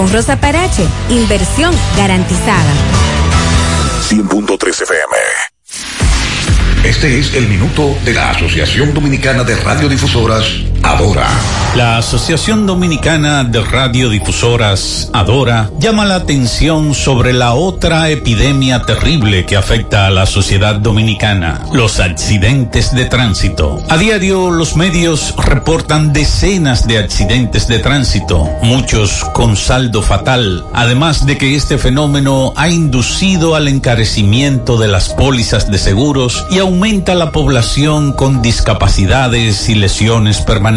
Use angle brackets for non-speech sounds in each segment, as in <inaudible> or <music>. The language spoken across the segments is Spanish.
con Rosa Parache. Inversión garantizada. 100.3 FM. Este es el minuto de la Asociación Dominicana de Radiodifusoras, Adora. La Asociación Dominicana de Radiodifusoras, Adora, llama la atención sobre la otra epidemia terrible que afecta a la sociedad dominicana, los accidentes de tránsito. A diario los medios reportan decenas de accidentes de tránsito, muchos con saldo fatal, además de que este fenómeno ha inducido al encarecimiento de las pólizas de seguros y aumenta la población con discapacidades y lesiones permanentes.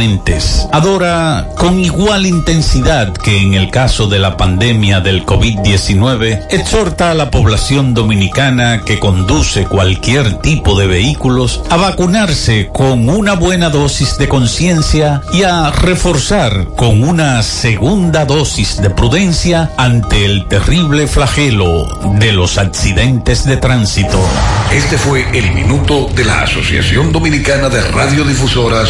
Adora, con igual intensidad que en el caso de la pandemia del COVID-19, exhorta a la población dominicana que conduce cualquier tipo de vehículos a vacunarse con una buena dosis de conciencia y a reforzar con una segunda dosis de prudencia ante el terrible flagelo de los accidentes de tránsito. Este fue el minuto de la Asociación Dominicana de Radiodifusoras,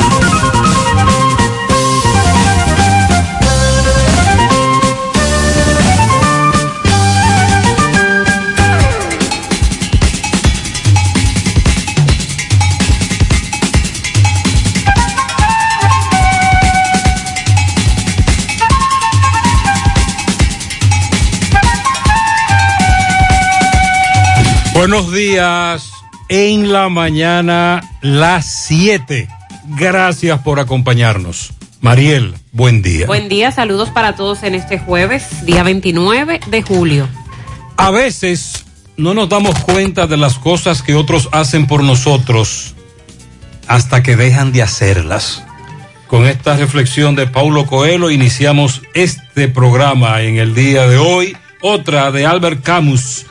Buenos días. En la mañana, las 7. Gracias por acompañarnos. Mariel, buen día. Buen día, saludos para todos en este jueves, día 29 de julio. A veces no nos damos cuenta de las cosas que otros hacen por nosotros hasta que dejan de hacerlas. Con esta reflexión de Paulo Coelho iniciamos este programa en el día de hoy. Otra de Albert Camus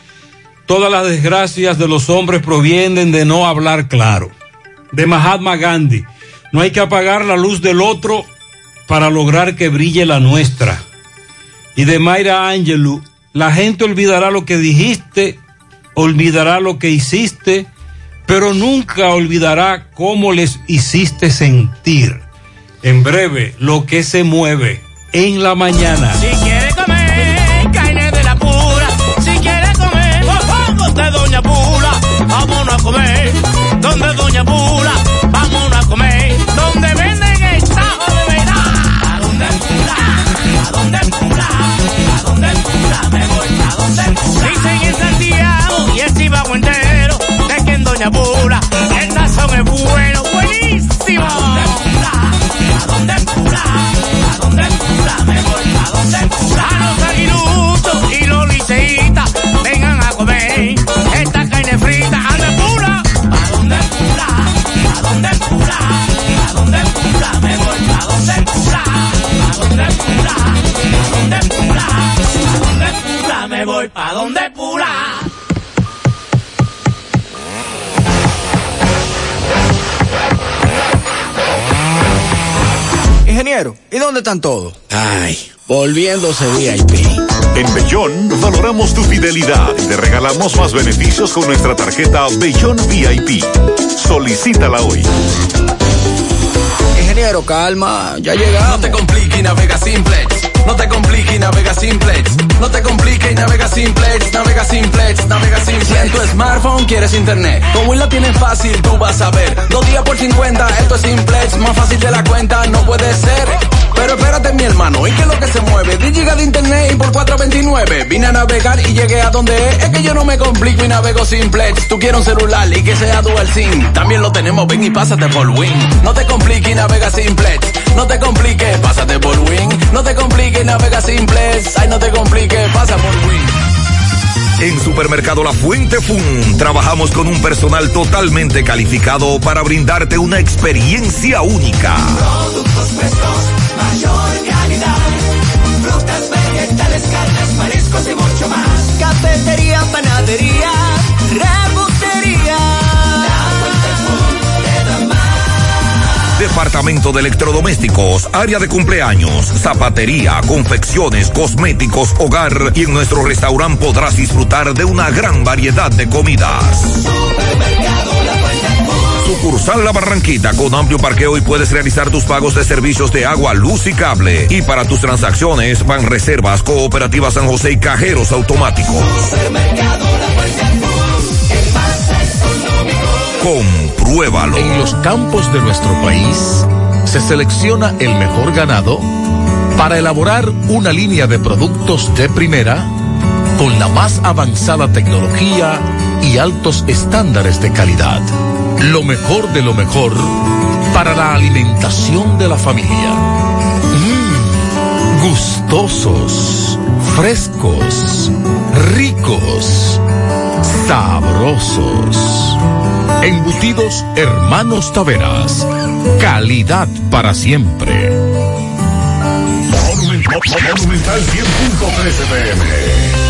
Todas las desgracias de los hombres provienen de no hablar claro. De Mahatma Gandhi. No hay que apagar la luz del otro para lograr que brille la nuestra. Y de Mayra Angelou, la gente olvidará lo que dijiste, olvidará lo que hiciste, pero nunca olvidará cómo les hiciste sentir. En breve, lo que se mueve en la mañana. Me voy a donde Pula. Dicen en Santiago y Chivago entero de que en Doña Pula el es bueno, buenísimo. ¿A Pula? ¿A? ¿A? Me voy a donde. A los aguiluchos y los liceitas vengan a comer esta carne frita. ¿A? ¿A? ¿A dónde Pula? ¿A dónde Pula? Me voy a donde. ¿A? Me voy pa' donde Pula. Ingeniero, ¿y dónde están todos? Ay, volviéndose VIP. En Bellón valoramos tu fidelidad y te regalamos más beneficios con nuestra tarjeta Bellón VIP. Solicítala hoy. Ingeniero, calma, ya llegamos. No te compliques y navega simplex. No te compliques y navega simplex. No te compliques y navega simplex. Navega simplex, navega simplex. Si en tu smartphone quieres internet, como la tienes fácil, tú vas a ver. Dos días por 50, esto es simplex. Más fácil de la cuenta, no puede ser. Pero espérate, mi hermano, ¿y qué es lo que se mueve? 10 gigas de internet y por 4.29. Vine a navegar y llegué a donde es. Es que yo no me complico y navego simplex. Tú quieres un celular y que sea dual SIM. También lo tenemos, ven y pásate por Win. No te compliques y navega simplex. No te compliques, pásate por Win. No te compliques, navega simplex. Ay, no te compliques, pasa por Win. En Supermercado La Fuente Fun trabajamos con un personal totalmente calificado para brindarte una experiencia única. Productos frescos, mariscos y mucho más. Cafetería, panadería, repostería. Departamento de Electrodomésticos, área de cumpleaños, zapatería, confecciones, cosméticos, hogar y en nuestro restaurante podrás disfrutar de una gran variedad de comidas. Supermercado Sucursal La Barranquita con amplio parqueo y puedes realizar tus pagos de servicios de agua, luz y cable. Y para tus transacciones van reservas, cooperativas San José y cajeros automáticos. Compruébalo. En los campos de nuestro país se selecciona el mejor ganado para elaborar una línea de productos de primera con la más avanzada tecnología y altos estándares de calidad. Lo mejor de lo mejor para la alimentación de la familia. Mmm, gustosos, frescos, ricos, sabrosos. Embutidos Hermanos Taveras. Calidad para siempre. Monumental 100.13 pm.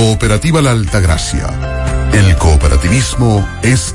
Cooperativa La Altagracia. El cooperativismo es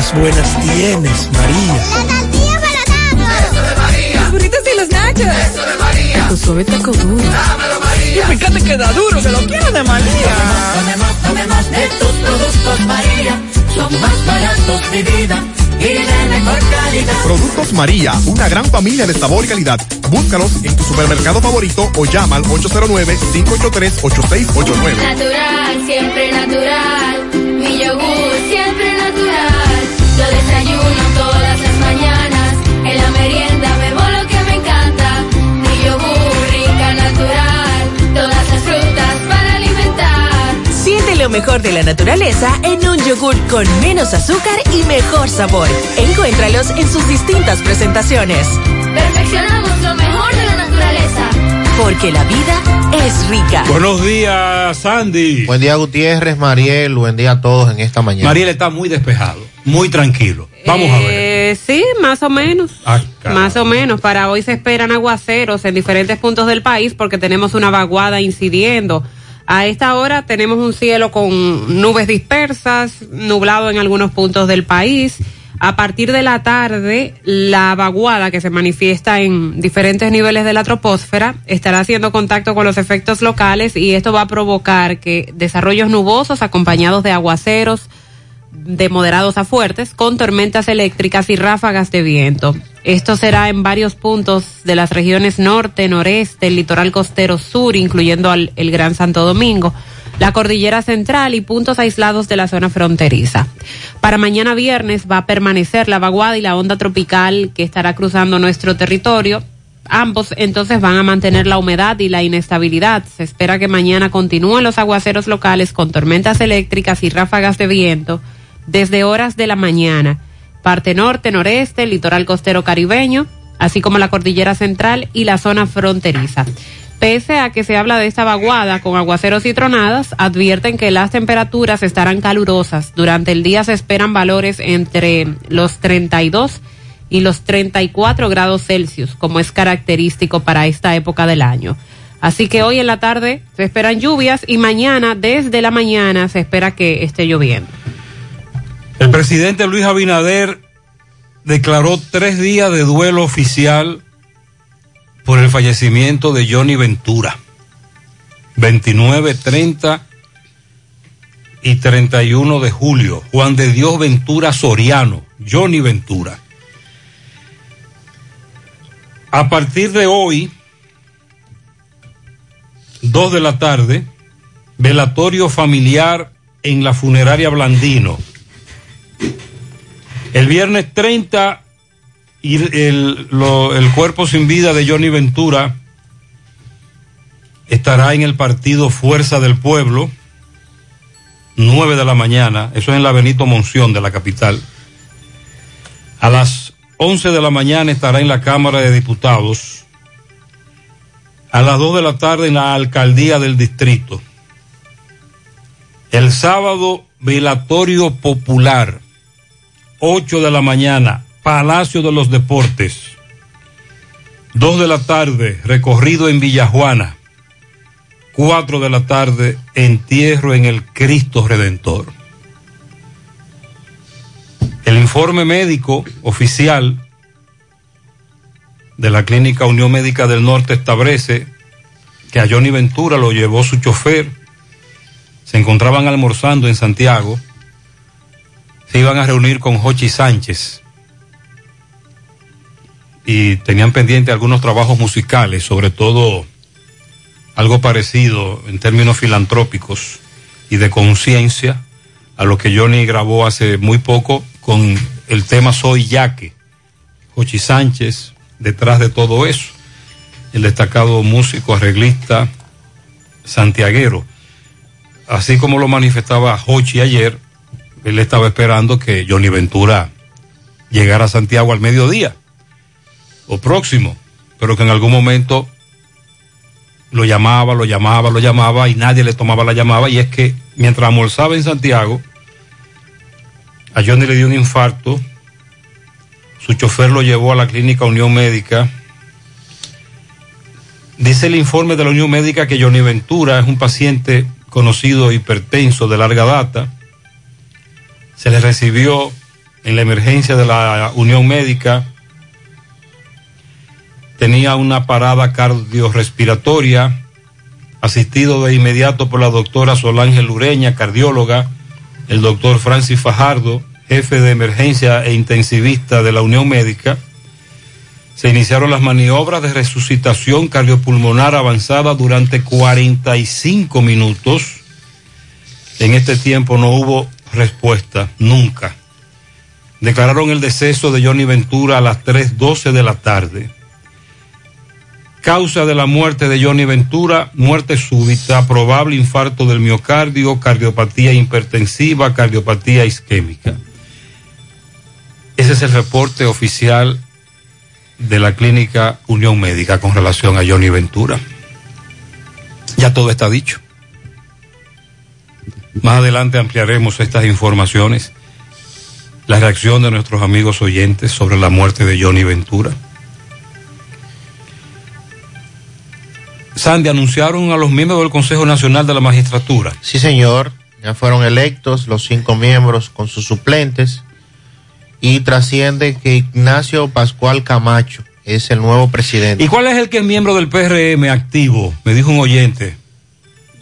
cosas buenas tienes, María. La tortilla para Eso de María. Los burritos y los nachos. Eso de María. Tu suave taco duro. Dámelo, María. Y fíjate que da duro, que lo quiero de María. Tomemos, tomemos, de tus productos, María. Son más baratos, de vida. Y de mejor calidad. Productos María, una gran familia de sabor y calidad. Búscalos en tu supermercado favorito o llama al 809-583-8689. Natural, siempre natural. Mi yogur, mejor de la naturaleza en un yogur con menos azúcar y mejor sabor. Encuéntralos en sus distintas presentaciones. Perfeccionamos lo mejor de la naturaleza. Porque la vida es rica. Buenos días, Sandy. Buen día, Gutiérrez, Mariel. Buen día a todos en esta mañana. Mariel está muy despejado, muy tranquilo. Vamos a ver. Eh, sí, más o menos. Ah, Más o menos. Para hoy se esperan aguaceros en diferentes puntos del país porque tenemos una vaguada incidiendo. A esta hora tenemos un cielo con nubes dispersas, nublado en algunos puntos del país. A partir de la tarde, la vaguada que se manifiesta en diferentes niveles de la troposfera estará haciendo contacto con los efectos locales y esto va a provocar que desarrollos nubosos acompañados de aguaceros de moderados a fuertes con tormentas eléctricas y ráfagas de viento. Esto será en varios puntos de las regiones norte, noreste, el litoral costero sur, incluyendo al, el Gran Santo Domingo la cordillera central y puntos aislados de la zona fronteriza. Para mañana viernes va a permanecer la vaguada y la onda tropical que estará cruzando nuestro territorio. Ambos entonces van a mantener la humedad y la inestabilidad. Se espera que mañana continúen los aguaceros locales con tormentas eléctricas y ráfagas de viento desde horas de la mañana. Parte norte, noreste, litoral costero caribeño, así como la cordillera central y la zona fronteriza. Pese a que se habla de esta vaguada con aguaceros y tronadas, advierten que las temperaturas estarán calurosas. Durante el día se esperan valores entre los 32 y los 34 grados Celsius, como es característico para esta época del año. Así que hoy en la tarde se esperan lluvias y mañana, desde la mañana, se espera que esté lloviendo. El presidente Luis Abinader declaró tres días de duelo oficial por el fallecimiento de Johnny Ventura. 29, 30 y 31 de julio. Juan de Dios Ventura Soriano, Johnny Ventura. A partir de hoy, 2 de la tarde, velatorio familiar en la funeraria Blandino. El viernes 30, y el, lo- el cuerpo sin vida de Johnny Ventura estará en el partido Fuerza del Pueblo, 9 de la mañana, eso es en la Benito Monción de la capital. A las 11 de la mañana estará en la Cámara de Diputados. A las 2 de la tarde en la Alcaldía del Distrito. El sábado, velatorio popular, 8 de la mañana, Palacio de los Deportes. 2 de la tarde, recorrido en Villajuana. 4 de la tarde, entierro en el Cristo Redentor. El informe médico oficial de la Clínica Unión Médica del Norte establece que a Johnny Ventura lo llevó su chofer. Se encontraban almorzando en Santiago. Se iban a reunir con Jochi Sánchez. Y tenían pendiente algunos trabajos musicales, sobre todo algo parecido en términos filantrópicos y de conciencia a lo que Johnny grabó hace muy poco con el tema Soy Yaque. Jochi Sánchez, detrás de todo eso, el destacado músico, arreglista, santiaguero. Así como lo manifestaba Jochi ayer, él estaba esperando que Johnny Ventura llegara a Santiago al mediodía o próximo, pero que en algún momento lo llamaba, lo llamaba, lo llamaba y nadie le tomaba la llamada. Y es que mientras almorzaba en Santiago, a Johnny le dio un infarto. Su chofer lo llevó a la clínica Unión Médica. Dice el informe de la Unión Médica que Johnny Ventura es un paciente conocido hipertenso de larga data. Se le recibió en la emergencia de la Unión Médica tenía una parada cardiorrespiratoria, asistido de inmediato por la doctora Solange Lureña, cardióloga, el doctor Francis Fajardo, jefe de emergencia e intensivista de la Unión Médica. Se iniciaron las maniobras de resucitación cardiopulmonar avanzada durante 45 minutos. En este tiempo no hubo respuesta, nunca. Declararon el deceso de Johnny Ventura a las 3.12 de la tarde. Causa de la muerte de Johnny Ventura, muerte súbita, probable infarto del miocardio, cardiopatía hipertensiva, cardiopatía isquémica. Ese es el reporte oficial de la clínica Unión Médica con relación a Johnny Ventura. Ya todo está dicho. Más adelante ampliaremos estas informaciones, la reacción de nuestros amigos oyentes sobre la muerte de Johnny Ventura. Sandy, anunciaron a los miembros del Consejo Nacional de la Magistratura. Sí, señor. Ya fueron electos los cinco miembros con sus suplentes. Y trasciende que Ignacio Pascual Camacho es el nuevo presidente. ¿Y cuál es el que es miembro del PRM activo? Me dijo un oyente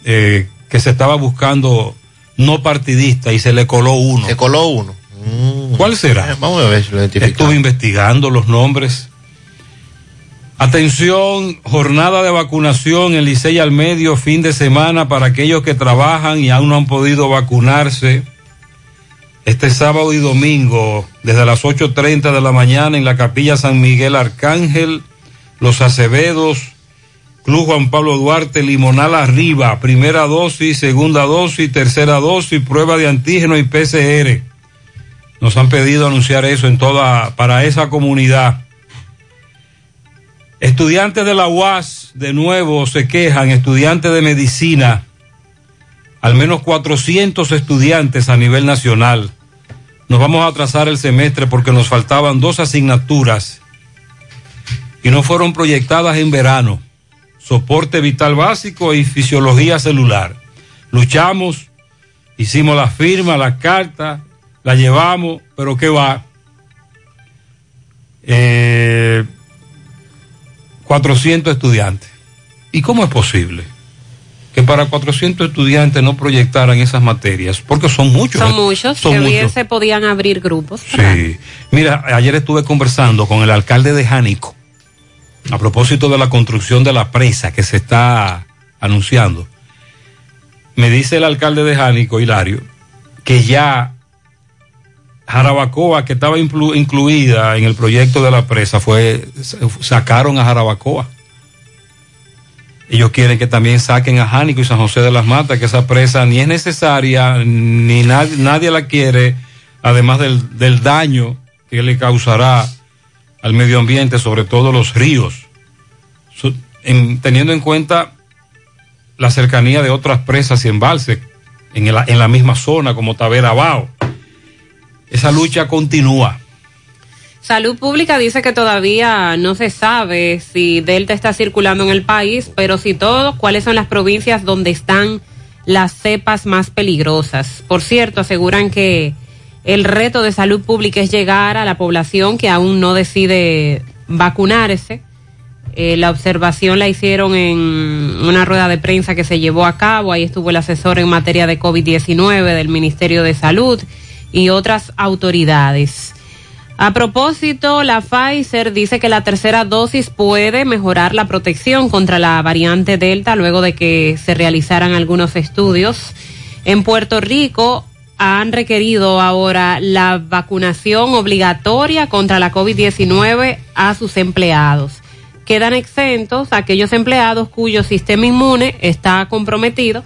eh, que se estaba buscando no partidista y se le coló uno. Se coló uno. ¿Cuál será? Vamos a ver si lo identificamos. Estuve investigando los nombres. Atención, jornada de vacunación en Licey al medio, fin de semana para aquellos que trabajan y aún no han podido vacunarse. Este sábado y domingo, desde las 8.30 de la mañana en la capilla San Miguel Arcángel, Los Acevedos, Club Juan Pablo Duarte, Limonal Arriba, primera dosis, segunda dosis, tercera dosis, prueba de antígeno y PCR. Nos han pedido anunciar eso en toda, para esa comunidad. Estudiantes de la UAS, de nuevo, se quejan, estudiantes de medicina, al menos 400 estudiantes a nivel nacional. Nos vamos a atrasar el semestre porque nos faltaban dos asignaturas y no fueron proyectadas en verano. Soporte vital básico y fisiología celular. Luchamos, hicimos la firma, la carta, la llevamos, pero ¿qué va? Eh, 400 estudiantes. ¿Y cómo es posible? Que para 400 estudiantes no proyectaran esas materias, porque son muchos. Son ¿eh? muchos, Son que bien se podían abrir grupos. Sí. Mira, ayer estuve conversando con el alcalde de Jánico a propósito de la construcción de la presa que se está anunciando. Me dice el alcalde de Jánico, Hilario, que ya Jarabacoa, que estaba inclu- incluida en el proyecto de la presa, fue sacaron a Jarabacoa. Ellos quieren que también saquen a Jánico y San José de las Matas, que esa presa ni es necesaria, ni na- nadie la quiere, además del, del daño que le causará al medio ambiente, sobre todo los ríos, teniendo en cuenta la cercanía de otras presas y embalses en, el- en la misma zona, como Tavera Bao. Esa lucha continúa. Salud Pública dice que todavía no se sabe si Delta está circulando en el país, pero si todo, cuáles son las provincias donde están las cepas más peligrosas. Por cierto, aseguran que el reto de salud pública es llegar a la población que aún no decide vacunarse. Eh, la observación la hicieron en una rueda de prensa que se llevó a cabo. Ahí estuvo el asesor en materia de COVID-19 del Ministerio de Salud y otras autoridades. A propósito, la Pfizer dice que la tercera dosis puede mejorar la protección contra la variante Delta luego de que se realizaran algunos estudios. En Puerto Rico han requerido ahora la vacunación obligatoria contra la COVID-19 a sus empleados. Quedan exentos aquellos empleados cuyo sistema inmune está comprometido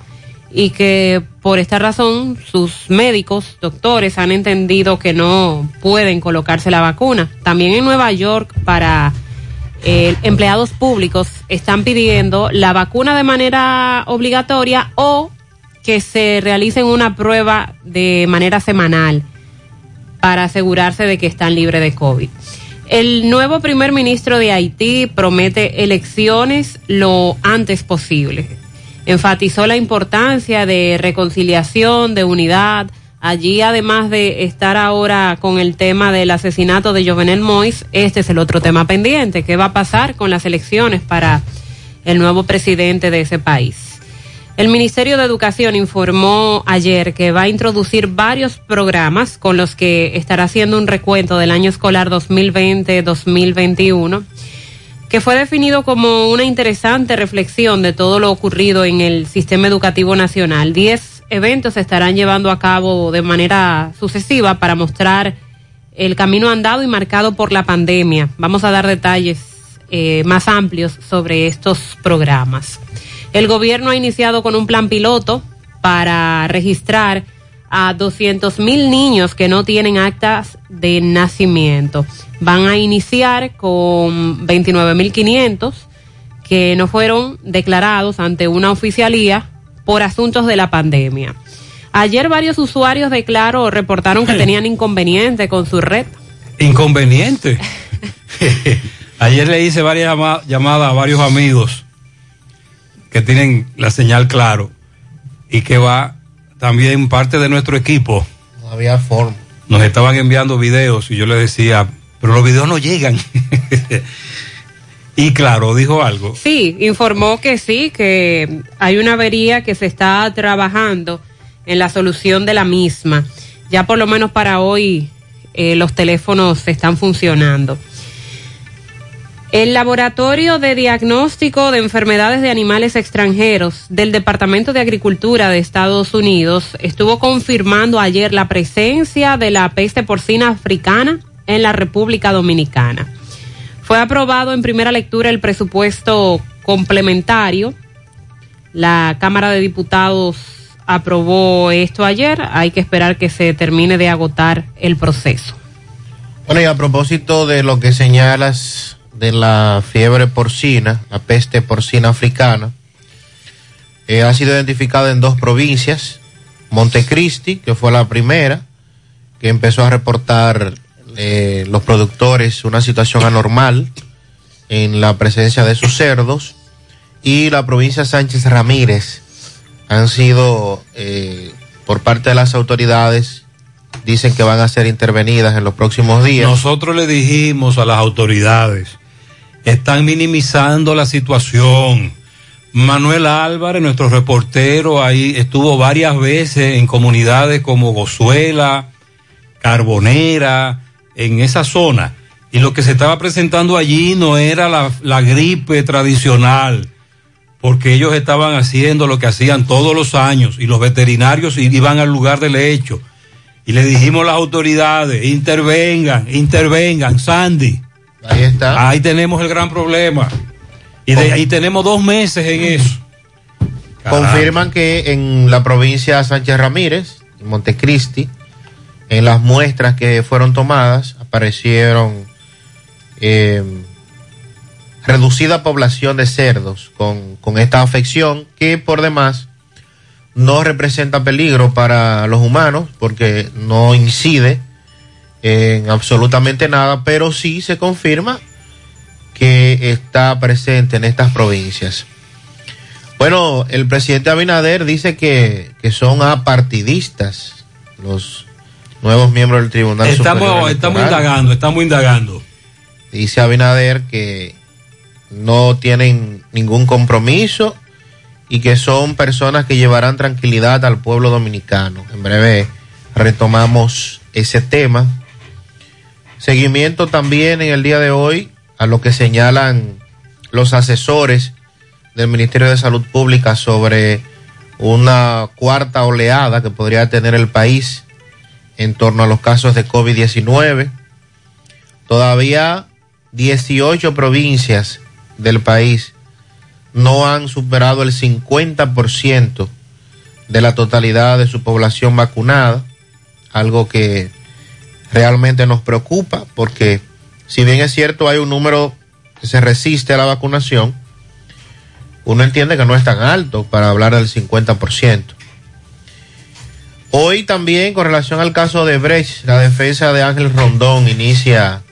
y que por esta razón sus médicos, doctores, han entendido que no pueden colocarse la vacuna. También en Nueva York para eh, empleados públicos están pidiendo la vacuna de manera obligatoria o que se realicen una prueba de manera semanal para asegurarse de que están libres de COVID. El nuevo primer ministro de Haití promete elecciones lo antes posible enfatizó la importancia de reconciliación, de unidad. Allí, además de estar ahora con el tema del asesinato de Jovenel Mois, este es el otro tema pendiente. ¿Qué va a pasar con las elecciones para el nuevo presidente de ese país? El Ministerio de Educación informó ayer que va a introducir varios programas con los que estará haciendo un recuento del año escolar 2020-2021 que fue definido como una interesante reflexión de todo lo ocurrido en el sistema educativo nacional. Diez eventos se estarán llevando a cabo de manera sucesiva para mostrar el camino andado y marcado por la pandemia. Vamos a dar detalles eh, más amplios sobre estos programas. El gobierno ha iniciado con un plan piloto para registrar a 200 mil niños que no tienen actas de nacimiento. Van a iniciar con 29.500 que no fueron declarados ante una oficialía por asuntos de la pandemia. Ayer varios usuarios de Claro reportaron que tenían inconveniente con su red. Inconveniente. <laughs> Ayer le hice varias llama- llamadas a varios amigos que tienen la señal claro y que va también parte de nuestro equipo. No había forma. Nos estaban enviando videos y yo le decía, pero los videos no llegan. <laughs> y claro, dijo algo. Sí, informó que sí, que hay una avería que se está trabajando en la solución de la misma. Ya por lo menos para hoy eh, los teléfonos están funcionando. El Laboratorio de Diagnóstico de Enfermedades de Animales Extranjeros del Departamento de Agricultura de Estados Unidos estuvo confirmando ayer la presencia de la peste porcina africana en la República Dominicana. Fue aprobado en primera lectura el presupuesto complementario. La Cámara de Diputados aprobó esto ayer. Hay que esperar que se termine de agotar el proceso. Bueno, y a propósito de lo que señalas de la fiebre porcina, la peste porcina africana, eh, ha sido identificada en dos provincias, Montecristi, que fue la primera, que empezó a reportar eh, los productores una situación anormal en la presencia de sus cerdos, y la provincia Sánchez Ramírez han sido, eh, por parte de las autoridades, dicen que van a ser intervenidas en los próximos días. Nosotros le dijimos a las autoridades, están minimizando la situación. Manuel Álvarez, nuestro reportero, ahí estuvo varias veces en comunidades como Gozuela, Carbonera, en esa zona. Y lo que se estaba presentando allí no era la, gripe tradicional, porque ellos estaban haciendo lo que hacían todos los años y los veterinarios iban al lugar del hecho. Y le dijimos a las autoridades, intervengan, intervengan, Sandy. Ahí está. Ahí tenemos el gran problema. Y de ahí tenemos dos meses en eso. Confirman que en la provincia de Sánchez Ramírez, en Montecristi, en las muestras que fueron tomadas, aparecieron eh, reducida población de cerdos con, con esta afección que por demás no representa peligro para los humanos porque no incide en absolutamente nada, pero sí se confirma que está presente en estas provincias. Bueno, el presidente Abinader dice que, que son apartidistas los nuevos miembros del Tribunal Estamos, Superior estamos indagando, estamos indagando. Dice Abinader que no tienen ningún compromiso y que son personas que llevarán tranquilidad al pueblo dominicano. En breve retomamos ese tema. Seguimiento también en el día de hoy a lo que señalan los asesores del Ministerio de Salud Pública sobre una cuarta oleada que podría tener el país en torno a los casos de COVID-19. Todavía 18 provincias del país no han superado el 50% de la totalidad de su población vacunada, algo que realmente nos preocupa porque si bien es cierto hay un número que se resiste a la vacunación, uno entiende que no es tan alto para hablar del 50%. Hoy también con relación al caso de Brecht, la defensa de Ángel Rondón inicia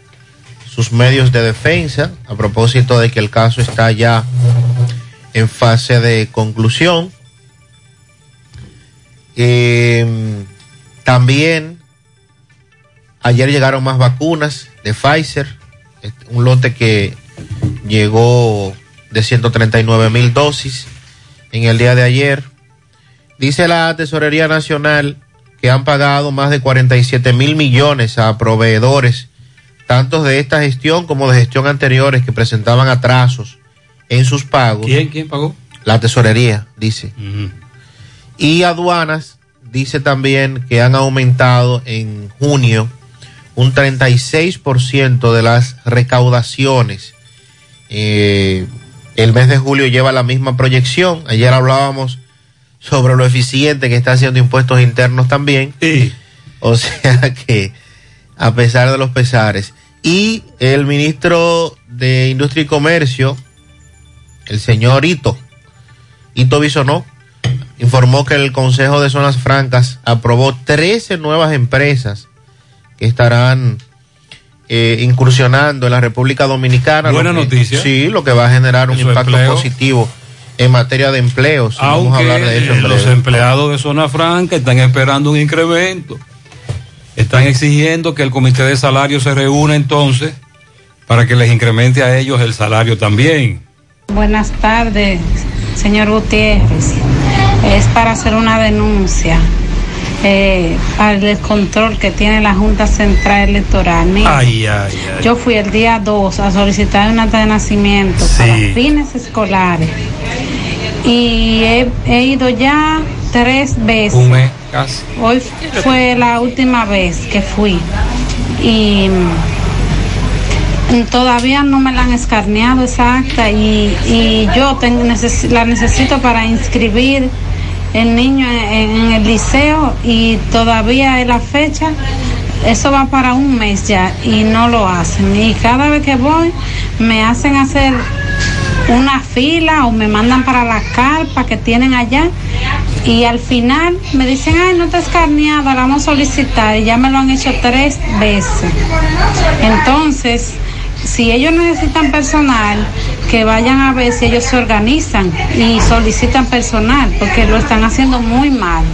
sus medios de defensa a propósito de que el caso está ya en fase de conclusión. Eh, también ayer llegaron más vacunas de Pfizer, un lote que llegó de 139 mil dosis en el día de ayer. Dice la Tesorería Nacional que han pagado más de 47 mil millones a proveedores, tanto de esta gestión como de gestión anteriores que presentaban atrasos en sus pagos. ¿Quién, quién pagó? La tesorería, dice. Y aduanas, dice también que han aumentado en junio un 36% de las recaudaciones. Eh, el mes de julio lleva la misma proyección. Ayer hablábamos sobre lo eficiente que está haciendo impuestos internos también. O <laughs> sea que, a pesar de los pesares. Y el ministro de Industria y Comercio, el señor Ito, Ito Bisonó, informó que el Consejo de Zonas Francas aprobó 13 nuevas empresas estarán eh, incursionando en la República Dominicana. Buena que- noticia. Sí, lo que va a generar un Eso impacto empleo. positivo en materia de empleos. Vamos a Aunque hablar de eso en los empleados de zona franca están esperando un incremento. Están exigiendo que el comité de salario se reúna entonces para que les incremente a ellos el salario también. Buenas tardes, señor Gutiérrez. Es para hacer una denuncia eh, al descontrol que tiene la Junta Central Electoral. Mire, Ay, ay, ay. yo fui el día 2 a solicitar un acta de nacimiento para fines escolares y he, he ido ya tres veces. Un mes casi. Hoy fue la última vez que fui y mm, todavía no me la han escaneado esa acta y, y yo tengo, neces- la necesito para inscribir el niño en, el liceo y todavía es la fecha. Eso va para un mes ya y no lo hacen. Y cada vez que voy me hacen hacer una fila o me mandan para la carpa que tienen allá y al final me dicen, ay, no está escaneada, la vamos a solicitar y ya me lo han hecho tres veces. Entonces, si ellos necesitan personal, que vayan a ver si ellos se organizan y solicitan personal, porque lo están haciendo muy mal,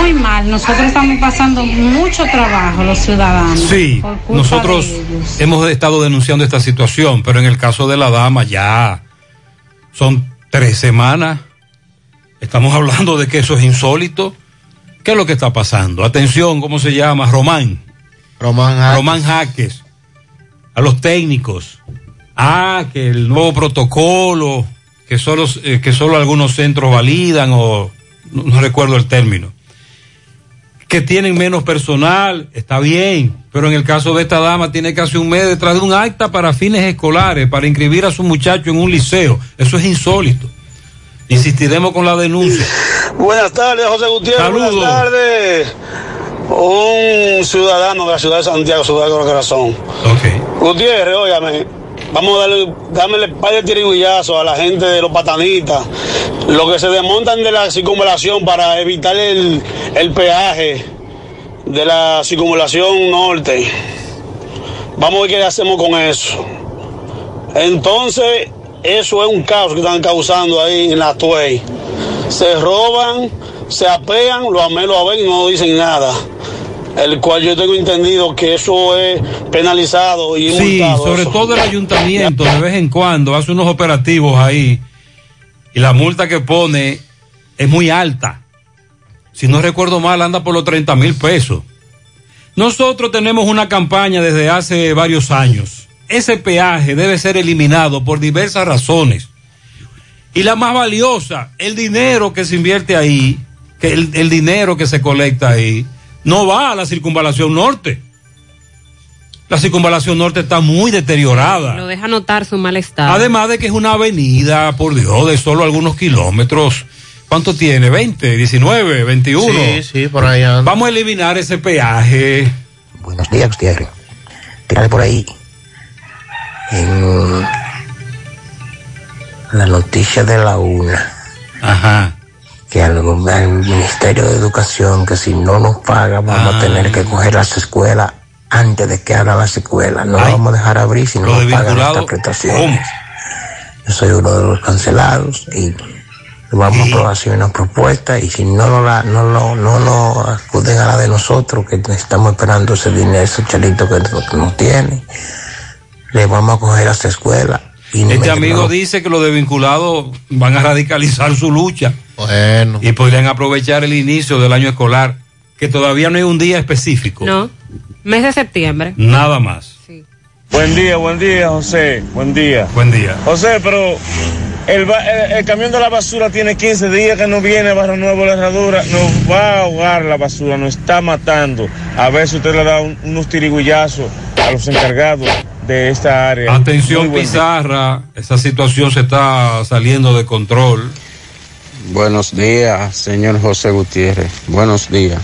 muy mal. Nosotros estamos pasando mucho trabajo los ciudadanos. Sí, por culpa nosotros de ellos. hemos estado denunciando esta situación, pero en el caso de la dama ya son tres semanas. Estamos <laughs> hablando de que eso es insólito. ¿Qué es lo que está pasando? Atención, ¿cómo se llama? Román. Román Jaques. Román Jaques. A los técnicos. Ah, que el nuevo protocolo, que solo, eh, que solo algunos centros validan o no, no recuerdo el término. Que tienen menos personal, está bien, pero en el caso de esta dama tiene casi un mes detrás de un acta para fines escolares, para inscribir a su muchacho en un liceo. Eso es insólito. Insistiremos con la denuncia. Buenas tardes, José Gutiérrez. Saludos. Buenas tardes. Un ciudadano de la ciudad de Santiago, ciudad de Corazón. Gutiérrez, óigame, vamos a darle, dámele par de tirigullazos a la gente de los patanitas, los que se desmontan de la circunvalación para evitar el, el peaje de la circunvalación norte. Vamos a ver qué hacemos con eso. Entonces, eso es un caos que están causando ahí en la Tuey. Se roban, se apean, los amelos a ver y no dicen nada. El cual yo tengo entendido que eso es penalizado y Sí, multado. sobre eso. todo el ayuntamiento de vez en cuando hace unos operativos ahí y la multa que pone es muy alta. Si no recuerdo mal, anda por los 30 mil pesos. Nosotros tenemos una campaña desde hace varios años. Ese peaje debe ser eliminado por diversas razones. Y la más valiosa, el dinero que se invierte ahí, que el, el dinero que se colecta ahí, no va a la circunvalación norte. La circunvalación norte está muy deteriorada. Lo deja notar su mal estado. Además de que es una avenida, por Dios, de solo algunos kilómetros. ¿Cuánto tiene? ¿20, 19, 21? Sí, sí, por ahí anda. Vamos a eliminar ese peaje. Buenos días, Gutiérrez. Tírale por ahí. En la noticia de la una. Ajá. Que al, al Ministerio de Educación, que si no nos paga, vamos a tener que coger las escuelas antes de que abran las escuelas. No Ay. vamos a dejar abrir si no nos pagan nuestras prestaciones. Yo soy uno de los cancelados y vamos a así una propuesta y si no lo, la- no, lo- no nos acuden a la de nosotros, que estamos esperando ese dinero, ese chelito que no, que no tiene, le vamos a coger a esta escuela. Este amigo dice que los desvinculados van a radicalizar su lucha. Bueno. Y podrían aprovechar el inicio del año escolar, que todavía no hay un día específico. No. Mes de septiembre. Nada más. Buen día, buen día, José. Buen día. Buen día. José, pero el, ba- el- el camión de la basura tiene 15 días que no viene a Barrio Nuevo la herradura. Nos va a ahogar la basura, nos está matando. A ver si usted le da un- unos tirigullazos a los encargados de esta área. Atención. Pizarra, esa situación se está saliendo de control. Buenos días, señor José Gutiérrez. Buenos días.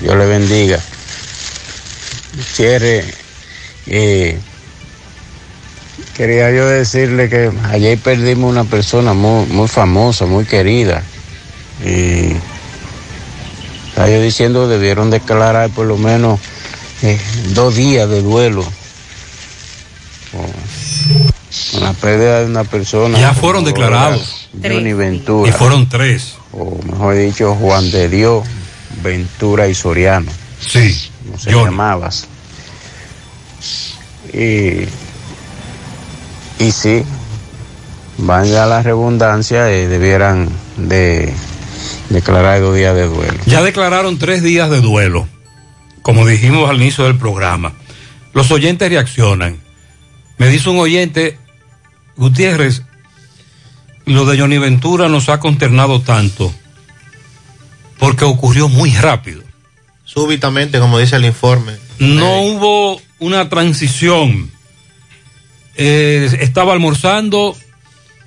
Dios le bendiga. Gutiérrez, eh, quería yo decirle que ayer perdimos una persona muy, muy famosa, muy querida. Y estaba yo diciendo debieron declarar por lo menos eh, dos días de duelo con, con la pérdida de una persona. Ya fueron declarados. Johnny Ventura. Y fueron tres. O mejor dicho, Juan de Dios, Ventura y Soriano. Sí. Como se llamabas. Y, y sí, vaya la redundancia, eh, debieran de declarar dos días de duelo. Ya declararon tres días de duelo, como dijimos al inicio del programa. Los oyentes reaccionan. Me dice un oyente, Gutiérrez, lo de Johnny Ventura nos ha consternado tanto porque ocurrió muy rápido. Súbitamente, como dice el informe. No hubo una transición. Eh, estaba almorzando,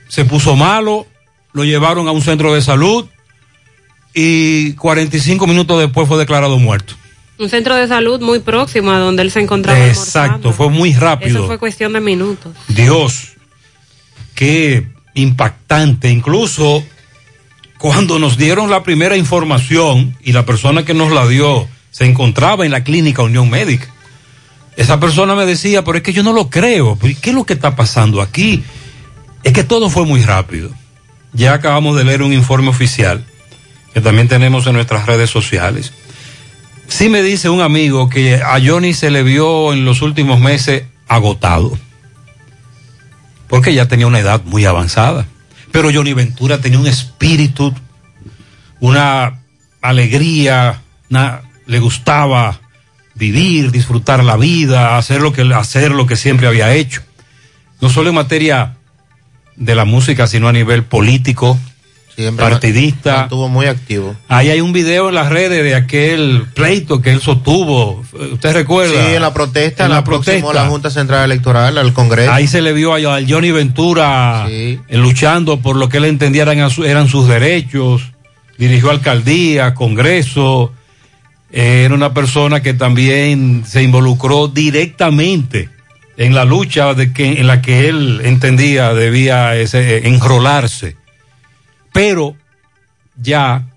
se puso malo, lo llevaron a un centro de salud y 45 minutos después fue declarado muerto. Un centro de salud muy próximo a donde él se encontraba. Exacto, fue muy Eso rápido. fue cuestión de minutos. Dios, qué impactante. Incluso cuando nos dieron la primera información y la persona que nos la dio se encontraba en la clínica Unión Médica. Esa persona me decía, pero es que yo no lo creo. ¿Qué es lo que está pasando aquí? Es que todo fue muy rápido. Ya acabamos de leer un informe oficial que también tenemos en nuestras redes sociales. Sí me dice un amigo que a Johnny se le vio en los últimos meses agotado. Porque ya tenía una edad muy avanzada. Pero Johnny Ventura tenía un espíritu, una alegría, le gustaba vivir, disfrutar la vida, hacer lo que hacer lo que siempre había hecho. No solo en materia de la música, sino a nivel político, Siempre partidista. Estuvo muy activo. Ahí hay un video en las redes de aquel pleito que él sostuvo. ¿Usted recuerda? Sí, en la protesta, En la, la protesta. la Junta Central Electoral, al Congreso. Ahí se le vio a, Johnny Ventura eh, luchando por lo que él entendía eran, eran sus derechos. Dirigió alcaldía, Congreso. Eh, era una persona que también se involucró directamente en la lucha de que, en la que él entendía debía ese, eh, enrolarse. Pero ya,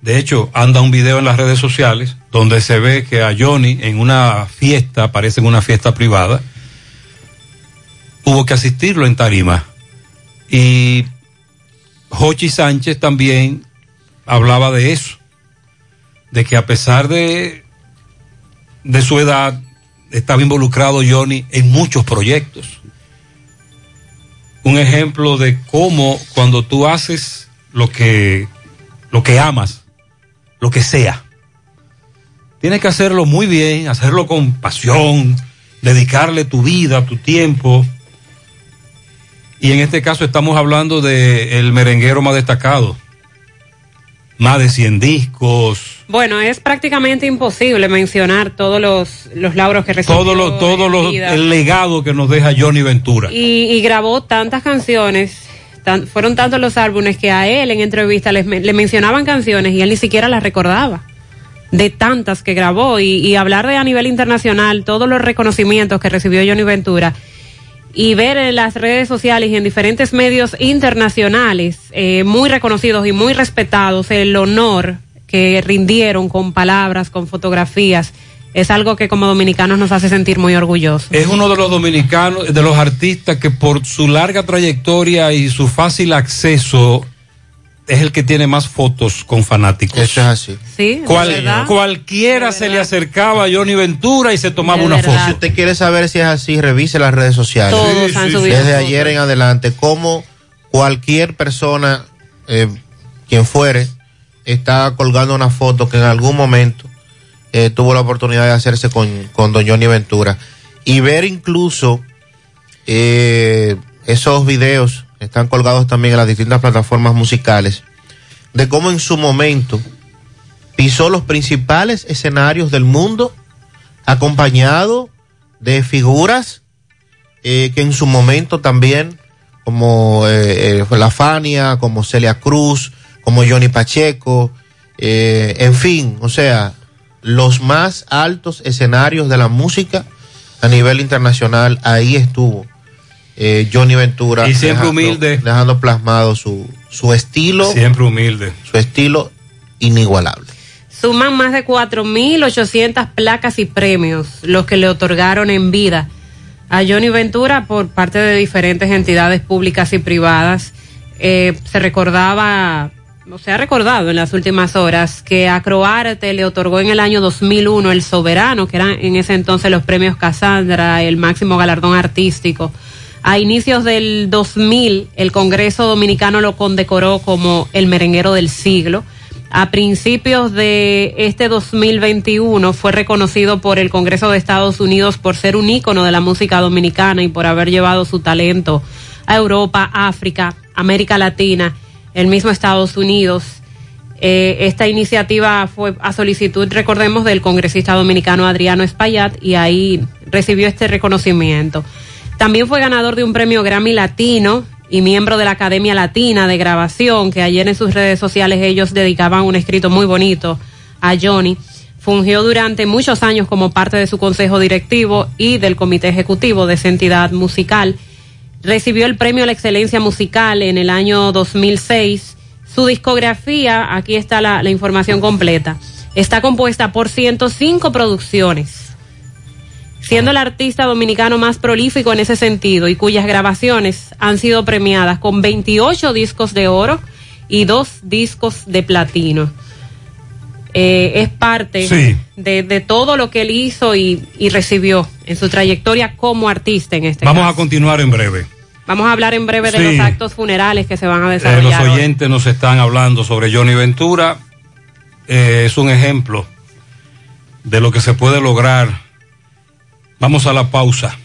de hecho, anda un video en las redes sociales donde se ve que a Johnny en una fiesta, parece en una fiesta privada, hubo que asistirlo en tarima. Y Jochi Sánchez también hablaba de eso, de que a pesar de, de su edad, estaba involucrado Johnny en muchos proyectos. Un ejemplo de cómo cuando tú haces lo que, lo que amas, lo que sea, tienes que hacerlo muy bien, hacerlo con pasión, dedicarle tu vida, tu tiempo. Y en este caso estamos hablando de el merenguero más destacado. Más de 100 discos, Bueno, es prácticamente imposible mencionar todos los, los lauros que recibió. todo lo, todo lo, el legado que nos deja Johnny Ventura. y, y grabó tantas canciones, tan- fueron tantos los álbumes que a él en entrevista les le mencionaban canciones y él ni siquiera las recordaba. De tantas que grabó y, y hablar de a nivel internacional, todos los reconocimientos que recibió Johnny Ventura y ver en las redes sociales y en diferentes medios internacionales eh, muy reconocidos y muy respetados el honor que rindieron con palabras, con fotografías, es algo que como dominicanos nos hace sentir muy orgullosos. Es uno de los dominicanos, de los artistas que por su larga trayectoria y su fácil acceso es el que tiene más fotos con fanáticos. Eso es así. Sí, Cual- de verdad. cualquiera se le acercaba a Johnny Ventura y se tomaba una verdad. foto. Si usted quiere saber si es así, revise las redes sociales. Todos Sí, han sí, subido Desde fotos. ayer en adelante, como cualquier persona, eh, quien fuere, está colgando una foto que en algún momento eh, tuvo la oportunidad de hacerse con, con Don Johnny Ventura. Y ver incluso eh, esos videos están colgados también en las distintas plataformas musicales de cómo en su momento pisó los principales escenarios del mundo acompañado de figuras eh, que en su momento también, como La Fania, como Celia Cruz, como Johnny Pacheco, eh, en fin, o sea, los más altos escenarios de la música a nivel internacional, ahí estuvo eh, Johnny Ventura. Y siempre humilde. Dejando plasmado su, su estilo. Siempre humilde. Su estilo inigualable. Suman más de 4.800 placas y premios los que le otorgaron en vida a Johnny Ventura por parte de diferentes entidades públicas y privadas. Eh, se recordaba, se ha recordado en las últimas horas, que a le otorgó en el año 2001 el Soberano, que eran en ese entonces los premios Casandra, el máximo galardón artístico. A inicios del 2000, el Congreso Dominicano lo condecoró como el merenguero del siglo. A principios de este 2021 fue reconocido por el Congreso de Estados Unidos por ser un ícono de la música dominicana y por haber llevado su talento a Europa, África, América Latina, el mismo Estados Unidos. Eh, esta iniciativa fue a solicitud, recordemos, del congresista dominicano Adriano Espaillat y ahí recibió este reconocimiento. También fue ganador de un premio Grammy Latino y miembro de la Academia Latina de Grabación, que ayer en sus redes sociales ellos dedicaban un escrito muy bonito a Johnny. Fungió durante muchos años como parte de su consejo directivo y del comité ejecutivo de esa entidad musical. Recibió el premio a la excelencia musical en el año 2006. Su discografía, aquí está la, la información completa, está compuesta por 105 producciones siendo el artista dominicano más prolífico en ese sentido y cuyas grabaciones han sido premiadas con 28 discos de oro y dos discos de platino. Eh, es parte Sí. de, de todo lo que él hizo y, y recibió en su trayectoria como artista en este Vamos caso. a continuar en breve. Vamos a hablar en breve de los actos funerales que se van a Eh, los desarrollar. hoy. oyentes nos están hablando sobre Johnny Ventura. Eh, es un ejemplo de lo que se puede lograr. Vamos a la pausa.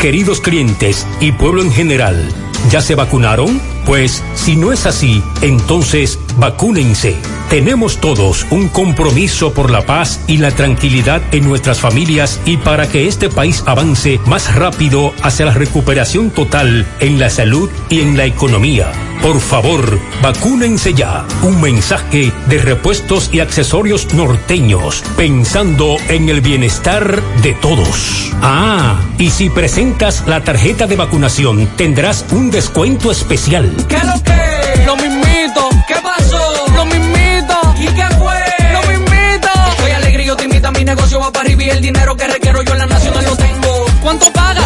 Queridos clientes y pueblo en general, ¿ya se vacunaron? Pues si no es así, entonces vacúnense. Tenemos todos un compromiso por la paz y la tranquilidad en nuestras familias y para que este país avance más rápido hacia la recuperación total en la salud y en la economía. Por favor, vacúnense ya. Un mensaje de repuestos y accesorios norteños, pensando en el bienestar de todos. Ah, y si presentas la tarjeta de vacunación, tendrás un descuento especial. ¿Qué lo que? Lo mismito. ¿Qué pasó? Lo mismito. ¿Y qué fue? Lo mismito. Soy alegre y yo te invito a mi negocio va para arriba y el dinero que requiero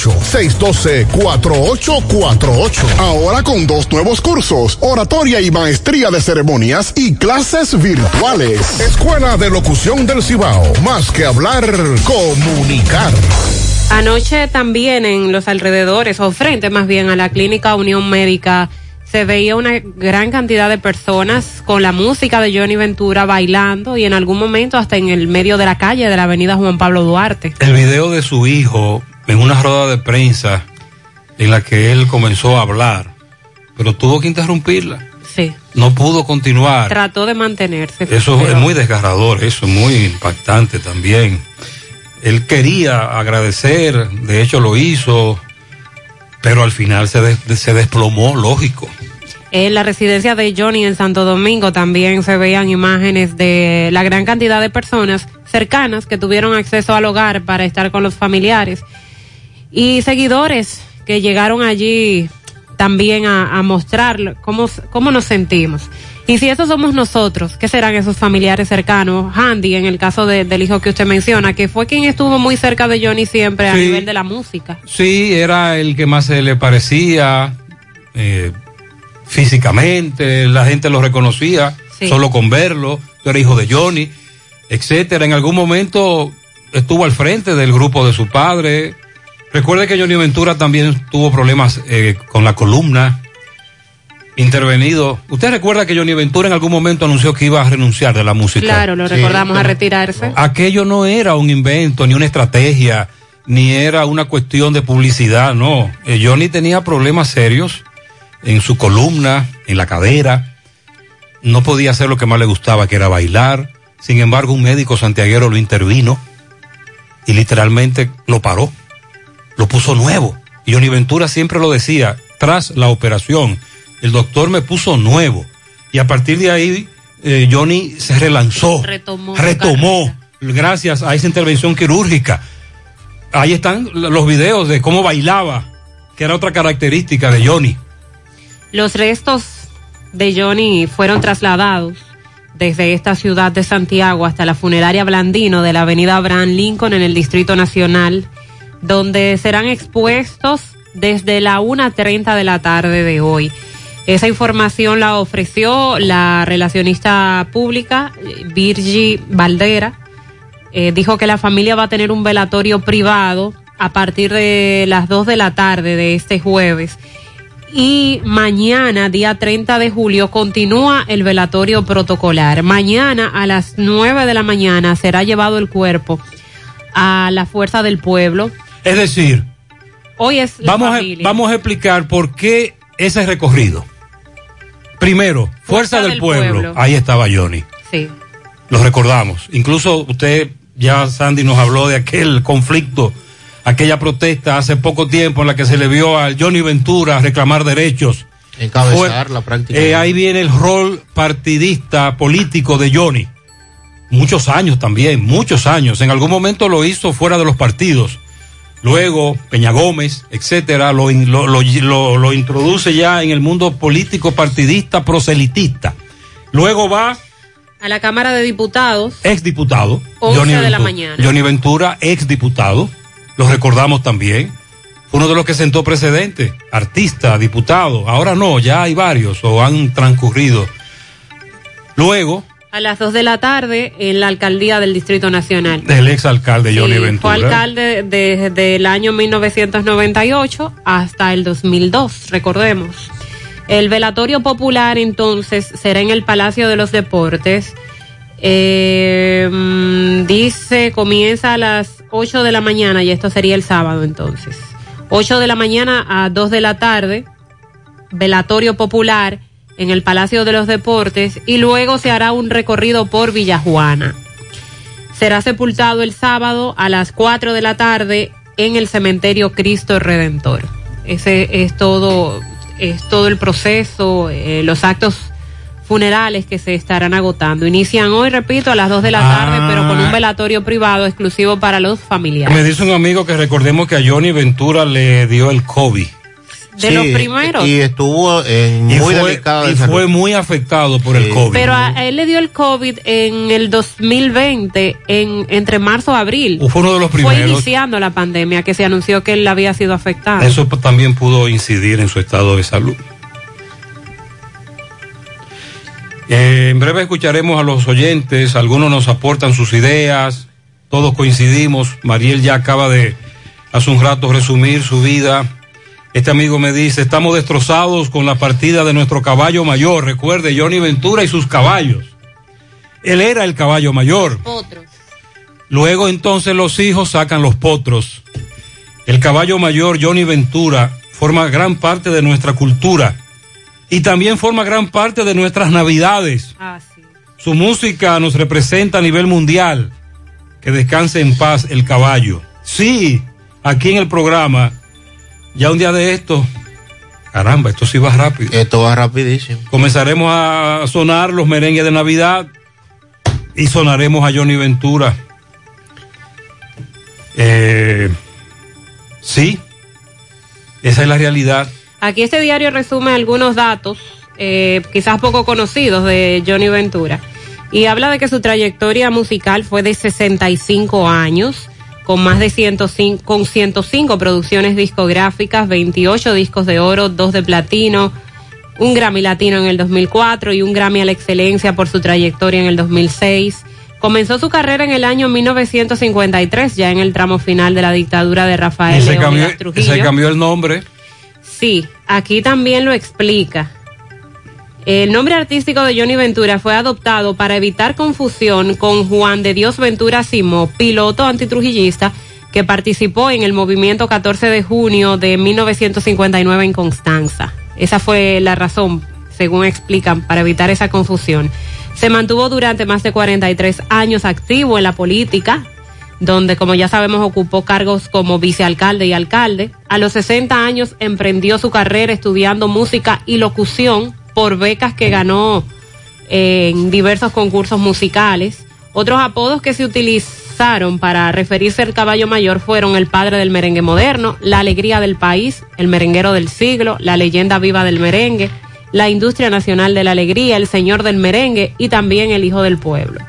612-4848. Ahora con dos nuevos cursos, oratoria y maestría de ceremonias y clases virtuales. Escuela de Locución del Cibao. Más que hablar, comunicar. Anoche también en los alrededores, o frente más bien a la clínica Unión Médica, se veía una gran cantidad de personas con la música de Johnny Ventura bailando y en algún momento hasta en el medio de la calle de la avenida Juan Pablo Duarte. El video de su hijo en una rueda de prensa en la que él comenzó a hablar, pero tuvo que interrumpirla. Sí. No pudo continuar. Trató de mantenerse. Eso pero- es muy desgarrador, eso es muy impactante también. Él quería agradecer, de hecho lo hizo, pero al final se, des- se desplomó, lógico. En la residencia de Johnny en Santo Domingo también se veían imágenes de la gran cantidad de personas cercanas que tuvieron acceso al hogar para estar con los familiares y seguidores que llegaron allí también a, a mostrar cómo, cómo nos sentimos. Y si esos somos nosotros, ¿qué serán esos familiares cercanos? Handy, en el caso de- del hijo que usted menciona, que fue quien estuvo muy cerca de Johnny siempre a Sí. nivel de la música. Sí, era el que más se le parecía eh, físicamente, la gente lo reconocía Sí. solo con verlo, eres hijo de Johnny, etcétera. En algún momento estuvo al frente del grupo de su padre. Recuerde que Johnny Ventura también tuvo problemas eh, con la columna, intervenido. ¿Usted recuerda que Johnny Ventura en algún momento anunció que iba a renunciar de la música? Claro, lo recordamos a retirarse. Aquello no era un invento, ni una estrategia, ni era una cuestión de publicidad, no. Eh, Johnny tenía problemas serios en su columna, en la cadera. No podía hacer lo que más le gustaba, que era bailar. Sin embargo, un médico santiaguero lo intervino y literalmente lo paró. Lo puso nuevo. Y Johnny Ventura siempre lo decía, tras la operación, el doctor me puso nuevo. Y a partir de ahí, eh, Johnny se relanzó Retomó. retomó gracias a esa intervención quirúrgica. Ahí están los videos de cómo bailaba, que era otra característica de Johnny. Los restos de Johnny fueron trasladados desde esta ciudad de Santiago hasta la funeraria Blandino de la avenida Abraham Lincoln en el Distrito Nacional, donde serán expuestos desde la 1.30 de la tarde de hoy. Esa información la ofreció la relacionista pública Virgi Valdera. Eh, dijo que la familia va a tener un velatorio privado a partir de las 2 de la tarde de este jueves. Y mañana, día 30 de julio, continúa el velatorio protocolar. Mañana a las 9 de la mañana será llevado el cuerpo a la Fuerza del Pueblo. Es decir, Hoy es la vamos a, vamos a explicar por qué ese recorrido. Primero, Fuerza, del, del pueblo. Pueblo. Ahí estaba Johnny. Sí. Lo recordamos. Incluso usted, ya Sandy nos habló de aquel conflicto, aquella protesta hace poco tiempo en la que se le vio a Johnny Ventura reclamar derechos. Encabezarla prácticamente. Eh, ahí viene el rol partidista político de Johnny. Muchos años también, muchos años. En algún momento lo hizo fuera de los partidos. Luego, Peña Gómez, etcétera, lo, lo, lo- introduce ya en el mundo político partidista proselitista. Luego va A la Cámara de Diputados, ex diputado. 11 de la Ventura- mañana. Johnny Ventura, ex diputado. Lo recordamos también. Fue uno de los que sentó precedente. Artista, diputado. Ahora no, ya hay varios o han transcurrido. Luego, a las 2 de la tarde, en la alcaldía del Distrito Nacional. el ex alcalde Johnny Sí, Ventura. Fue alcalde desde el año 1998 hasta el 2002, recordemos. El velatorio popular entonces será en el Palacio de los Deportes. Eh, mm, dice, comienza a las 8 de la mañana y esto sería el sábado entonces. 8 de la mañana a 2 de la tarde, velatorio popular en el Palacio de los Deportes y luego se hará un recorrido por Villajuana. Será sepultado el sábado a las 4 de la tarde en el cementerio Cristo Redentor. Ese es todo, es todo el proceso, eh, los actos funerales que se estarán agotando. Inician hoy, repito, a las 2 de la tarde, Ah. pero con un velatorio privado exclusivo para los familiares. Me dice un amigo que recordemos que a Johnny Ventura le dio el COVID. De los primeros. Y estuvo en Y muy fue- delicada y fue muy afectado por el COVID. Pero a, a él le dio el COVID en el 2020, en, entre marzo y abril. Fue uno de los Fue primeros. iniciando la pandemia que se anunció que él había sido afectado. Eso también pudo incidir en su estado de salud. Eh, en breve escucharemos a los oyentes, algunos nos aportan sus ideas, todos coincidimos. Mariel ya acaba de hace un rato resumir su vida. Este amigo me dice, estamos destrozados con la partida de nuestro caballo mayor. Recuerde, Johnny Ventura y sus caballos. Él era el caballo mayor. Luego entonces los hijos sacan los potros. El caballo mayor Johnny Ventura forma gran parte de nuestra cultura y también forma gran parte de nuestras navidades. Ah, Su música nos representa a nivel mundial. Que descanse en paz el caballo. Sí, aquí en el programa, ya un día de esto, Caramba, esto sí va rápido. Esto va rapidísimo. Comenzaremos a sonar los merengues de Navidad y sonaremos a Johnny Ventura. Eh, sí, esa es la realidad. Aquí este diario resume algunos datos, eh, quizás poco conocidos, de Johnny Ventura. Y habla de que su trayectoria musical fue de 65 años, con más de 105, con 105 producciones discográficas, 28 discos de oro, 2 de platino, un Grammy Latino en el 2004 y un Grammy a la excelencia por su trayectoria en el 2006. Comenzó su carrera en el año 1953, ya en el tramo final de la dictadura de Rafael Y se Leónidas cambió, Trujillo. se cambió el nombre. Sí, aquí también lo explica. El nombre artístico de Johnny Ventura fue adoptado para evitar confusión con Juan de Dios Ventura Simó, piloto antitrujillista que participó en el movimiento 14 de junio de 1959 en Constanza. Esa fue la razón, según explican, para evitar esa confusión. Se mantuvo durante más de 43 años activo en la política, donde, como ya sabemos, ocupó cargos como vicealcalde y alcalde. A los 60 años emprendió su carrera estudiando música y locución por becas que ganó eh, en diversos concursos musicales. Otros apodos que se utilizaron para referirse al caballo mayor fueron el padre del merengue moderno, la alegría del país, el merenguero del siglo, la leyenda viva del merengue, la industria nacional de la alegría, el señor del merengue y también el hijo del pueblo.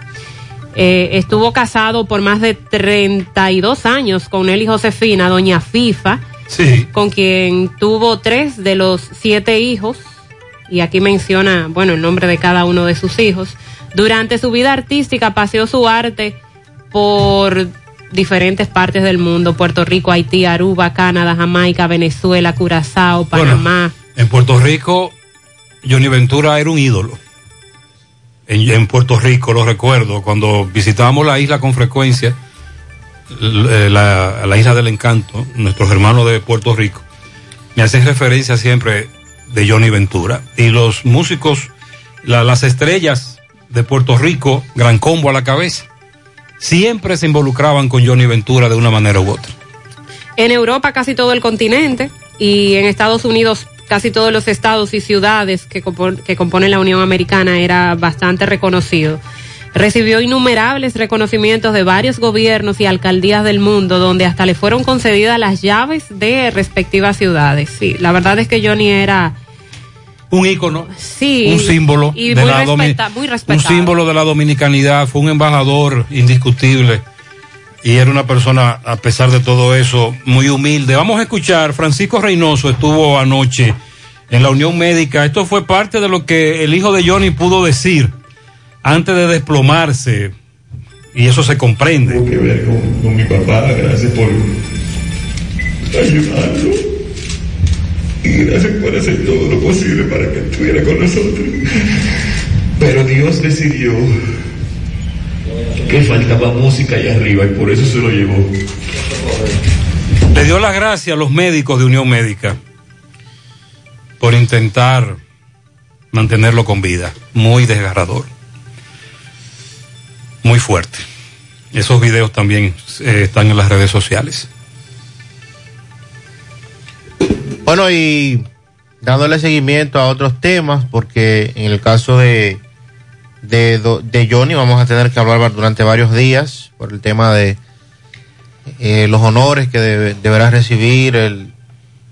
Eh, estuvo casado por más de 32 años con él y Josefina, doña FIFA, Sí. con quien tuvo tres de los siete hijos, y aquí menciona, bueno, el nombre de cada uno de sus hijos. Durante su vida artística paseó su arte por diferentes partes del mundo, Puerto Rico, Haití, Aruba, Canadá, Jamaica, Venezuela, Curazao, Panamá. En Puerto Rico, Johnny Ventura era un ídolo. En, en Puerto Rico, lo recuerdo, cuando visitábamos la isla con frecuencia, eh, la, la isla del encanto, nuestros hermanos de Puerto Rico, me hacen referencia siempre de Johnny Ventura. Y los músicos, la- las estrellas de Puerto Rico, gran combo a la cabeza, siempre se involucraban con Johnny Ventura de una manera u otra. En Europa casi todo el continente y en Estados Unidos casi todos los estados y ciudades que, que componen la Unión Americana era bastante reconocido. Recibió innumerables reconocimientos de varios gobiernos y alcaldías del mundo donde hasta le fueron concedidas las llaves de respectivas ciudades. Sí, la verdad es que Johnny era Un ícono, sí, un símbolo y de muy, la respeta- muy un símbolo de la dominicanidad, fue un embajador indiscutible y era una persona, a pesar de todo eso, muy humilde. Vamos a escuchar, Francisco Reynoso estuvo anoche en la Unión Médica. Esto fue parte de lo que el hijo de Johnny pudo decir antes de desplomarse y eso se comprende. que ver con, con mi papá, gracias por ayudarlo y gracias por hacer todo lo posible para que estuviera con nosotros. Pero Dios decidió que faltaba música allá arriba y por eso se lo llevó. Le dio las gracias a los médicos de Unión Médica por intentar mantenerlo con vida. Muy desgarrador. Muy fuerte. Esos videos también eh, están en las redes sociales. Bueno, y dándole seguimiento a otros temas, porque en el caso de, de, de Johnny vamos a tener que hablar durante varios días por el tema de eh, los honores que debe- deberá recibir el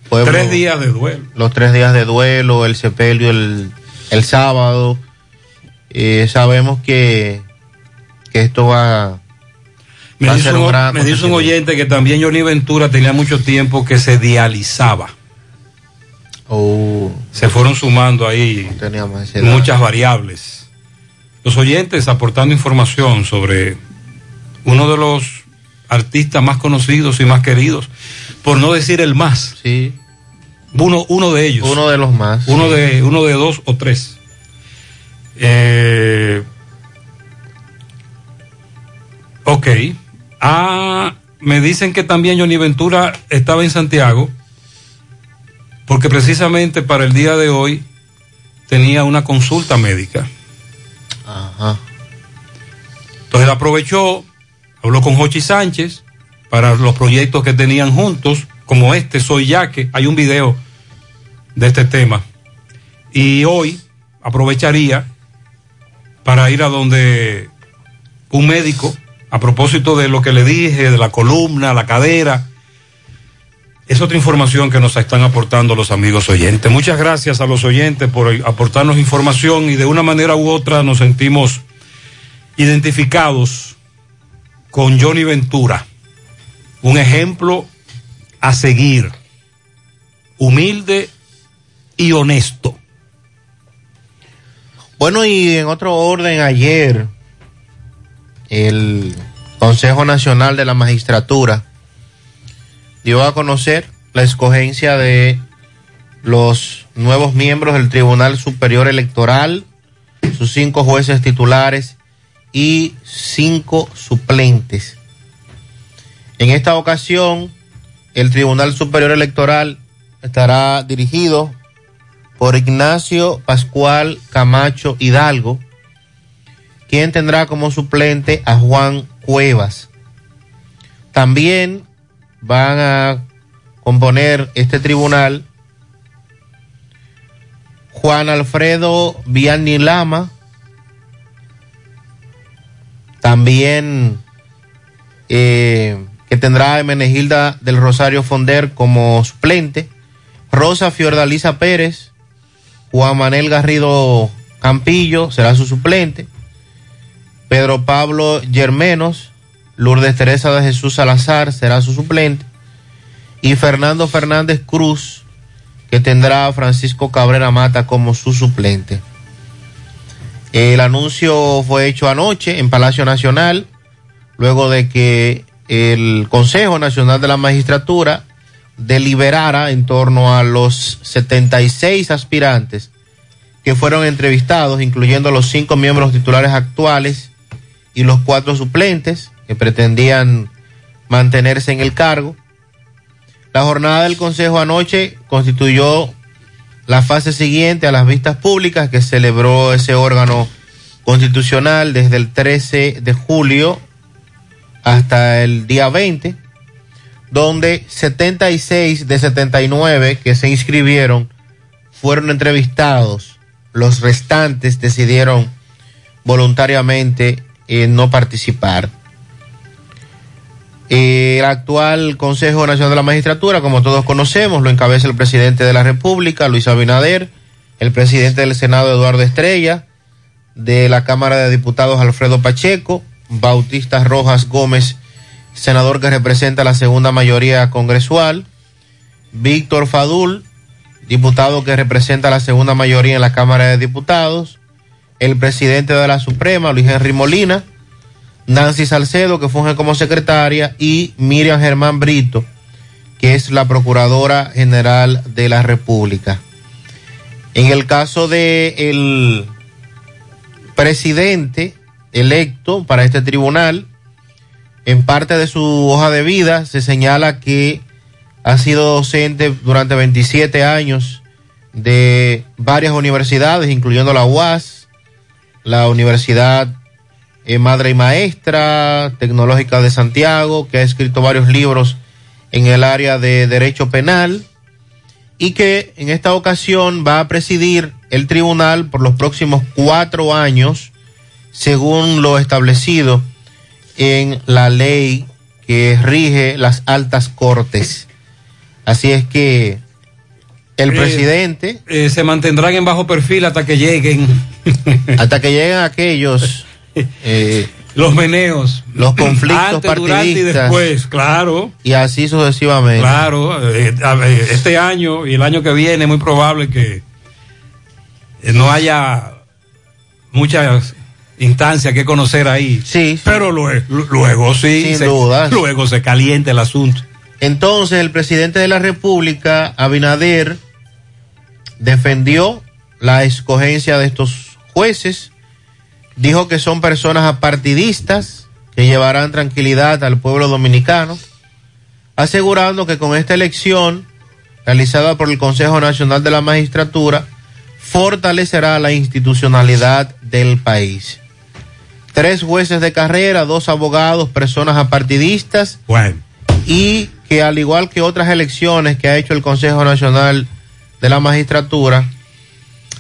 pueblo. Tres días de duelo. Los tres días de duelo, el sepelio el, el sábado. Eh, sabemos que, que esto va, dice, un, me dice un oyente que también Johnny Ventura tenía mucho tiempo que se dializaba. Se fueron sumando ahí muchas variables. Los oyentes aportando información sobre uno de los artistas más conocidos y más queridos, por no decir el más. Sí. Uno, uno de ellos. Uno de los más. Uno sí. de, uno de dos o tres. Eh, ok. Ah, me dicen que también Johnny Ventura estaba en Santiago, porque precisamente para el día de hoy tenía una consulta médica. Ajá. Entonces aprovechó, habló con Jochi Sánchez para los proyectos que tenían juntos, como este Soy Yaque. Hay un video de este tema. Y hoy aprovecharía para ir a donde un médico, a propósito de lo que le dije, de la columna, la cadera. Es otra información que nos están aportando los amigos oyentes. Muchas gracias a los oyentes por aportarnos información y de una manera u otra nos sentimos identificados con Johnny Ventura. Un ejemplo a seguir. Humilde y honesto. Bueno, y en otro orden, ayer el Consejo Nacional de la Magistratura dio a conocer la escogencia de los nuevos miembros del Tribunal Superior Electoral, sus cinco jueces titulares y cinco suplentes. En esta ocasión, el Tribunal Superior Electoral estará dirigido por Ignacio Pascual Camacho Hidalgo, quien tendrá como suplente a Juan Cuevas. También van a componer este tribunal Juan Alfredo Vianney Lama, también eh, que tendrá a Emenegilda del Rosario Fonder como suplente, Rosa Fiordalisa Pérez, Juan Manuel Garrido Campillo será su suplente. Pedro Pablo Germenos, Lourdes Teresa de Jesús Salazar será su suplente. Y Fernando Fernández Cruz, que tendrá a Francisco Cabrera Mata como su suplente. El anuncio fue hecho anoche en Palacio Nacional, luego de que el Consejo Nacional de la Magistratura deliberara en torno a los 76 aspirantes que fueron entrevistados, incluyendo los cinco miembros titulares actuales y los cuatro suplentes que pretendían mantenerse en el cargo. La jornada del Consejo anoche constituyó la fase siguiente a las vistas públicas que celebró ese órgano constitucional desde el 13 de julio hasta el día 20 donde 76 de 79 que se inscribieron fueron entrevistados. Los restantes decidieron voluntariamente eh, no participar. El actual Consejo Nacional de la Magistratura, como todos conocemos, lo encabeza el presidente de la República, Luis Abinader, el presidente del Senado, Eduardo Estrella, de la Cámara de Diputados, Alfredo Pacheco, Bautista Rojas Gómez senador que representa la segunda mayoría congresual, Víctor Fadul, diputado que representa la segunda mayoría en la Cámara de Diputados, el presidente de la Suprema, Luis Henry Molina, Nancy Salcedo, que funge como secretaria, y Miriam Germán Brito, que es la Procuradora General de la República. En el caso de presidente electo para este tribunal, en parte de su hoja de vida se señala que ha sido docente durante 27 años de varias universidades, incluyendo la UAS, la Universidad eh, Madre y Maestra Tecnológica de Santiago, que ha escrito varios libros en el área de derecho penal y que en esta ocasión va a presidir el tribunal por los próximos cuatro años, según lo establecido en la ley que rige las altas cortes. Así es que el Eh, presidente... eh, se mantendrán en bajo perfil hasta que lleguen. hasta que lleguen aquellos... <laughs> eh, los meneos. Los conflictos Antes, partidistas. durante y después, claro. Y así sucesivamente. Claro, eh, este año y el año que viene es muy probable que eh, no haya muchas instancias que conocer ahí. Sí. Pero luego, luego sí. Sin se- dudas. Luego se calienta el asunto. Entonces el presidente de la República, Abinader, defendió la escogencia de estos jueces, dijo que son personas apartidistas que llevarán tranquilidad al pueblo dominicano, asegurando que con esta elección realizada por el Consejo Nacional de la Magistratura fortalecerá la institucionalidad del país. Tres jueces de carrera, dos abogados, personas apartidistas Bueno. y que al igual que otras elecciones que ha hecho el Consejo Nacional de la magistratura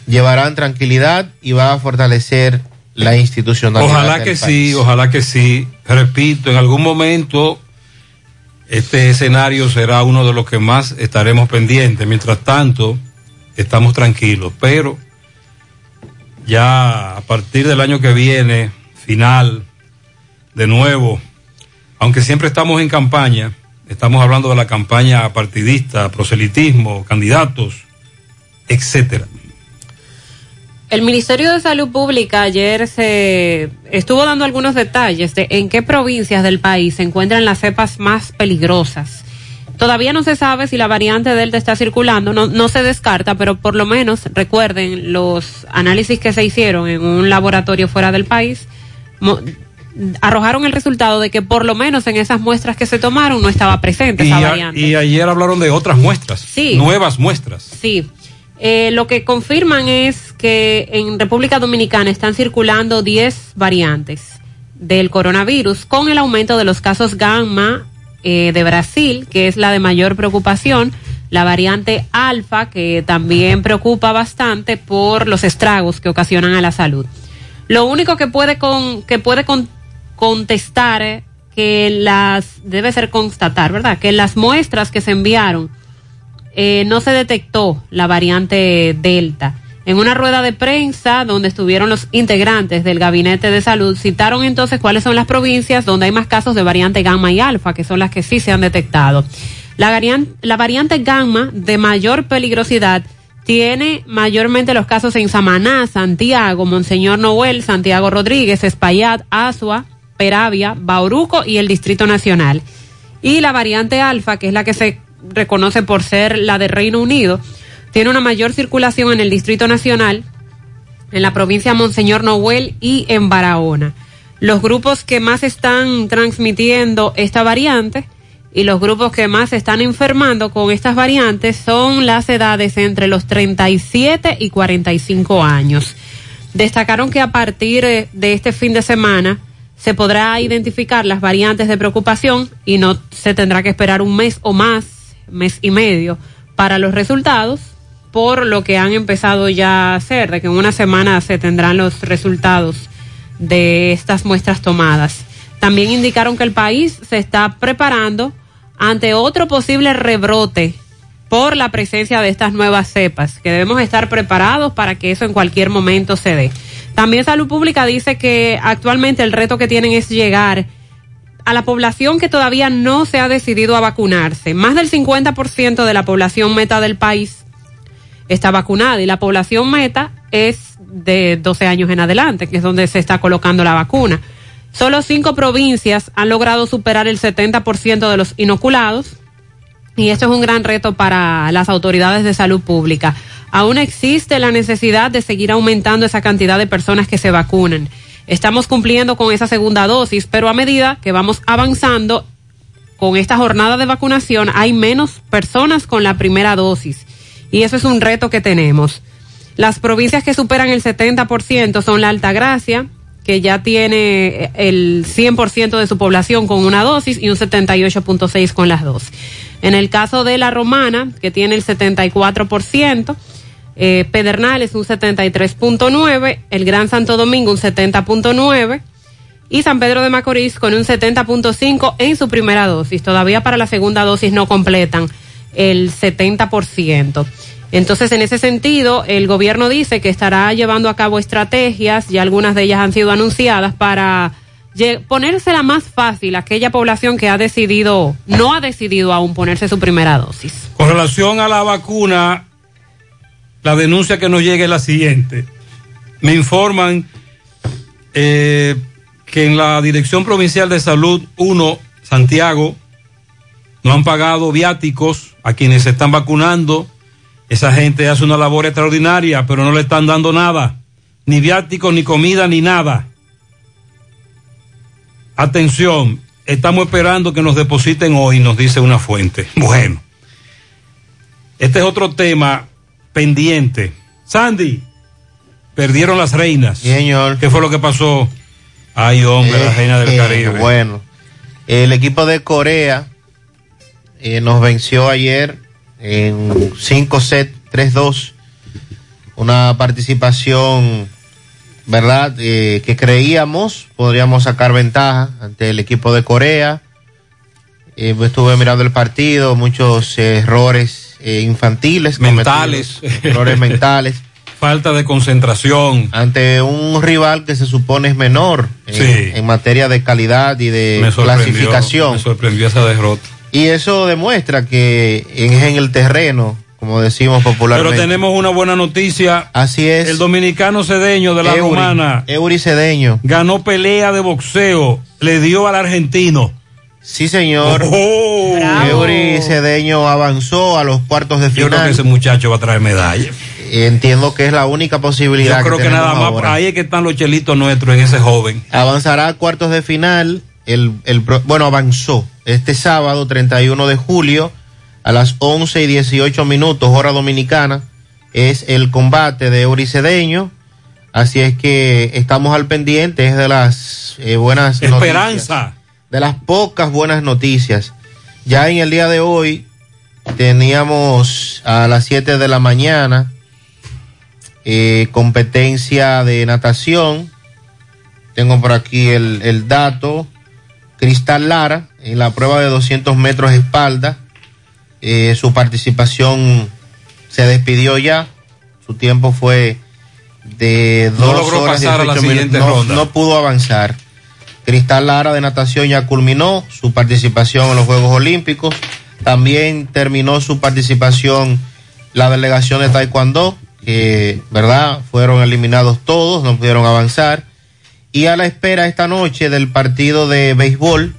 llevarán tranquilidad y va a fortalecer la institucionalidad. Ojalá que país. sí, ojalá que sí. Repito, en algún momento este escenario será uno de los que más estaremos pendientes. Mientras tanto, estamos tranquilos. Pero ya a partir del año que viene, final, de nuevo, aunque siempre estamos en campaña, estamos hablando de la campaña partidista, proselitismo, candidatos, etcétera. El Ministerio de Salud Pública ayer se estuvo dando algunos detalles de en qué provincias del país se encuentran las cepas más peligrosas. Todavía no se sabe si la variante Delta está circulando, no, no se descarta, pero por lo menos recuerden los análisis que se hicieron en un laboratorio fuera del país, arrojaron el resultado de que por lo menos en esas muestras que se tomaron no estaba presente Y, esa a- variante. y ayer hablaron de otras muestras, Sí. nuevas muestras. Sí. Eh, lo que confirman es que en República Dominicana están circulando 10 variantes del coronavirus con el aumento de los casos gamma eh, de Brasil, que es la de mayor preocupación, la variante alfa, que también preocupa bastante por los estragos que ocasionan a la salud. Lo único que puede con, que puede con- contestar eh, que las debe ser constatar, ¿verdad? Que las muestras que se enviaron eh, no se detectó la variante Delta. En una rueda de prensa donde estuvieron los integrantes del Gabinete de Salud, citaron entonces cuáles son las provincias donde hay más casos de variante gamma y alfa, que son las que sí se han detectado. La, varian- la variante gamma de mayor peligrosidad tiene mayormente los casos en Samaná, Santiago, Monseñor Noel, Santiago Rodríguez, Espaillat, Asua, Peravia, Bauruco y el Distrito Nacional. Y la variante alfa, que es la que se reconoce por ser la de Reino Unido, tiene una mayor circulación en el Distrito Nacional, en la provincia Monseñor Noel y en Barahona. Los grupos que más están transmitiendo esta variante y los grupos que más están enfermando con estas variantes son las edades entre los 37 y 45 años. Destacaron que a partir eh, de este fin de semana se podrá identificar las variantes de preocupación y no se tendrá que esperar un mes o más, mes y medio, para los resultados, por lo que han empezado ya a hacer, de que en una semana se tendrán los resultados de estas muestras tomadas. También indicaron que el país se está preparando ante otro posible rebrote por la presencia de estas nuevas cepas, que debemos estar preparados para que eso en cualquier momento se dé. También Salud Pública dice que actualmente el reto que tienen es llegar a la población que todavía no se ha decidido a vacunarse. Más del 50% de la población meta del país está vacunada y la población meta es de 12 años en adelante, que es donde se está colocando la vacuna. Solo cinco provincias han logrado superar el 70% de los inoculados y esto es un gran reto para las autoridades de salud pública. Aún existe la necesidad de seguir aumentando esa cantidad de personas que se vacunen. Estamos cumpliendo con esa segunda dosis, pero a medida que vamos avanzando con esta jornada de vacunación hay menos personas con la primera dosis y eso es un reto que tenemos. Las provincias que superan el 70% son la Altagracia, que ya tiene el 100% de su población con una dosis y un 78.6 con las dos. En el caso de la Romana, que tiene el 74%, eh, Pedernales un 73.9, el Gran Santo Domingo un 70.9 y San Pedro de Macorís con un 70.5 en su primera dosis. Todavía para la segunda dosis no completan el 70%. Entonces, en ese sentido, el gobierno dice que estará llevando a cabo estrategias, y algunas de ellas han sido anunciadas, para ponérsela más fácil a aquella población que ha decidido, no ha decidido aún ponerse su primera dosis. Con relación a la vacuna, la denuncia que nos llega es la siguiente. Me informan eh, que en la Dirección Provincial de Salud 1, Santiago, no han pagado viáticos a quienes se están vacunando. Esa gente hace una labor extraordinaria, pero no le están dando nada. Ni viáticos, ni comida, ni nada. Atención, estamos esperando que nos depositen hoy, nos dice una fuente. <laughs> Bueno, este es otro tema pendiente. Sandy, perdieron las reinas. Señor. ¿Qué fue lo que pasó? Ay, hombre, la reina del Eh, Caribe. Bueno, el equipo de Corea eh, nos venció ayer en cinco sets 3-2. Una participación, ¿verdad? Eh, que creíamos podríamos sacar ventaja ante el equipo de Corea. Eh, estuve mirando el partido, muchos eh, errores eh, infantiles. Mentales. Errores mentales. <laughs> Falta de concentración. Ante un rival que se supone es menor en, Sí. en materia de calidad y de Me clasificación. Me sorprendió esa derrota. Y eso demuestra que es en el terreno, como decimos popularmente. Pero tenemos una buena noticia. Así es. El dominicano cedeño de la Eury, romana Eury Cedeño. ganó pelea de boxeo, le dio al argentino. Sí, señor. Oh. Eury Cedeño avanzó a los cuartos de Yo creo que final. ese muchacho va a traer medalla. Entiendo que es la única posibilidad Yo creo que, nada más ahora. ahí es que están los chelitos nuestros en ese joven. Avanzará a cuartos de final. El, el, bueno, avanzó este sábado 31 de julio a las 11 y 18 minutos, hora dominicana. Es el combate de Eury Cedeño. Así es que estamos al pendiente. Es de las eh, buenas noticias. De las pocas buenas noticias. Ya en el día de hoy teníamos a las 7 de la mañana eh, competencia de natación. Tengo por aquí el, el dato. Cristal Lara en la prueba de 200 metros espalda. eh, su participación se despidió ya. Su tiempo fue de No dos logró horas y pasar a la 18 siguiente minutos. No pudo avanzar. Cristal Lara de natación ya culminó su participación en los Juegos Olímpicos. También terminó su participación la delegación de Taekwondo, que, ¿verdad? Fueron eliminados todos, no pudieron avanzar. Y a la espera esta noche del partido de béisbol,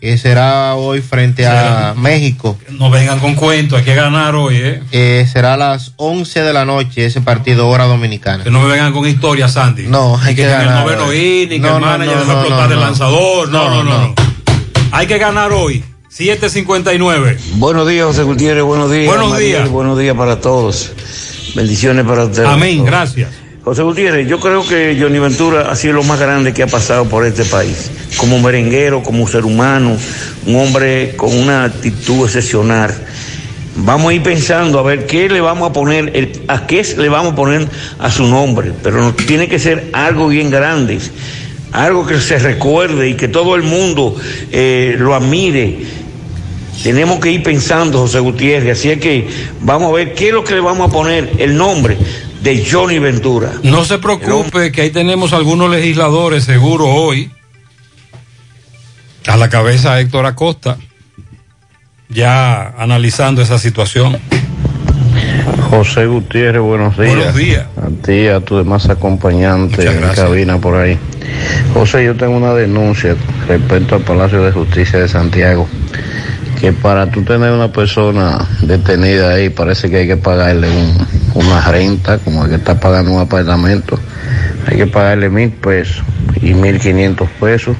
que será hoy frente a. México. No vengan con cuento, hay que ganar hoy, ¿eh? Eh, será a las 11 de la noche ese partido, hora dominicana. Que no me vengan con historias, Sandy. No, hay que, que en el ganar noveno hoy. inning, que No, el no, manager no, explotar no, el no. lanzador. No, no, no, no. Hay que ganar hoy. 7.59. Buenos días, José Gutiérrez, buenos días. Buenos Mariel, días. Buenos días para todos. Bendiciones para ustedes. Amén, gracias. José Gutiérrez, yo creo que Johnny Ventura ha sido lo más grande que ha pasado por este país. Como merenguero, como ser humano, un hombre con una actitud excepcional. Vamos a ir pensando a ver qué le vamos a poner, a qué le vamos a poner a su nombre, pero tiene que ser algo bien grande, algo que se recuerde y que todo el mundo eh, lo admire. Tenemos que ir pensando, José Gutiérrez, así es que vamos a ver qué es lo que le vamos a poner el nombre de Johnny Ventura. No se preocupe, que ahí tenemos algunos legisladores seguro hoy. A la cabeza Héctor Acosta, ya analizando esa situación. José Gutiérrez, buenos días. Buenos días. A ti y a tus demás acompañantes en gracias. cabina por ahí. José, yo tengo una denuncia respecto al Palacio de Justicia de Santiago. Que para tú tener una persona detenida ahí, parece que hay que pagarle un- una renta, como el que está pagando un apartamento. Hay que pagarle mil pesos y mil quinientos pesos,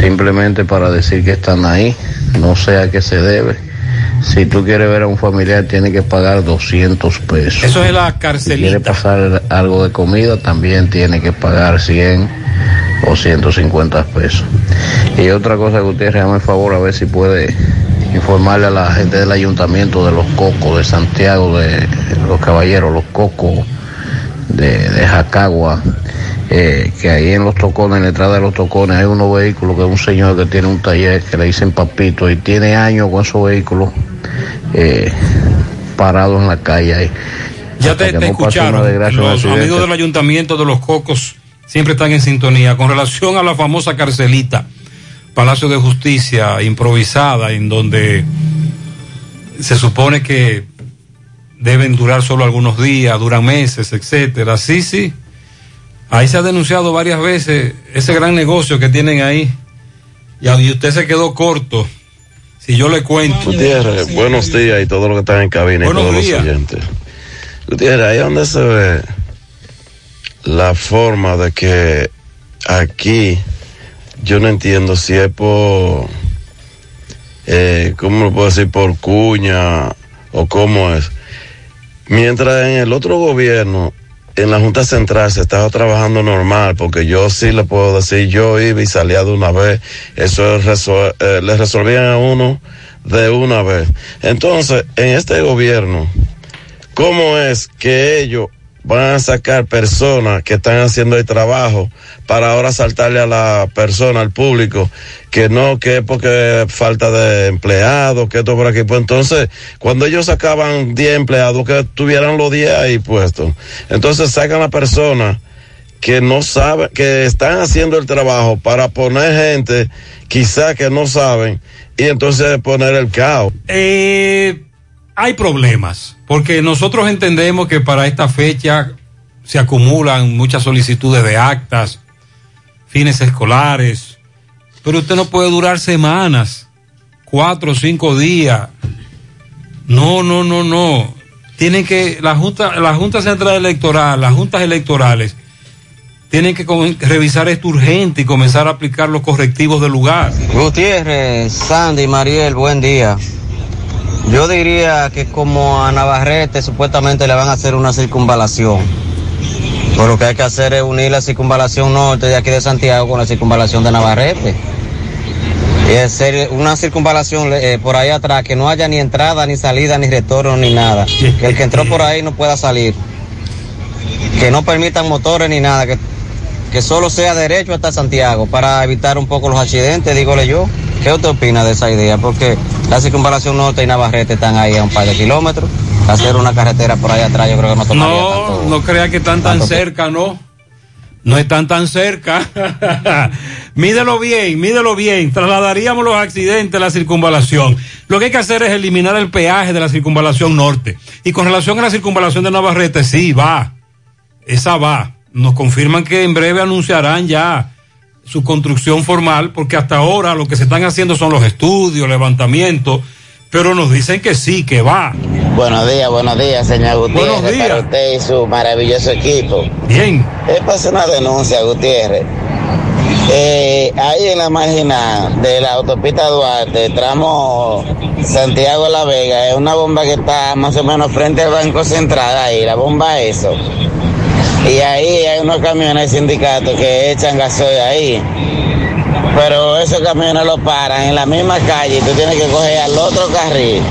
simplemente para decir que están ahí. No sé a qué se debe. Si tú quieres ver a un familiar, tienes que pagar 200 pesos. Eso es la Si quiere carcelita. pasar algo de comida, también tiene que pagar 100 o 150 pesos. Y otra cosa, Gutiérrez, hazme el favor a ver si puede informarle a la gente del ayuntamiento de los Cocos, de Santiago, de los Caballeros, los Cocos, de, de Jacagua, eh, que ahí en los tocones, en la entrada de los tocones, hay unos vehículos que es un señor que tiene un taller que le dicen papito y tiene años con esos vehículos eh, parados en la calle ahí. Ya Hasta te, que te no escucharon. Los amigos del ayuntamiento de Los Cocos siempre están en sintonía con relación a la famosa carcelita, Palacio de Justicia improvisada, en donde se supone que deben durar solo algunos días, duran meses, etcétera. Sí, sí. Ahí se ha denunciado varias veces ese gran negocio que tienen ahí. Y usted se quedó corto. Si yo le cuento. Gutiérrez, buenos días y todos los que están en cabina y Buenos todos días. los oyentes. Gutiérrez, ahí donde se ve la forma de que aquí yo no entiendo si es por, eh, ¿cómo lo puedo decir? Por cuña o cómo es. Mientras en el otro gobierno, en la Junta Central se estaba trabajando normal, porque yo sí le puedo decir, yo iba y salía de una vez, eso es eh, le resolvían a uno de una vez. Entonces, en este gobierno, ¿cómo es que ellos van a sacar personas que están haciendo el trabajo para ahora saltarle a la persona, al público, que no, que es porque falta de empleados, que esto por aquí. Pues entonces, cuando ellos sacaban 10 empleados, que tuvieran los 10 ahí puestos. Entonces sacan a personas que no saben, que están haciendo el trabajo para poner gente quizá que no saben y entonces poner el caos. Eh, hay problemas, porque nosotros entendemos que para esta fecha se acumulan muchas solicitudes de actas, fines escolares, pero usted no puede durar semanas, cuatro o cinco días. No, no, no, no. Tienen que, la Junta, la Junta Central Electoral, las juntas electorales, tienen que revisar esto urgente y comenzar a aplicar los correctivos del lugar. Gutiérrez, Sandy, Mariel, buen día. Yo diría que como a Navarrete supuestamente le van a hacer una circunvalación. Pero lo que hay que hacer es unir la circunvalación norte de aquí de Santiago con la circunvalación de Navarrete. Y hacer una circunvalación eh, por ahí atrás, que no haya ni entrada, ni salida, ni retorno, ni nada. Que el que entró por ahí no pueda salir. Que no permitan motores ni nada, que, que solo sea derecho hasta Santiago para evitar un poco los accidentes, dígole yo. ¿Qué usted opina de esa idea? Porque la circunvalación norte y Navarrete están ahí a un par de kilómetros. Hacer una carretera por ahí atrás yo creo que no tomaría No, tanto. no crea que están tan cerca, ¿no? No están tan cerca. <laughs> mídelo bien, mídelo bien. Trasladaríamos los accidentes a la circunvalación. Lo que hay que hacer es eliminar el peaje de la circunvalación norte. Y con relación a la circunvalación de Navarrete, sí, va. Esa va. Nos confirman que en breve anunciarán ya su construcción formal, porque hasta ahora lo que se están haciendo son los estudios, levantamientos, pero nos dicen que sí, que va. Buenos días, buenos días, señor Gutiérrez. Buenos días. Para usted y su maravilloso equipo. Bien. Es hacer una denuncia, Gutiérrez. Eh, ahí en la marginal de la autopista Duarte, tramo Santiago La Vega, es una bomba que está más o menos frente al Banco Central, ahí, la bomba eso. Y ahí hay unos camiones de sindicatos que echan gasoil ahí. Pero esos camiones los paran en la misma calle y tú tienes que coger al otro carril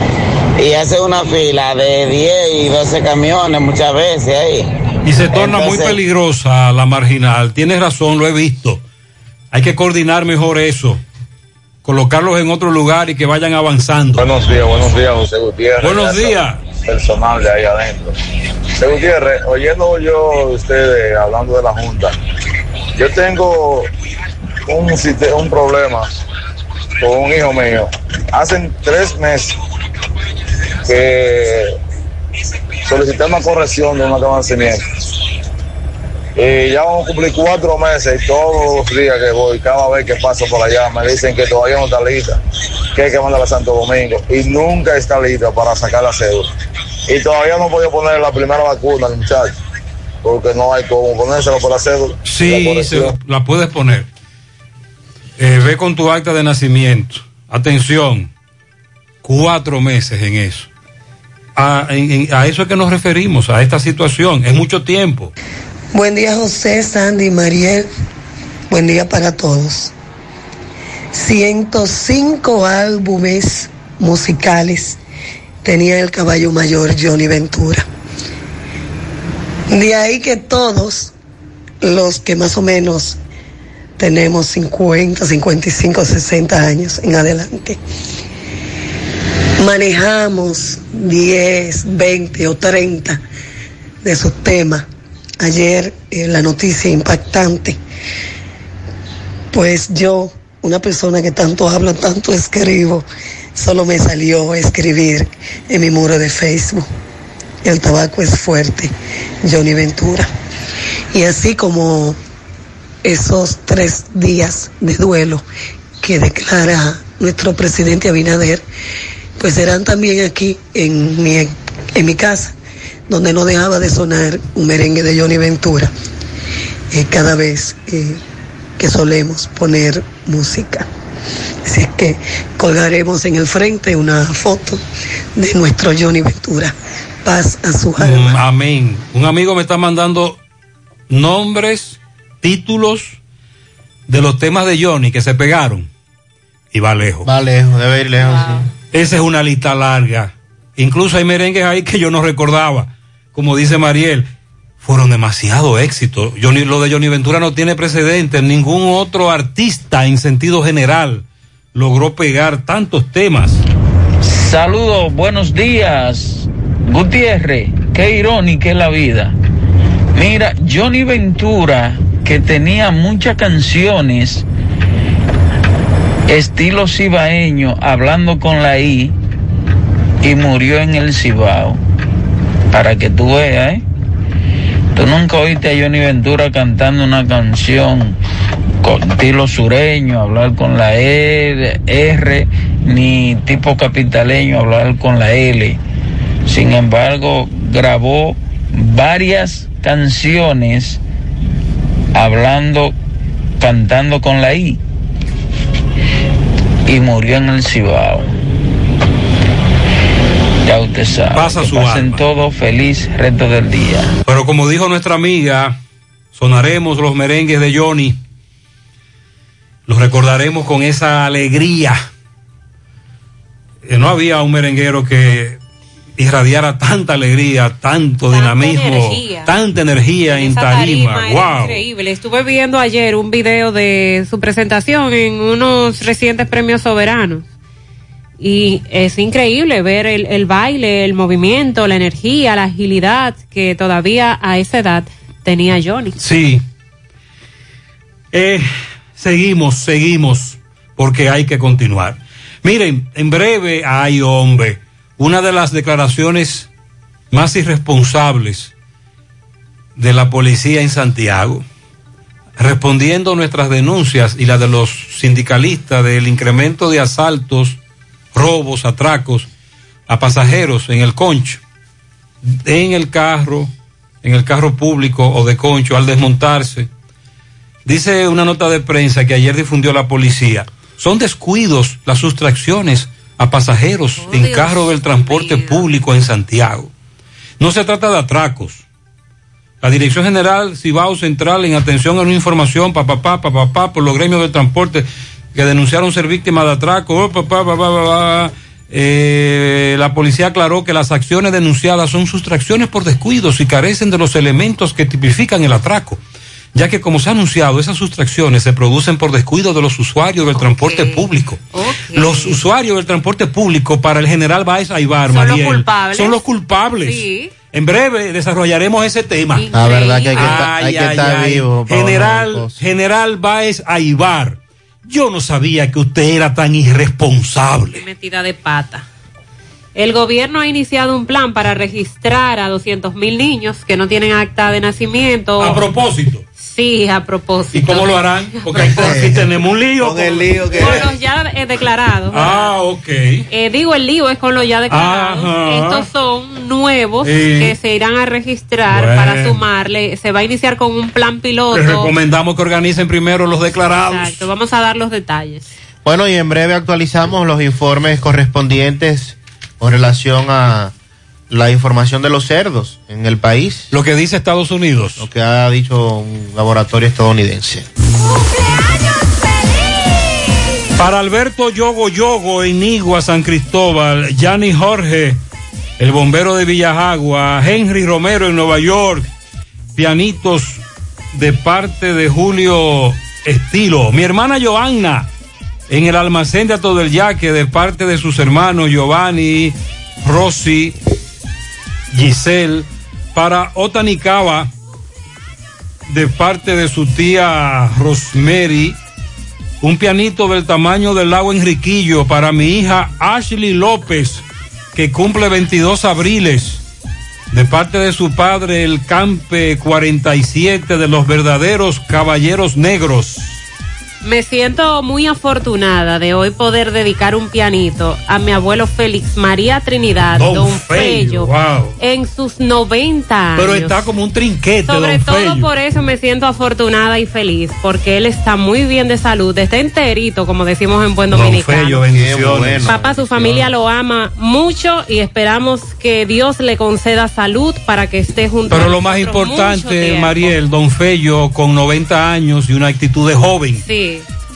y hacer una fila de 10 y 12 camiones muchas veces ahí. Y se torna muy peligrosa la marginal. Tienes razón, lo he visto. Hay que coordinar mejor eso. Colocarlos en otro lugar y que vayan avanzando. Buenos días, buenos días, José Gutiérrez. Buenos días. Personal de ahí adentro. José Gutiérrez, oyendo yo de ustedes hablando de la Junta, yo tengo un, un problema con un hijo mío. Hacen tres meses que solicité una corrección de un avancamiento. Y ya vamos a cumplir cuatro meses y todos los días que voy, cada vez que paso por allá, me dicen que todavía no está lista, que hay que mandarla a Santo Domingo y nunca está lista para sacar la cédula. Y todavía no podido poner la primera vacuna al muchacho, porque no hay cómo ponérselo por la cédula. La Sí, se- la puedes poner. Eh, ve con tu acta de nacimiento. Atención, cuatro meses en eso. A, en- a eso es que nos referimos, a esta situación. Es mucho tiempo. Buen día José, Sandy, Mariel. Buen día para todos. 105 álbumes musicales tenía el caballo mayor Johnny Ventura. De ahí que todos los que más o menos tenemos 50, 55, 60 años en adelante, manejamos 10, 20 o 30 de sus temas. Ayer eh, la noticia impactante, pues yo, una persona que tanto hablo, tanto escribo, solo me salió escribir en mi muro de Facebook. El tabaco es fuerte, Johnny Ventura. Y así como esos tres días de duelo que declara nuestro presidente Abinader, pues serán también aquí en mi, en mi casa, donde no dejaba de sonar un merengue de Johnny Ventura, eh, cada vez eh, que solemos poner música. Así es que colgaremos en el frente una foto de nuestro Johnny Ventura. Paz a su alma. Mm, amén. Un amigo me está mandando nombres, títulos de los temas de Johnny que se pegaron. Y va lejos. Va lejos, debe ir lejos, sí. Esa es una lista larga. Incluso hay merengues ahí que yo no recordaba. como dice Mariel, fueron demasiado éxitos. Johnny- lo de Johnny Ventura no tiene precedente. Ningún otro artista en sentido general logró pegar tantos temas. Saludos, buenos días. Gutiérrez, qué irónica es la vida. Mira, Johnny Ventura, que tenía muchas canciones estilo cibaeño, hablando con la I, y murió en el Cibao. Para que tú veas, ¿eh? Tú nunca oíste a Johnny Ventura cantando una canción con estilo sureño, hablar con la E, R, ni tipo capitaleño, hablar con la L. Sin embargo, grabó varias canciones hablando, cantando con la I. Y murió en el Cibao. Ya usted sabe. Pasa Que su pasen alma. todos feliz resto del día. Pero como dijo nuestra amiga, sonaremos los merengues de Johnny. Los recordaremos con esa alegría. No había un merenguero que irradiara tanta alegría, tanto dinamismo, energía. tanta energía en Esa tarima. era Wow. Increíble. Estuve viendo ayer un video de su presentación en unos recientes premios soberanos. Y es increíble ver el, el baile, el movimiento, la energía, la agilidad que todavía a esa edad tenía Johnny. Sí. Eh, seguimos, seguimos, porque hay que continuar. Miren, en breve, ay hombre, una de las declaraciones más irresponsables de la policía en Santiago, respondiendo a nuestras denuncias y las de los sindicalistas del incremento de asaltos, robos, atracos a pasajeros en el concho, en el carro, en el carro público o de concho al desmontarse. Dice una nota de prensa que ayer difundió la policía. Son descuidos las sustracciones a pasajeros en Dios carro del transporte público en Santiago. No se trata de atracos. La Dirección General Cibao Central en atención a una información pa pa pa pa por los gremios del transporte que denunciaron ser víctimas de atraco. oh, pa, pa, pa, pa, pa, pa. Eh, la policía aclaró que las acciones denunciadas son sustracciones por descuidos y carecen de los elementos que tipifican el atraco, ya que como se ha anunciado, esas sustracciones se producen por descuido de los usuarios del transporte público. Los usuarios del transporte público para el general Baez Aybar, Son los culpables. son los culpables. Sí. En breve desarrollaremos ese tema. La verdad que hay que estar- hay que estar vivo hablar de General. General Baez Aybar, yo no sabía que usted era tan irresponsable. metida de pata. El gobierno ha iniciado un plan para registrar a 200 mil niños que no tienen acta de nacimiento. A propósito. Sí, a propósito. ¿Y cómo lo harán? Porque aquí, tenemos un lío. Con el lío que... Con los ya eh, declarados. Ah, ok. Eh, digo, el lío es con los ya declarados. Ajá. Estos son nuevos Sí. que se irán a registrar Bueno. para sumarle. Se va a iniciar con un plan piloto. Les recomendamos que organicen primero los declarados. Exacto, vamos a dar los detalles. Bueno, y en breve actualizamos los informes correspondientes con relación a la información de los cerdos en el país. Lo que dice Estados Unidos. Lo que ha dicho un laboratorio estadounidense. Para Alberto Yogo Yogo en Igua, San Cristóbal, Yanni Jorge, el bombero de Villajagua, Henry Romero en Nueva York, pianitos de parte de Julio Estilo. Mi hermana Joanna en el almacén de Ato del Yaque de parte de sus hermanos Giovanni, Rosy, Giselle. Para Otanicaba de parte de su tía Rosemary un pianito del tamaño del lago Enriquillo para mi hija Ashley López, que cumple 22 abriles, de parte de su padre, el Campe 47 de los verdaderos caballeros negros. Me siento muy afortunada de hoy poder dedicar un pianito a mi abuelo Félix María Trinidad, Don Don, Fello, Fello, wow. en sus 90 años. Pero está como un trinquete, Sobre don todo Fello. por eso me siento afortunada y feliz, porque él está muy bien de salud, está enterito, como decimos en buen Don dominicano. Fello, bendiciones. bueno. Papá, su familia lo ama mucho y esperamos que Dios le conceda salud para que esté junto a Pero lo más importante. Mariel, don Fello, con 90 años y una actitud de joven. Sí.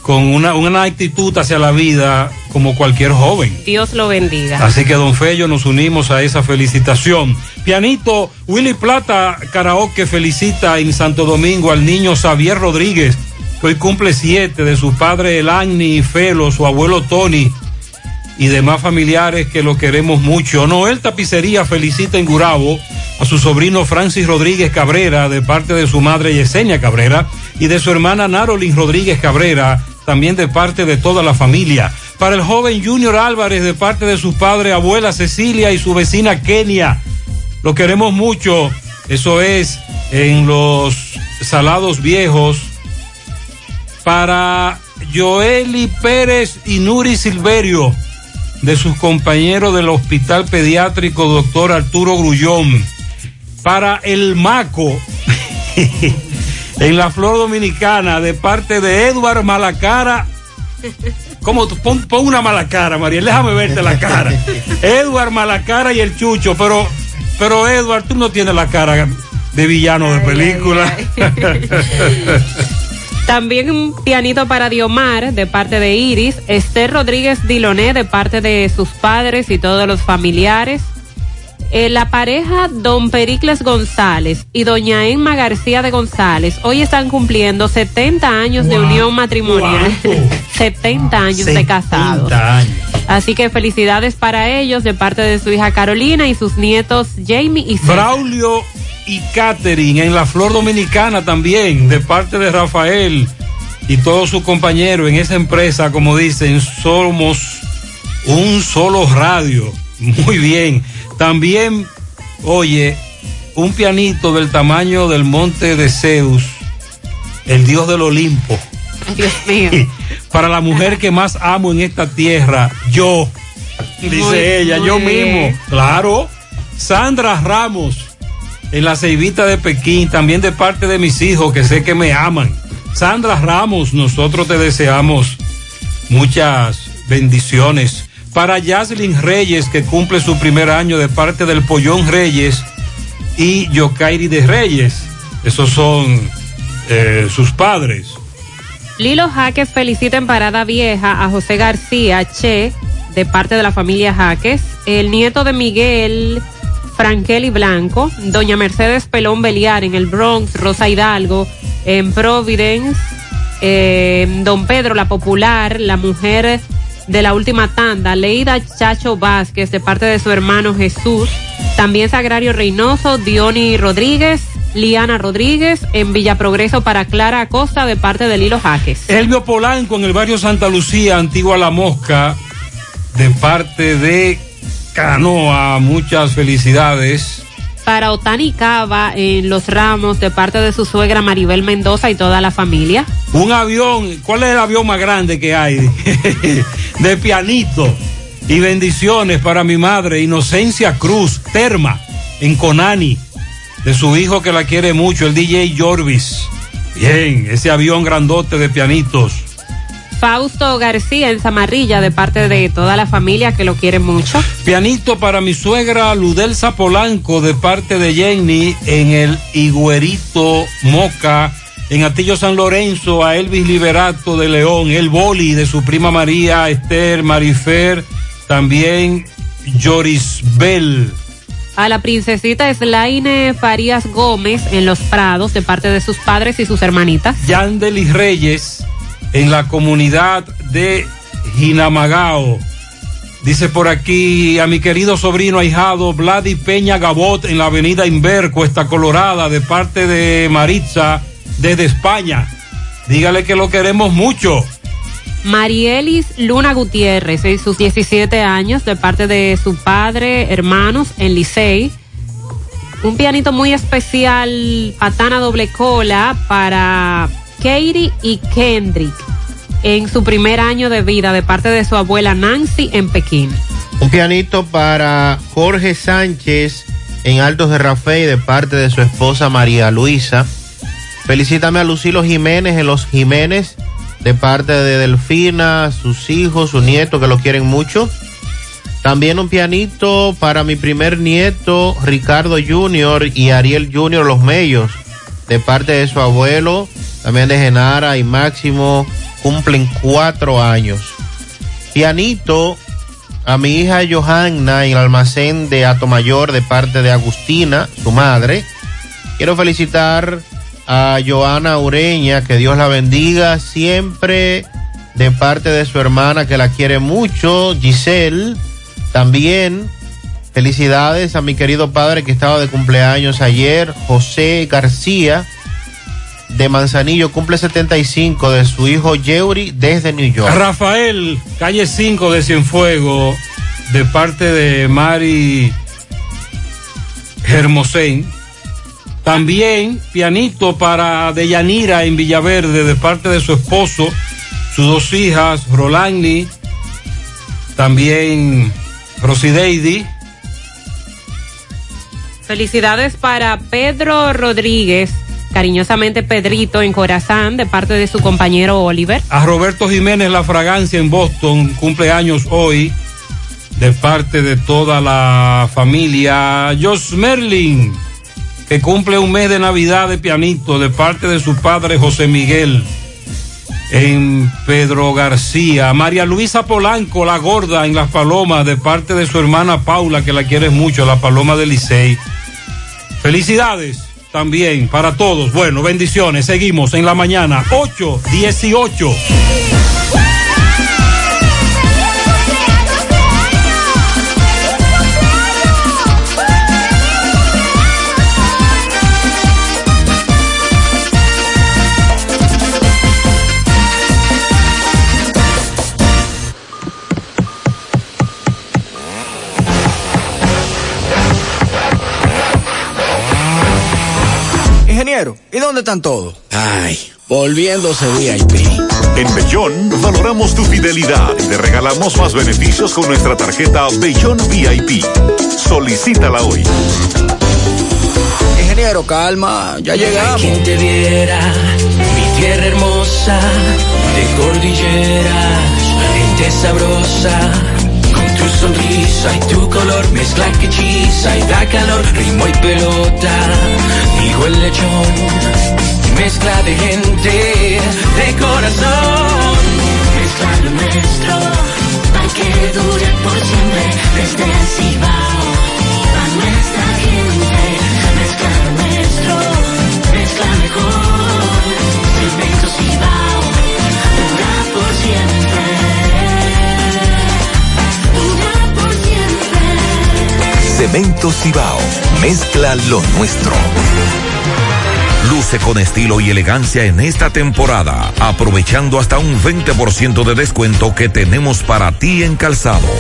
Con una, una actitud hacia la vida como cualquier joven. Dios lo bendiga. Así que, don Fello, nos unimos a esa felicitación. Pianito, Willy Plata Karaoke felicita en Santo Domingo al niño Xavier Rodríguez, hoy cumple siete, de su padre Elani Felo, su abuelo Tony y demás familiares que lo queremos mucho. Noel Tapicería felicita en Gurabo a su sobrino Francis Rodríguez Cabrera de parte de su madre Yesenia Cabrera y de su hermana Narolin Rodríguez Cabrera, también de parte de toda la familia. Para el joven Junior Álvarez de parte de su padre, abuela Cecilia y su vecina Kenia. Lo queremos mucho. Eso es en los Salados Viejos. Para Joeli Pérez y Nuri Silverio de sus compañeros del Hospital Pediátrico Doctor Arturo Grullón. Para el Maco, <laughs> <laughs> en la Flor Dominicana, de parte de Edward Malacara. ¿Cómo? tú? Pon, pon una mala cara, Mariel, déjame verte la cara. Edward Malacara y el Chucho, pero, pero Edward, tú no tienes la cara de villano de película. También un pianito para Diomar de parte de Iris, Esther Rodríguez Diloné de parte de sus padres y todos los familiares. Eh, la pareja Don Pericles González y Doña Emma García de González hoy están cumpliendo 70 años de unión matrimonial. 70 <laughs> años de casados. Así que felicidades para ellos de parte de su hija Carolina y sus nietos Jamie y César. Braulio y Catherine en la Flor Dominicana también, de parte de Rafael y todos sus compañeros en esa empresa, como dicen, somos un solo radio. Muy bien. También, oye, un pianito del tamaño del monte de Zeus, el dios del Olimpo. Dios mío. <laughs> Para la mujer que más amo en esta tierra, yo, dice Muy- ella, muy yo bien. mismo. Claro. Sandra Ramos, en la ceibita de Pekín, también de parte de mis hijos que sé que me aman. Sandra Ramos, nosotros te deseamos muchas bendiciones. Para Yaslin Reyes, que cumple su primer año de parte del Pollón Reyes y Yokairi de Reyes. Esos son eh, sus padres. Lilo Jaques felicita en Parada Vieja a José García Che, de parte de la familia Jaques, el nieto de Miguel Frankeli Blanco, doña Mercedes Pelón Beliar en el Bronx, Rosa Hidalgo, en Providence, eh, don Pedro La Popular, la mujer de la última tanda, Leida Chacho Vázquez, de parte de su hermano Jesús, también Sagrario Reynoso, Diony Rodríguez, Liana Rodríguez, en Villa Progreso para Clara Acosta, de parte de Lilo Jaques. Elvio Polanco en el barrio Santa Lucía, Antigua La Mosca, de parte de Canoa. Muchas felicidades. Para Otani Cava en Los Ramos, de parte de su suegra Maribel Mendoza y toda la familia. Un avión, ¿cuál es el avión más grande que hay? <laughs> de pianito. Y bendiciones para mi madre, Inocencia Cruz, Terma, en Conani, de su hijo que la quiere mucho, el DJ Jorvis. Bien, ese avión grandote de pianitos. Fausto García en Zamarrilla, de parte de toda la familia que lo quiere mucho. Pianito para mi suegra Ludelsa Polanco de parte de Jenny en el Higuerito Moca, en Atillo San Lorenzo, a Elvis Liberato de León, el boli de su prima María Esther Marifer, también Joris Bell. A la princesita Slaine Farías Gómez en Los Prados, de parte de sus padres y sus hermanitas. Yandelis Reyes en la comunidad de Jinamagao. Dice por aquí a mi querido sobrino ahijado Vladi Peña Gabot en la avenida Inver, Cuesta Colorada, de parte de Maritza desde España. Dígale que lo queremos mucho. Marielis Luna Gutiérrez, en sus 17 años, de parte de su padre, hermanos, en Licey. Un pianito muy especial, patana doble cola, para Katie y Kendrick, en su primer año de vida, de parte de su abuela Nancy en Pekín. Un pianito para Jorge Sánchez en Altos de Rafael de parte de su esposa María Luisa. Felicítame a Lucilo Jiménez en Los Jiménez de parte de Delfina, sus hijos, su nieto que lo quieren mucho. También un pianito para mi primer nieto Ricardo Junior y Ariel Junior Los Mellos de parte de su abuelo, también de Genara y Máximo cumplen cuatro años. Pianito a mi hija Johanna en el almacén de Atomayor de parte de Agustina, su madre. Quiero felicitar a Joana Ureña, que Dios la bendiga siempre de parte de su hermana que la quiere mucho, Giselle. También felicidades a mi querido padre que estaba de cumpleaños ayer, José García de Manzanillo, cumple 75 de su hijo Yeuri desde New York. Rafael, calle 5 de Cienfuego, de parte de Mari Hermosén. También pianito para Deyanira en Villaverde, de parte de su esposo, sus dos hijas, Rolandi, también Rosideidi. Felicidades para Pedro Rodríguez, cariñosamente Pedrito en Corazán, de parte de su compañero Oliver. A Roberto Jiménez La Fragancia en Boston, cumpleaños hoy, de parte de toda la familia. Jos Merlin, que cumple un mes de Navidad de pianito, de parte de su padre José Miguel. En Pedro García, María Luisa Polanco, la gorda en Las Palomas, de parte de su hermana Paula, que la quiere mucho, la Paloma de Licey. Felicidades también para todos. Bueno, bendiciones. Seguimos en la mañana, 8.18. ¿y dónde están todos? Ay, volviéndose VIP. En Bellón valoramos tu fidelidad y te regalamos más beneficios con nuestra tarjeta Bellón VIP. Solicítala hoy. Ingeniero, calma, ya llegamos. Quien te viera, mi tierra hermosa, de cordilleras, gente sabrosa. Sonrisa y tu color, mezcla que hechiza y da calor, ritmo y pelota, digo el lechón, mezcla de gente, de corazón. Mezcla lo nuestro, para que dure por siempre, desde Cemento Cibao, mezcla lo nuestro. Luce con estilo y elegancia en esta temporada, aprovechando hasta un 20% de descuento que tenemos para ti en calzados.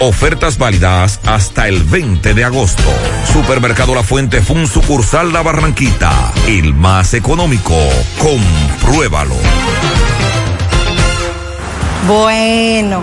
Ofertas válidas hasta el 20 de agosto. Supermercado La Fuente Fun sucursal La Barranquita, el más económico. Compruébalo. Bueno,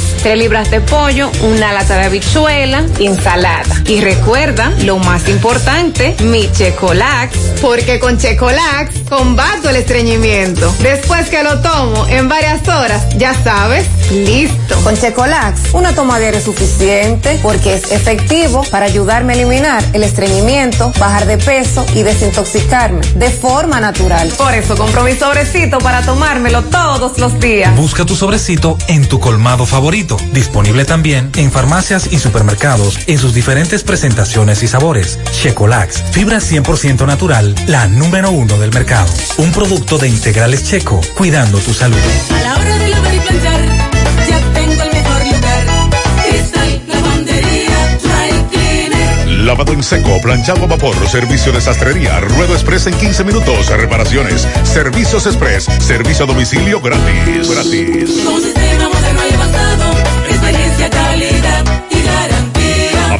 tres libras de pollo, una lata de habichuela y ensalada. Y recuerda, lo más importante, mi Checolax. Porque con Checolax combato el estreñimiento. Después que lo tomo en varias horas, ya sabes, listo. Con Checolax, una toma diaria es suficiente porque es efectivo para ayudarme a eliminar el estreñimiento, bajar de peso y desintoxicarme de forma natural. Por eso compro mi sobrecito para tomármelo todos los días. Busca tu sobrecito en tu colmado favorito. Disponible también en farmacias y supermercados en sus diferentes presentaciones y sabores. Checolax, fibra 100% natural, la número uno del mercado. Un producto de integrales checo, cuidando tu salud. A la hora de lavar y planchar, ya tengo el mejor lugar. Cristal Lavandería Dry Cleaner. Lavado en seco, planchado a vapor, servicio de sastrería, ruedo express en 15 minutos, reparaciones, servicios express, servicio a domicilio gratis. Gratis.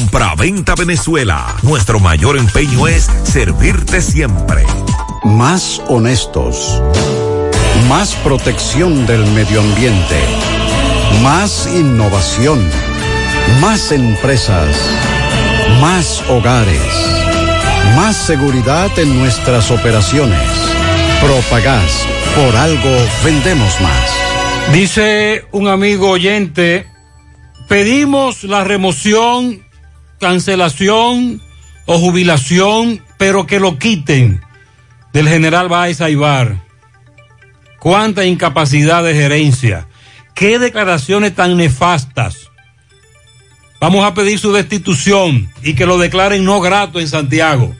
Compra-venta Venezuela. Nuestro mayor empeño es servirte siempre. Más honestos. Más protección del medio ambiente. Más innovación. Más empresas. Más hogares. Más seguridad en nuestras operaciones. Propagás. Por algo vendemos más. Dice un amigo oyente, pedimos la remoción, cancelación o jubilación, pero que lo quiten del general Baez Aibar. Cuánta incapacidad de gerencia. Qué declaraciones tan nefastas. Vamos a pedir su destitución y que lo declaren no grato en Santiago.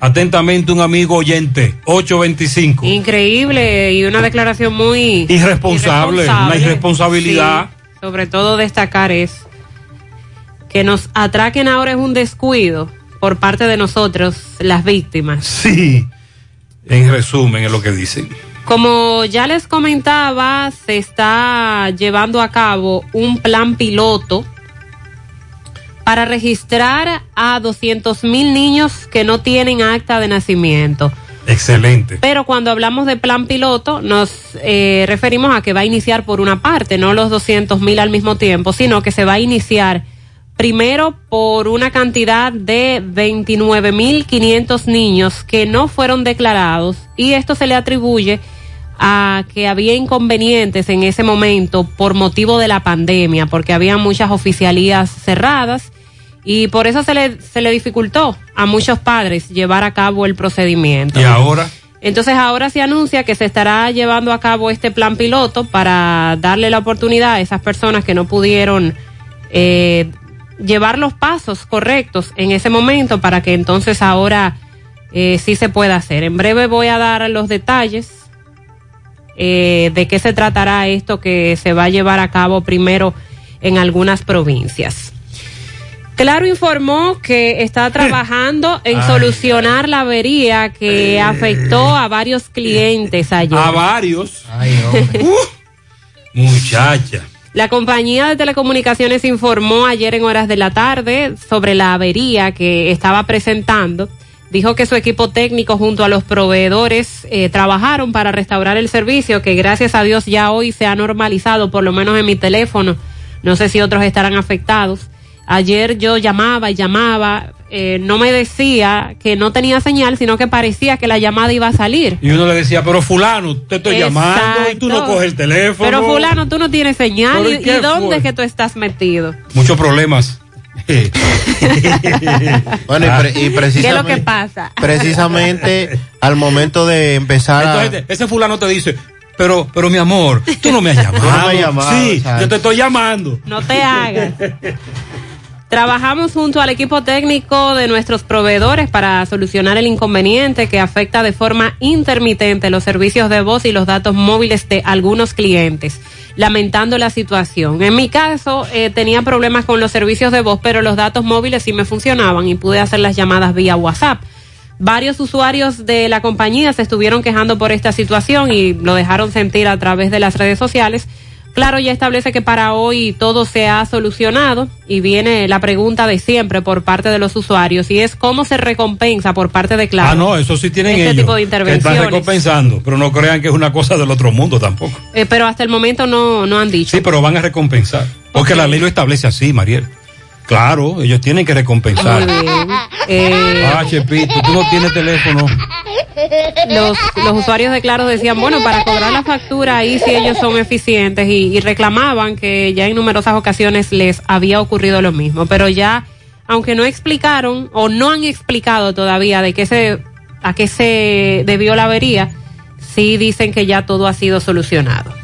Atentamente un amigo oyente, 825. Increíble y una declaración muy Irresponsable, una irresponsabilidad. Sí, sobre todo destacar es que nos atraquen ahora es un descuido por parte de nosotros, las víctimas. Sí, en resumen es lo que dicen. Como ya les comentaba, se está llevando a cabo un plan piloto para registrar a 200 mil niños que no tienen acta de nacimiento. Excelente. Pero cuando hablamos de plan piloto, nos eh, referimos a que va a iniciar por una parte, no los 200 mil al mismo tiempo, sino que se va a iniciar primero por una cantidad de 29 mil 500 niños que no fueron declarados y esto se le atribuye a que había inconvenientes en ese momento por motivo de la pandemia, porque había muchas oficialías cerradas y por eso se le, se le dificultó a muchos padres llevar a cabo el procedimiento. ¿Y ahora? Entonces ahora se anuncia que se estará llevando a cabo este plan piloto para darle la oportunidad a esas personas que no pudieron eh, llevar los pasos correctos en ese momento para que entonces ahora eh, sí se pueda hacer. En breve voy a dar los detalles eh, de qué se tratará esto que se va a llevar a cabo primero en algunas provincias. Claro informó que está <laughs> trabajando en Ay, solucionar la avería que afectó a varios clientes ayer. A varios. Uh, muchacha. La compañía de telecomunicaciones informó ayer en horas de la tarde sobre la avería que estaba presentando. Dijo que su equipo técnico junto a los proveedores eh, trabajaron para restaurar el servicio, que gracias a Dios ya hoy se ha normalizado, por lo menos en mi teléfono. No sé si otros estarán afectados. Ayer yo llamaba y llamaba, eh, no me decía que no tenía señal, sino que parecía que la llamada iba a salir. Y uno le decía, pero fulano, te estoy llamando y tú no coges el teléfono. Pero fulano, tú no tienes señal. ¿Pero ¿Y, dónde fue? es que tú estás metido? Muchos problemas. <laughs> Bueno, y, pre- y ¿Qué es lo precisamente, que pasa? <laughs> precisamente al momento de empezar a... Entonces, ese fulano te dice, Pero, pero mi amor, tú no me has <laughs> llamado. no me has llamado, sí, yo te estoy llamando. No te hagas. Trabajamos junto al equipo técnico de nuestros proveedores para solucionar el inconveniente que afecta de forma intermitente los servicios de voz y los datos móviles de algunos clientes, lamentando la situación. En mi caso, eh, tenía problemas con los servicios de voz, pero los datos móviles sí me funcionaban y pude hacer las llamadas vía WhatsApp. Varios usuarios de la compañía se estuvieron quejando por esta situación y lo dejaron sentir a través de las redes sociales. Claro, ya establece que para hoy todo se ha solucionado y viene la pregunta de siempre por parte de los usuarios y es cómo se recompensa por parte de Claro. Ah, no, eso sí tienen este ellos. tipo de que están intervenciones. recompensando, pero no crean que es una cosa del otro mundo tampoco. Eh, pero hasta el momento no, no han dicho. Sí, pero van a recompensar. Porque la ley lo establece así, Mariel. Claro, ellos tienen que recompensar. Muy bien. Eh, Ah, Chepito, tú no tienes teléfono. los, los usuarios de Claro decían, bueno, para cobrar la factura ahí sí ellos son eficientes y, y reclamaban que ya en numerosas ocasiones les había ocurrido lo mismo, pero ya, aunque no explicaron o no han explicado todavía de qué se, a qué se debió la avería, sí dicen que ya todo ha sido solucionado.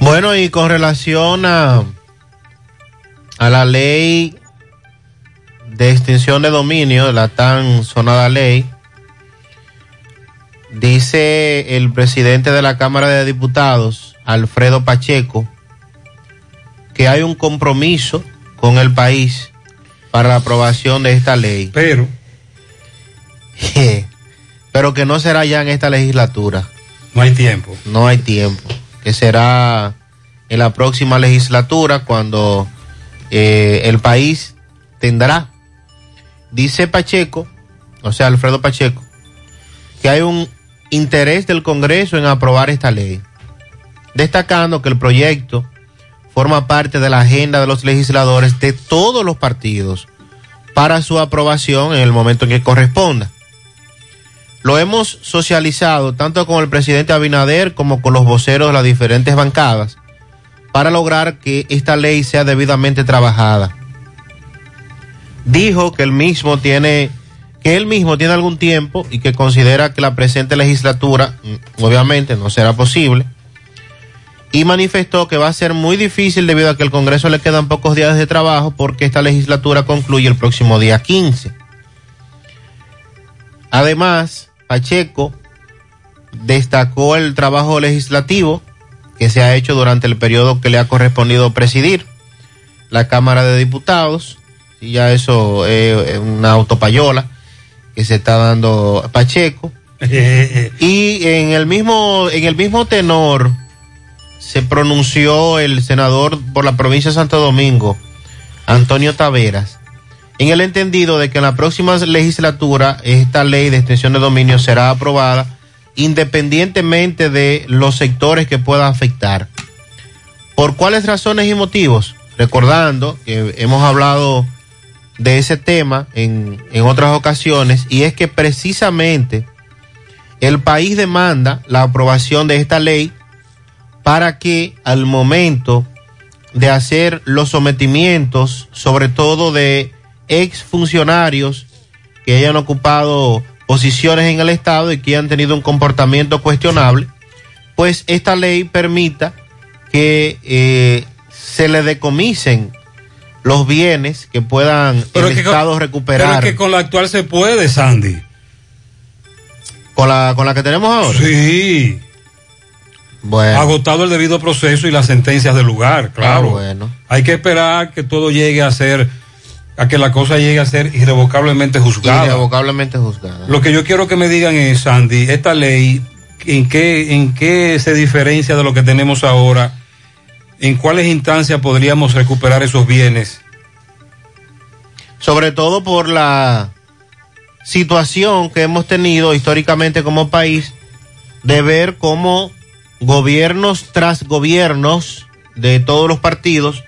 Bueno, y con relación a, a la ley de extinción de dominio, la tan sonada ley, dice el presidente de la Cámara de Diputados, Alfredo Pacheco, que hay un compromiso con el país para la aprobación de esta ley. Pero. Pero que no será ya en esta legislatura. No hay tiempo. No hay tiempo. Que será en la próxima legislatura cuando eh, el país tendrá. Dice Pacheco, o sea, Alfredo Pacheco, que hay un interés del Congreso en aprobar esta ley, destacando que el proyecto forma parte de la agenda de los legisladores de todos los partidos para su aprobación en el momento en que corresponda. Lo hemos socializado tanto con el presidente Abinader como con los voceros de las diferentes bancadas para lograr que esta ley sea debidamente trabajada. Dijo que él mismo tiene que él mismo tiene algún tiempo y que considera que la presente legislatura mm, obviamente no será posible y manifestó que va a ser muy difícil debido a que el Congreso le quedan pocos días de trabajo porque esta legislatura concluye el próximo día 15. Además, Pacheco destacó el trabajo legislativo que se ha hecho durante el periodo que le ha correspondido presidir la Cámara de Diputados, y ya eso es una autopayola que se está dando Pacheco. <laughs> y en el mismo, en el mismo tenor se pronunció el senador por la provincia de Santo Domingo, Antonio Taveras, en el entendido de que en la próxima legislatura esta ley de extensión de dominio será aprobada independientemente de los sectores que pueda afectar. ¿Por cuáles razones y motivos? Recordando que hemos hablado de ese tema en, en otras ocasiones y es que precisamente el país demanda la aprobación de esta ley para que al momento de hacer los sometimientos, sobre todo de exfuncionarios que hayan ocupado posiciones en el Estado y que han tenido un comportamiento cuestionable, pues esta ley permita que eh, se le decomisen los bienes que puedan Pero el que con- Estado Pero recuperar es que con la actual se puede, Sandy. con la con la que tenemos ahora. Sí. Bueno. Agotado el debido proceso y las sentencias del lugar, claro. Ah, bueno. Hay que esperar que todo llegue a ser, a que la cosa llegue a ser irrevocablemente juzgada. Irrevocablemente juzgada. Lo que yo quiero que me digan es, Sandy, esta ley, ¿en qué, ¿en qué se diferencia de lo que tenemos ahora? ¿En cuáles instancias podríamos recuperar esos bienes? sobre todo por la situación que hemos tenido históricamente como país de ver cómo gobiernos tras gobiernos de todos los partidos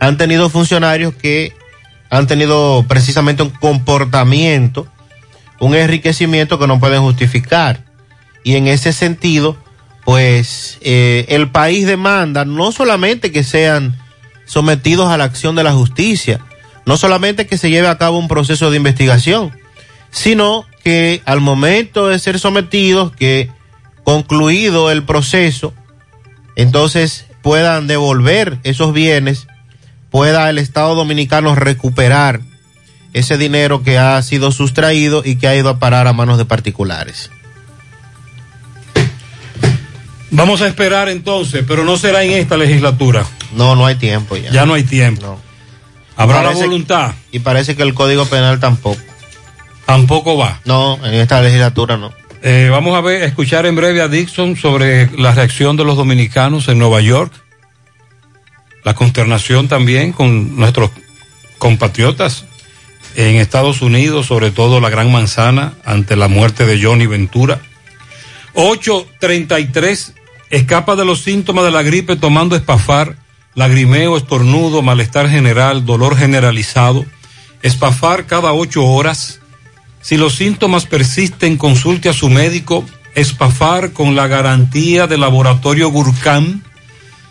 han tenido funcionarios que han tenido precisamente un comportamiento, un enriquecimiento que no pueden justificar. Y en ese sentido, pues eh, el país demanda no solamente que sean sometidos a la acción de la justicia, no solamente que se lleve a cabo un proceso de investigación, sino que al momento de ser sometidos, que concluido el proceso, entonces puedan devolver esos bienes, pueda el Estado Dominicano recuperar ese dinero que ha sido sustraído y que ha ido a parar a manos de particulares. Vamos a esperar entonces, pero no será en esta legislatura. No, no hay tiempo ya. Ya no hay tiempo. Habrá la voluntad. Y parece que el Código Penal tampoco. Tampoco va. No, en esta legislatura no. Eh, vamos a ver, escuchar en breve a Dixon sobre la reacción de los dominicanos en Nueva York. La consternación también con nuestros compatriotas en Estados Unidos, sobre todo la Gran Manzana, ante la muerte de Johnny Ventura. 833 escapa de los síntomas de la gripe tomando espafar, lagrimeo, estornudo, malestar general, dolor generalizado. Espafar cada ocho horas. Si los síntomas persisten, consulte a su médico. Espafar con la garantía del laboratorio Gurkhan.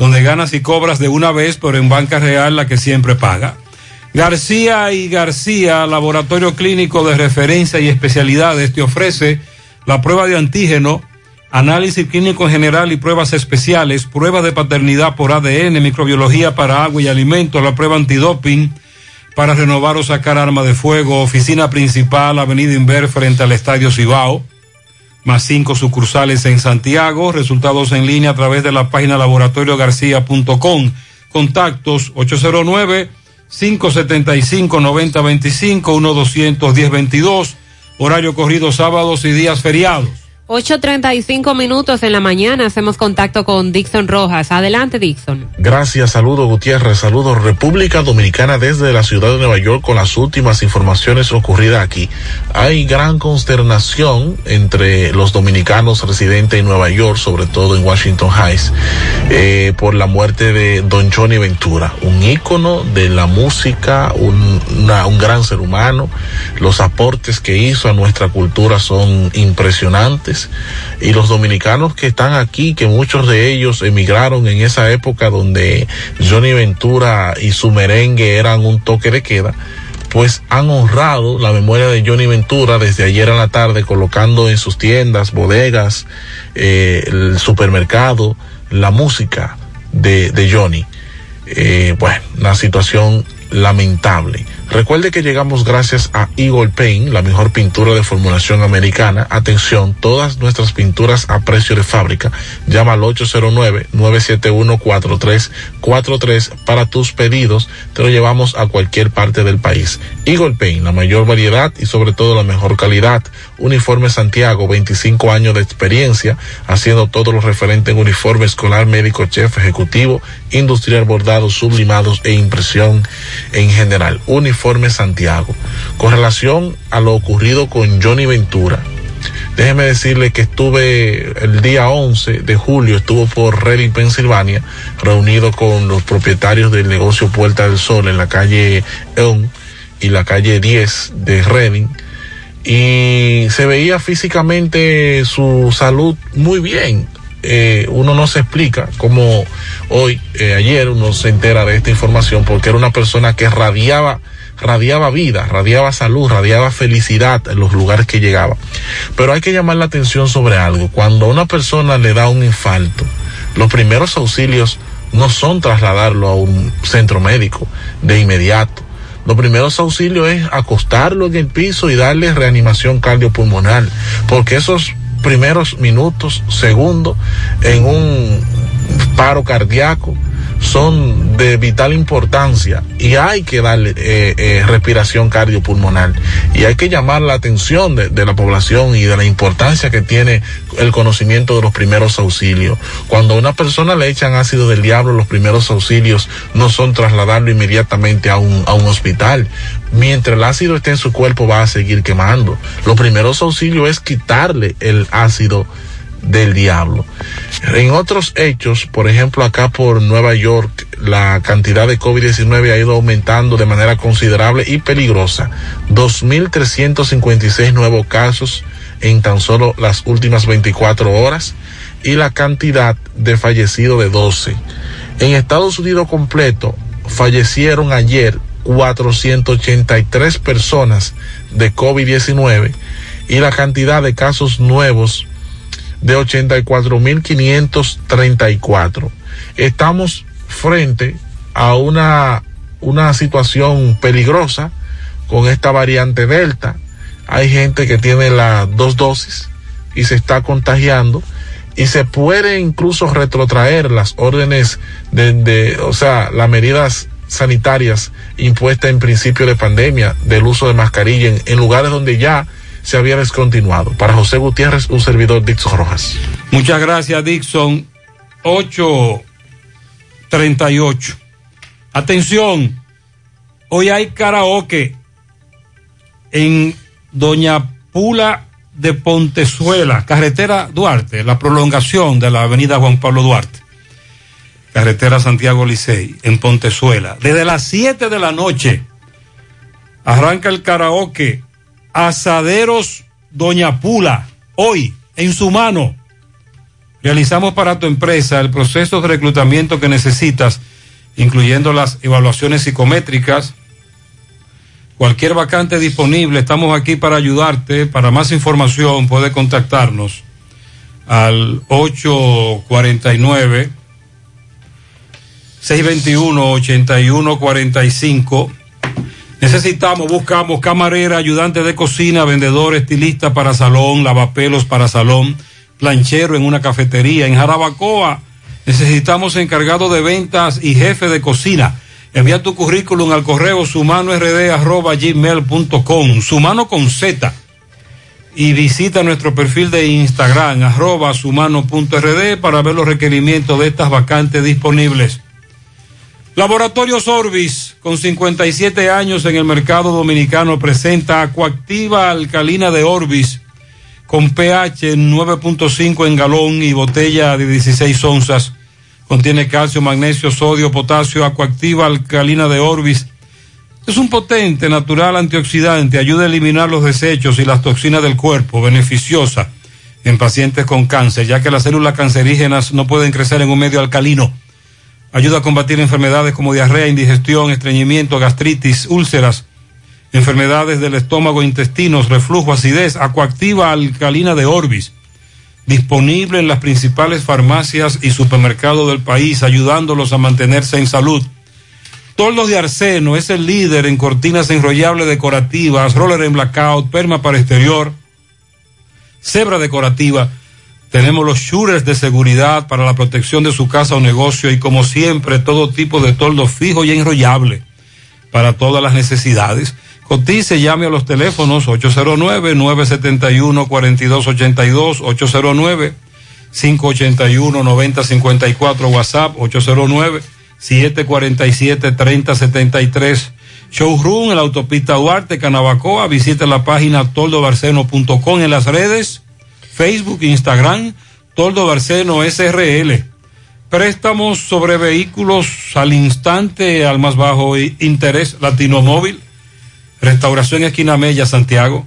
donde ganas y cobras de una vez, pero en Banca Real la que siempre paga. García y García, Laboratorio Clínico de Referencia y Especialidades, te ofrece la prueba de antígeno, análisis clínico en general y pruebas especiales, pruebas de paternidad por ADN, microbiología para agua y alimentos, la prueba antidoping para renovar o sacar arma de fuego, oficina principal, Avenida Inver frente al Estadio Cibao, más cinco sucursales en Santiago, resultados en línea a través de la página laboratoriogarcía.com, contactos 809-575-9025, 1-210-22, horario corrido sábados y días feriados. 8.35 minutos en la mañana hacemos contacto con Dixon Rojas. Adelante, Dixon. Gracias, saludos Gutiérrez, saludos República Dominicana desde la ciudad de Nueva York con las últimas informaciones ocurridas aquí. Hay gran consternación entre los dominicanos residentes en Nueva York, sobre todo en Washington Heights, eh, por la muerte de Don Johnny Ventura, un ícono de la música, un, gran ser humano. Los aportes que hizo a nuestra cultura son impresionantes y los dominicanos que están aquí, que muchos de ellos emigraron en esa época donde Johnny Ventura y su merengue eran un toque de queda, pues han honrado la memoria de Johnny Ventura desde ayer a la tarde, colocando en sus tiendas, bodegas, eh, el supermercado, la música de, de Johnny. Eh, bueno, una situación lamentable. Recuerde que llegamos gracias a Eagle Paint, la mejor pintura de formulación americana. Atención, todas nuestras pinturas a precio de fábrica. Llama al 809-971-4343 para tus pedidos. Te lo llevamos a cualquier parte del país. Eagle Paint, la mayor variedad y sobre todo la mejor calidad. Uniforme Santiago, 25 años de experiencia, haciendo todo lo referente en uniforme escolar, médico, chef, ejecutivo, industrial, bordados, sublimados e impresión en general. Uniforme Santiago. Con relación a lo ocurrido con Johnny Ventura, déjeme decirle que estuve el día 11 de julio, estuvo por Reading, Pensilvania, reunido con los propietarios del negocio Puerta del Sol en la calle Elm y la calle 10 de Reading y se veía físicamente su salud muy bien. Eh, uno no se explica cómo hoy, eh, ayer uno se entera de esta información porque era una persona que radiaba, radiaba vida, radiaba salud, radiaba felicidad en los lugares que llegaba. Pero hay que llamar la atención sobre algo. Cuando a una persona le da un infarto, los primeros auxilios no son trasladarlo a un centro médico de inmediato. Los primeros auxilios es acostarlo en el piso y darle reanimación cardiopulmonar, porque esos primeros minutos, segundos, en un paro cardíaco, son de vital importancia y hay que darle eh, eh, respiración cardiopulmonar y hay que llamar la atención de, de, la población y de la importancia que tiene el conocimiento de los primeros auxilios. Cuando a una persona le echan ácido del diablo, los primeros auxilios no son trasladarlo inmediatamente a un, a un hospital. Mientras el ácido esté en su cuerpo va a seguir quemando. Los primeros auxilios es quitarle el ácido del diablo. En otros hechos, por ejemplo, acá por Nueva York, la cantidad de COVID-19 ha ido aumentando de manera considerable y peligrosa. 2.356 nuevos casos en tan solo las últimas 24 horas y la cantidad de fallecidos de 12. En Estados Unidos completo fallecieron ayer 483 personas de COVID-19 y la cantidad de casos nuevos de 84.534. Estamos frente a una, una situación peligrosa con esta variante Delta. Hay gente que tiene las dos dosis y se está contagiando y se puede incluso retrotraer las órdenes de, de o sea, las medidas sanitarias impuestas en principio de pandemia del uso de mascarilla en, en lugares donde ya se había descontinuado. Para José Gutiérrez, un servidor Dixon Rojas. Muchas gracias, Dixon. 838. Atención, hoy hay karaoke en Doña Pula de Pontezuela, carretera Duarte, la prolongación de la avenida Juan Pablo Duarte, carretera Santiago Licey, en Pontezuela. Desde las 7 de la noche arranca el karaoke Asaderos Doña Pula, hoy en su mano. Realizamos para tu empresa el proceso de reclutamiento que necesitas, incluyendo las evaluaciones psicométricas. Cualquier vacante disponible, estamos aquí para ayudarte. Para más información puede contactarnos al 849 621 8145 Necesitamos, buscamos camarera, ayudante de cocina, vendedor, estilista para salón, lavapelos para salón, planchero en una cafetería. En Jarabacoa necesitamos encargado de ventas y jefe de cocina. Envía tu currículum al correo sumanord.gmail.com, sumano con Z. Y visita nuestro perfil de Instagram, arroba sumano.rd, para ver los requerimientos de estas vacantes disponibles. Laboratorios Orbis, con 57 años en el mercado dominicano, presenta Acuactiva Alcalina de Orbis, con pH 9.5 en galón y botella de 16 onzas. Contiene calcio, magnesio, sodio, potasio, Acuactiva Alcalina de Orbis. Es un potente, natural antioxidante, ayuda a eliminar los desechos y las toxinas del cuerpo, beneficiosa en pacientes con cáncer, ya que las células cancerígenas no pueden crecer en un medio alcalino Ayuda a combatir enfermedades como diarrea, indigestión, estreñimiento, gastritis, úlceras, enfermedades del estómago, intestinos, reflujo, acidez, acuactiva alcalina de Orbis. Disponible en las principales farmacias y supermercados del país, ayudándolos a mantenerse en salud. Toldos de Arseno es el líder en cortinas enrollables decorativas, roller en blackout, perma para exterior, cebra decorativa tenemos los shooters de seguridad para la protección de su casa o negocio y como siempre todo tipo de toldo fijo y enrollable para todas las necesidades. Cotice, llame a los teléfonos 809-971-4282, 809-581-9054, WhatsApp 809-747-3073. Showroom en la autopista Duarte, Canabacoa. Visite la página toldobarceno.com en las redes Facebook, Instagram, Toldo Barceno SRL. Préstamos sobre vehículos al instante, al más bajo interés, Latino Móvil. Restauración Esquina Mella, Santiago.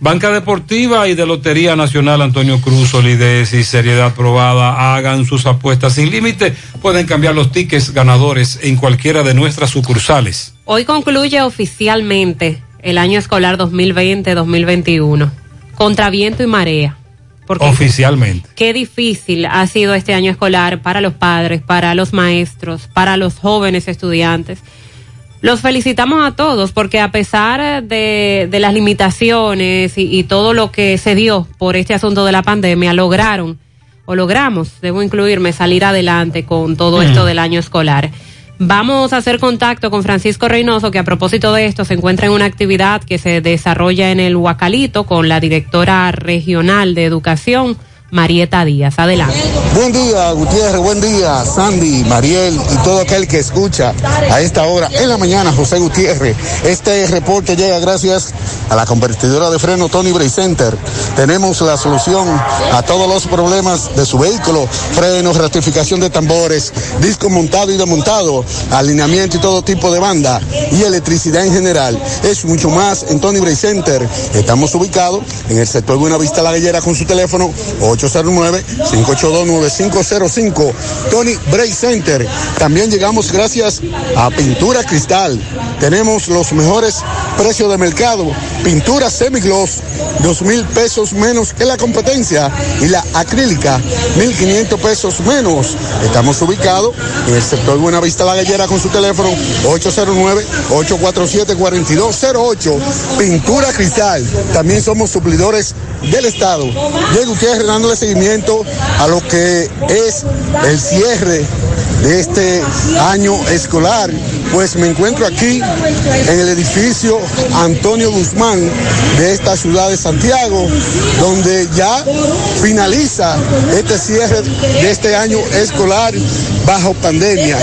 Banca Deportiva y de Lotería Nacional Antonio Cruz, solidez y seriedad probada. Hagan sus apuestas sin límite. Pueden cambiar los tickets ganadores en cualquiera de nuestras sucursales. Hoy concluye oficialmente el año escolar 2020-2021. Contra viento y marea. Porque Oficialmente. Qué difícil ha sido este año escolar para los padres, para los maestros, para los jóvenes estudiantes. Los felicitamos a todos porque a pesar de, de las limitaciones y, y todo lo que se dio por este asunto de la pandemia, lograron o logramos, debo incluirme, salir adelante con todo Mm. esto del año escolar. Vamos a hacer contacto con Francisco Reynoso, que a propósito de esto se encuentra en una actividad que se desarrolla en el Huacalito con la directora regional de educación, Marieta Díaz. Adelante. Buen día, Gutiérrez, buen día, Sandy, Mariel y todo aquel que escucha a esta hora en la mañana, José Gutiérrez. Este reporte llega gracias a la convertidora de freno Tony Bray Center. Tenemos la solución a todos los problemas de su vehículo, frenos, rectificación de tambores, disco montado y desmontado, alineamiento y todo tipo de banda y electricidad en general. Es mucho más en Tony Bray Center. Estamos ubicados en el sector Buenavista La Gallera con su teléfono 809-582-9505. Tony Bray Center. También llegamos gracias a Pintura Cristal. Tenemos los mejores precios de mercado. Pintura semigloss, dos mil pesos menos que la competencia. Y la acrílica, mil quinientos pesos menos. Estamos ubicados en el sector Buenavista La Gallera con su teléfono 809-847-4208. Pintura Cristal. También somos suplidores del Estado. Jay Gutiérrez seguimiento a lo que es el cierre de este año escolar. Pues me encuentro aquí en el edificio Antonio Guzmán de esta ciudad de Santiago, donde ya finaliza este cierre de este año escolar bajo pandemia.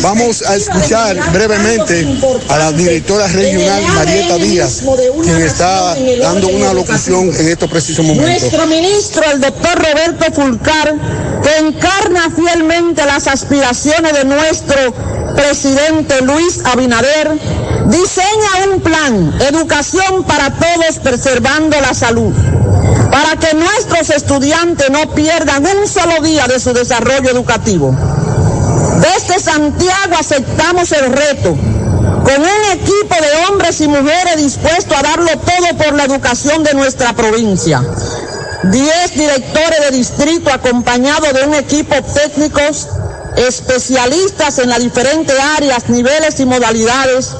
Vamos a escuchar brevemente a la directora regional Marieta Díaz, quien está dando una locución en estos precisos momentos. Nuestro ministro, el doctor Roberto Fulcar, que encarna fielmente las aspiraciones de nuestro presidente Luis Abinader, diseña un plan, educación para todos preservando la salud, para que nuestros estudiantes no pierdan un solo día de su desarrollo educativo. Desde Santiago aceptamos el reto con un equipo de hombres y mujeres dispuestos a darlo todo por la educación de nuestra provincia. Diez directores de distrito acompañados de un equipo técnicos especialistas en las diferentes áreas, niveles y modalidades,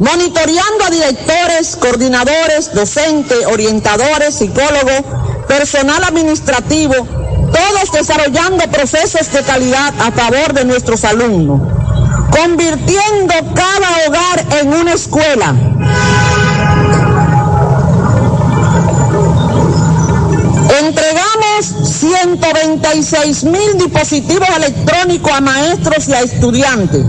monitoreando a directores, coordinadores, docentes, orientadores, psicólogos, personal administrativo, todos desarrollando procesos de calidad a favor de nuestros alumnos, convirtiendo cada hogar en una escuela. Entregamos 126 mil dispositivos electrónicos a maestros y a estudiantes.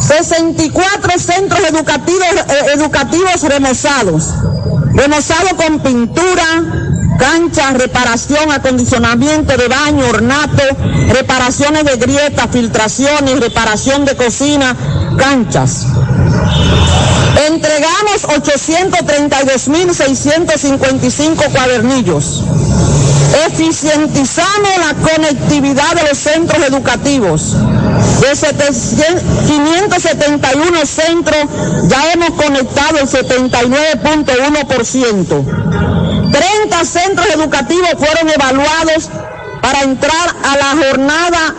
64 centros educativos, eh, educativos remozados. Remozados con pintura, canchas, reparación, acondicionamiento de baño, ornato, reparaciones de grietas, filtraciones, reparación de cocina, canchas. Entregamos 832.655 cuadernillos. Eficientizamos la conectividad de los centros educativos. De 700 571 centros ya hemos conectado el 79.1%. 30 centros educativos fueron evaluados para entrar a la jornada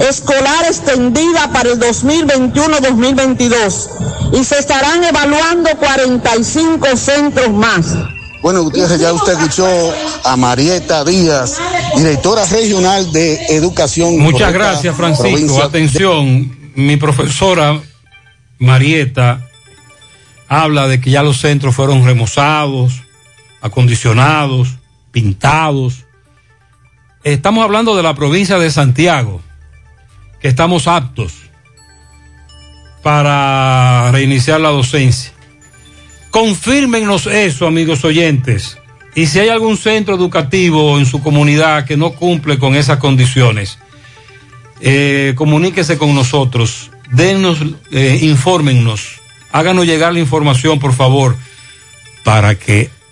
escolar extendida para el 2021-2022 y se estarán evaluando 45 centros más. Bueno, Gutiérrez, ya usted escuchó a Marieta Díaz, directora regional de educación. Muchas gracias, Francisco. provincia. Atención, mi profesora Marieta habla de que ya los centros fueron remozados, acondicionados, pintados. Estamos hablando de la provincia de Santiago, que estamos aptos para reiniciar la docencia. Confírmenos eso, amigos oyentes. Y si hay algún centro educativo en su comunidad que no cumple con esas condiciones, eh, comuníquese con nosotros, denos, eh, háganos llegar la información, por favor, para que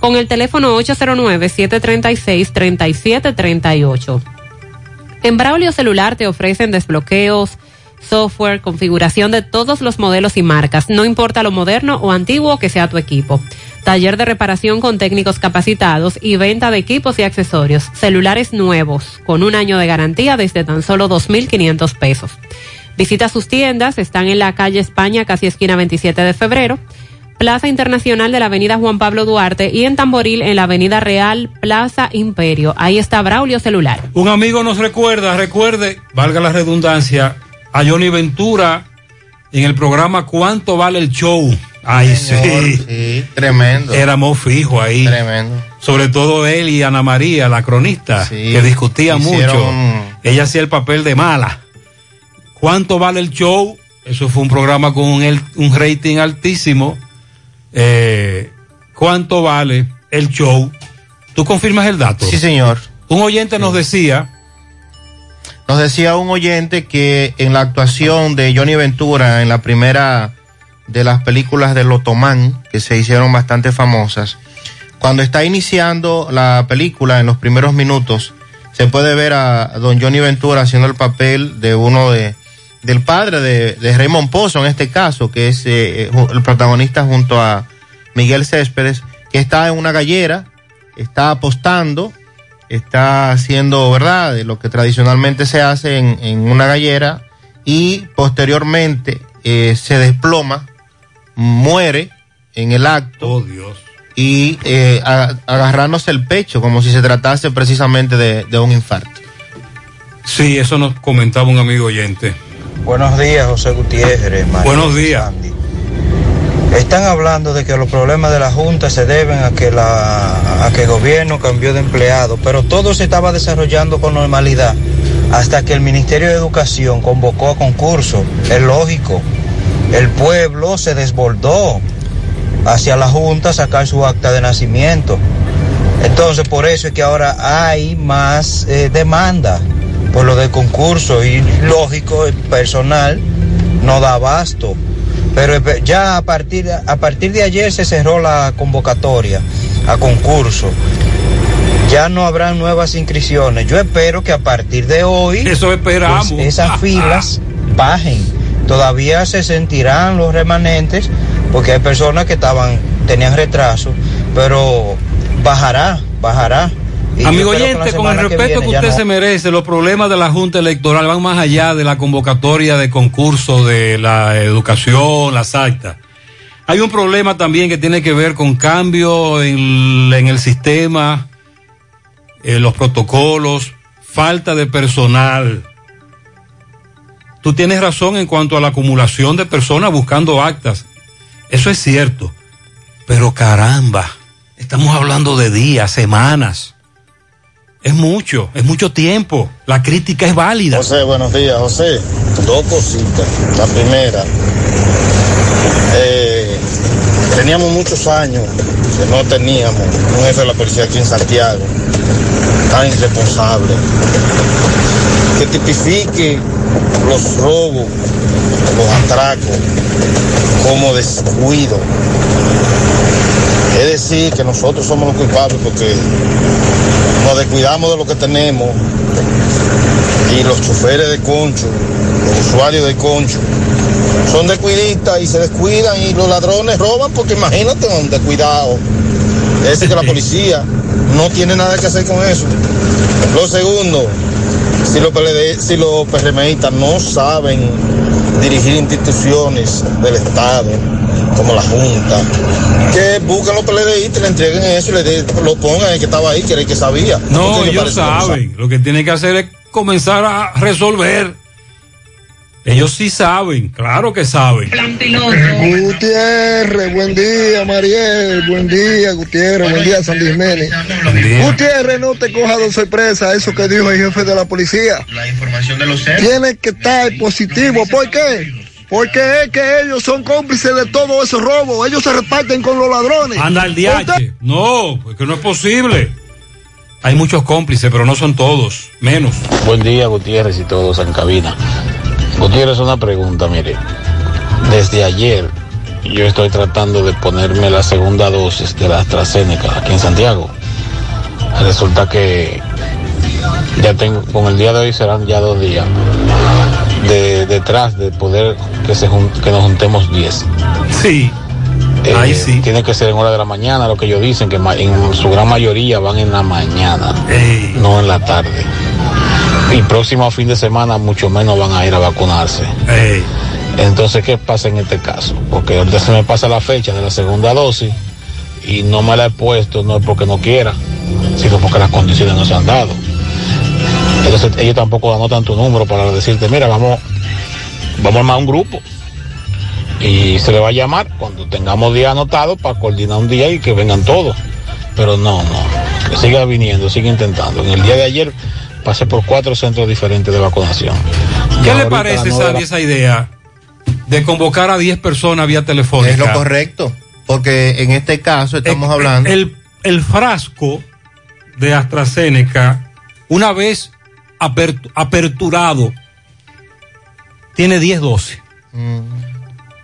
con el teléfono 809-736-3738. En Braulio Celular te ofrecen desbloqueos, software, configuración de todos los modelos y marcas, no importa lo moderno o antiguo que sea tu equipo. Taller de reparación con técnicos capacitados y venta de equipos y accesorios. Celulares nuevos, con un año de garantía desde tan solo 2.500 pesos. Visita sus tiendas, están en la calle España, casi esquina 27 de febrero. Plaza Internacional de la Avenida Juan Pablo Duarte y en Tamboril en la Avenida Real Plaza Imperio. Ahí está Braulio Celular. Un amigo nos recuerda, recuerde, valga la redundancia, a Johnny Ventura en el programa ¿Cuánto vale el show? Ay, Señor, sí. sí, tremendo. Éramos fijos ahí. Tremendo. Sobre todo él y Ana María, la cronista, Sí. que discutía Hicieron- mucho. Ella hacía el papel de mala. ¿Cuánto vale el show? Eso fue un programa con un rating altísimo. Eh, ¿Cuánto vale el show? ¿Tú confirmas el dato? Sí, señor. Un oyente nos decía, Nos decía un oyente que en la actuación de Johnny Ventura en la primera de las películas de Lotomán, que se hicieron bastante famosas, cuando está iniciando la película en los primeros minutos, se puede ver a don Johnny Ventura haciendo el papel de uno de del padre de, de Raymond Pozo en este caso, que es eh, ju- el protagonista junto a Miguel Céspedes, que está en una gallera, está apostando, está haciendo, ¿verdad?, de lo que tradicionalmente se hace en, en una gallera y posteriormente eh, se desploma, muere en el acto. Oh Dios. Y eh, a- agarrándose el pecho como si se tratase precisamente de, de un infarto. sí, eso nos comentaba un amigo oyente. Buenos días, José Gutiérrez. María Buenos días. Sandy. Están hablando de que los problemas de la Junta se deben a que, la, a que el gobierno cambió de empleado, pero todo se estaba desarrollando con normalidad hasta que el Ministerio de Educación convocó a concurso. Es lógico, el pueblo se desbordó hacia la Junta a sacar su acta de nacimiento. Entonces, por eso es que ahora hay más eh, demanda por lo del concurso y lógico, el personal no da abasto. Pero espe- ya a partir, a partir de ayer se cerró la convocatoria a concurso. Ya no habrá nuevas inscripciones. Yo espero que a partir de hoy Eso esperamos. pues, esas filas bajen. Todavía se sentirán los remanentes porque hay personas que estaban tenían retraso, pero bajará, bajará. Y Amigo oyente, con el respeto que, viene usted no- se merece, los problemas de la Junta Electoral van más allá de la convocatoria de concurso de la educación, las actas. Hay un problema también que tiene que ver con cambio en, en el sistema, eh, los protocolos, falta de personal. Tú tienes razón en cuanto a la acumulación de personas buscando actas. Eso es cierto. Pero caramba, estamos hablando de días, semanas. Es mucho, es mucho tiempo. La crítica es válida. José, buenos días, José. Dos cositas. La primera, eh, teníamos muchos años que no teníamos un jefe de la policía aquí en Santiago tan irresponsable que tipifique los robos, los atracos como descuido. Es decir, que nosotros somos los culpables porque nos descuidamos de lo que tenemos y los choferes de concho, los usuarios de concho, son descuidistas y se descuidan y los ladrones roban porque imagínate un descuidado. Es decir, que la <laughs> policía no tiene nada que hacer con eso. Lo segundo, si los, PLD, si los PRMistas no saben dirigir instituciones del Estado, como la Junta, que busquen los PLDistas y le entreguen eso y le de- lo pongan el que estaba ahí, que era el que sabía. No, ellos saben. Lo que tienen que hacer es comenzar a resolver. Ellos sí saben, claro que saben. Gutiérrez, buen día, Mariel, buen día, Gutiérrez, buen día, Sandy Jiménez. Gutiérrez, no te coja de sorpresa eso que dijo el jefe de la policía. La información de los Tiene que estar positivo, ¿por qué? Porque es que ellos son cómplices de todo ese robo. Ellos se reparten con los ladrones. Anda el DH. No, porque no es posible. Hay muchos cómplices, pero no son todos. Menos. Buen día, Gutiérrez y todos en cabina. Gutiérrez, una pregunta, mire. Desde ayer yo estoy tratando de ponerme la segunda dosis de la AstraZeneca aquí en Santiago. Resulta que ya tengo, con el día de hoy serán ya dos días de detrás de poder que, se que nos juntemos 10. Sí. Ahí sí. Tiene que ser en hora de la mañana, lo que ellos dicen, que en su gran mayoría van en la mañana, no en la tarde. Y próximo fin de semana mucho menos van a ir a vacunarse. Entonces, ¿qué pasa en este caso? Porque ahorita se me pasa la fecha de la segunda dosis y no me la he puesto, no es porque no quiera, sino porque las condiciones no se han dado. Entonces ellos tampoco anotan tu número para decirte, mira, vamos, vamos a armar un grupo. Y se le va a llamar cuando tengamos día anotado para coordinar un día y que vengan todos. Pero no, no, que siga viniendo, siga intentando. En el día de ayer pasé por cuatro centros diferentes de vacunación. ¿Qué le parece, Sandy, la- esa idea de convocar a 10 personas vía telefónica? Es lo correcto, porque en este caso estamos hablando. El, el frasco de AstraZeneca, una vez aperturado, tiene 10 dosis.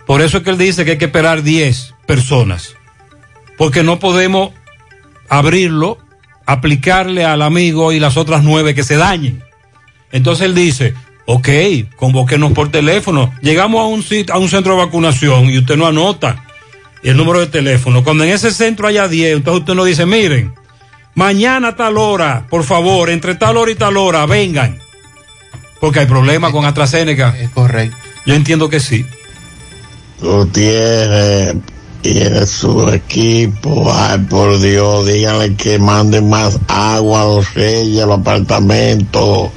Por eso es que él dice que hay que esperar 10 personas. Porque no podemos abrirlo, aplicarle al amigo y las otras 9 que se dañen. Entonces él dice, ok, convóquenos por teléfono. Llegamos a un, sit- a un centro de vacunación y usted no anota el número de teléfono. Cuando en ese centro haya 10, entonces usted nos dice, miren, mañana a tal hora, por favor, entre tal hora y tal hora, vengan. Porque hay problemas con AstraZeneca. Es correcto. Yo entiendo que sí. Gutiérrez tiene su equipo, ay por Dios, díganle que manden más agua a los reyes, a los apartamentos,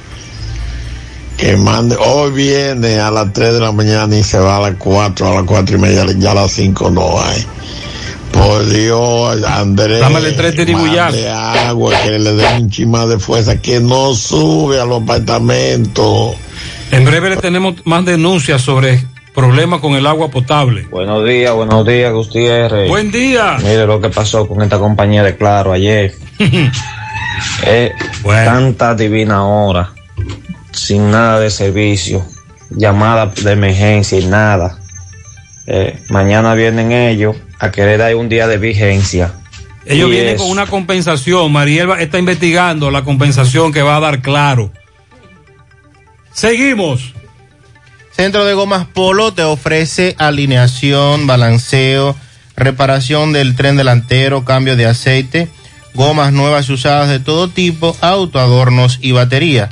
que mande, hoy viene a las 3 de la mañana y se va a las 4, a las 4 y media, ya a las 5 no hay. Por Dios, Andrés, Dámele tres tiribuyazos. mande agua, que le den un chima de fuerza, que no sube a los apartamentos. En breve le tenemos más denuncias sobre problemas con el agua potable. Buenos días, buenos días, Gutiérrez. Buen día. Mire lo que pasó con esta compañía de Claro ayer. <laughs> Eh, Tanta divina hora, sin nada de servicio, llamada de emergencia y nada. Eh, mañana vienen ellos a querer dar un día de vigencia. Ellos Y vienen es- con una compensación. Mariel está investigando la compensación que va a dar claro. Seguimos. Centro de Gomas Polo te ofrece alineación, balanceo, reparación del tren delantero, cambio de aceite, gomas nuevas y usadas de todo tipo, autoadornos y batería.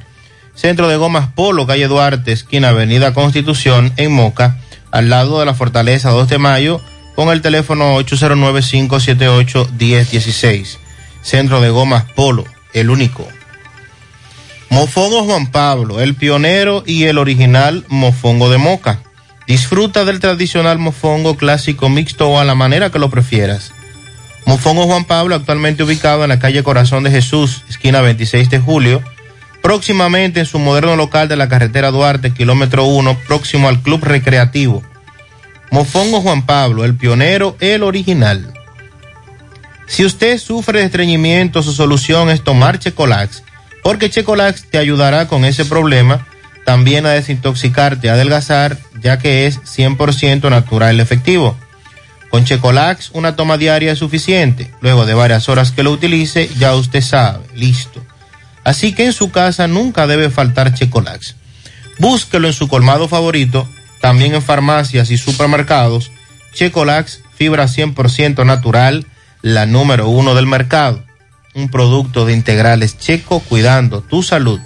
Centro de Gomas Polo, calle Duarte, esquina Avenida Constitución, en Moca, al lado de la Fortaleza 2 de Mayo, con el teléfono 809-578-1016. Centro de Gomas Polo, el único. Mofongo Juan Pablo, el pionero y el original mofongo de moca. Disfruta del tradicional mofongo clásico mixto o a la manera que lo prefieras. Mofongo Juan Pablo, actualmente ubicado en la calle Corazón de Jesús, esquina 26 de julio. Próximamente en su moderno local de la carretera Duarte, kilómetro 1, próximo al Club Recreativo. Mofongo Juan Pablo, el pionero, el original. Si usted sufre de estreñimiento, su solución es tomar Checolax, porque Checolax te ayudará con ese problema, también a desintoxicarte, a adelgazar, ya que es 100% natural y efectivo. Con Checolax, una toma diaria es suficiente. Luego de varias horas que lo utilice, ya usted sabe, listo. Así que en su casa nunca debe faltar Checolax. Búsquelo en su colmado favorito, también en farmacias y supermercados. Checolax, fibra 100% natural, la número uno del mercado. Un producto de integrales checo cuidando tu salud.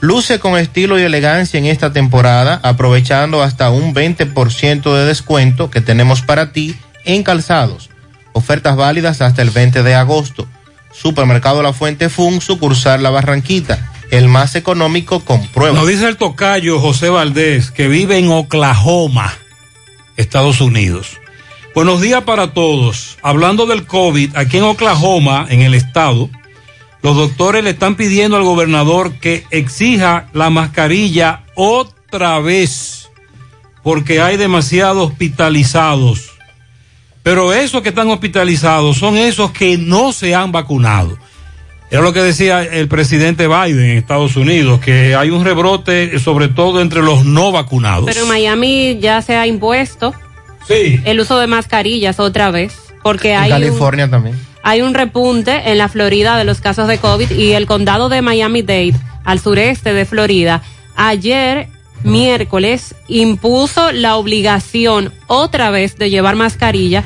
Luce con estilo y elegancia en esta temporada, aprovechando hasta un 20% de descuento que tenemos para ti en calzados. Ofertas válidas hasta el 20 de agosto. Supermercado La Fuente Fun, sucursal La Barranquita, el más económico con pruebas. Nos dice el tocayo José Valdés, que vive en Oklahoma, Estados Unidos. Buenos días para todos. Hablando del COVID, aquí en Oklahoma, en el estado, los doctores le están pidiendo al gobernador que exija la mascarilla otra vez, porque hay demasiados hospitalizados. Pero esos que están hospitalizados son esos que no se han vacunado. Era lo que decía el presidente Biden en Estados Unidos, que hay un rebrote sobre todo entre los no vacunados. Pero en Miami ya se ha impuesto sí. el uso de mascarillas otra vez, porque En hay California también. hay un repunte en la Florida de los casos de COVID y el condado de Miami-Dade, al sureste de Florida, ayer miércoles impuso la obligación otra vez de llevar mascarilla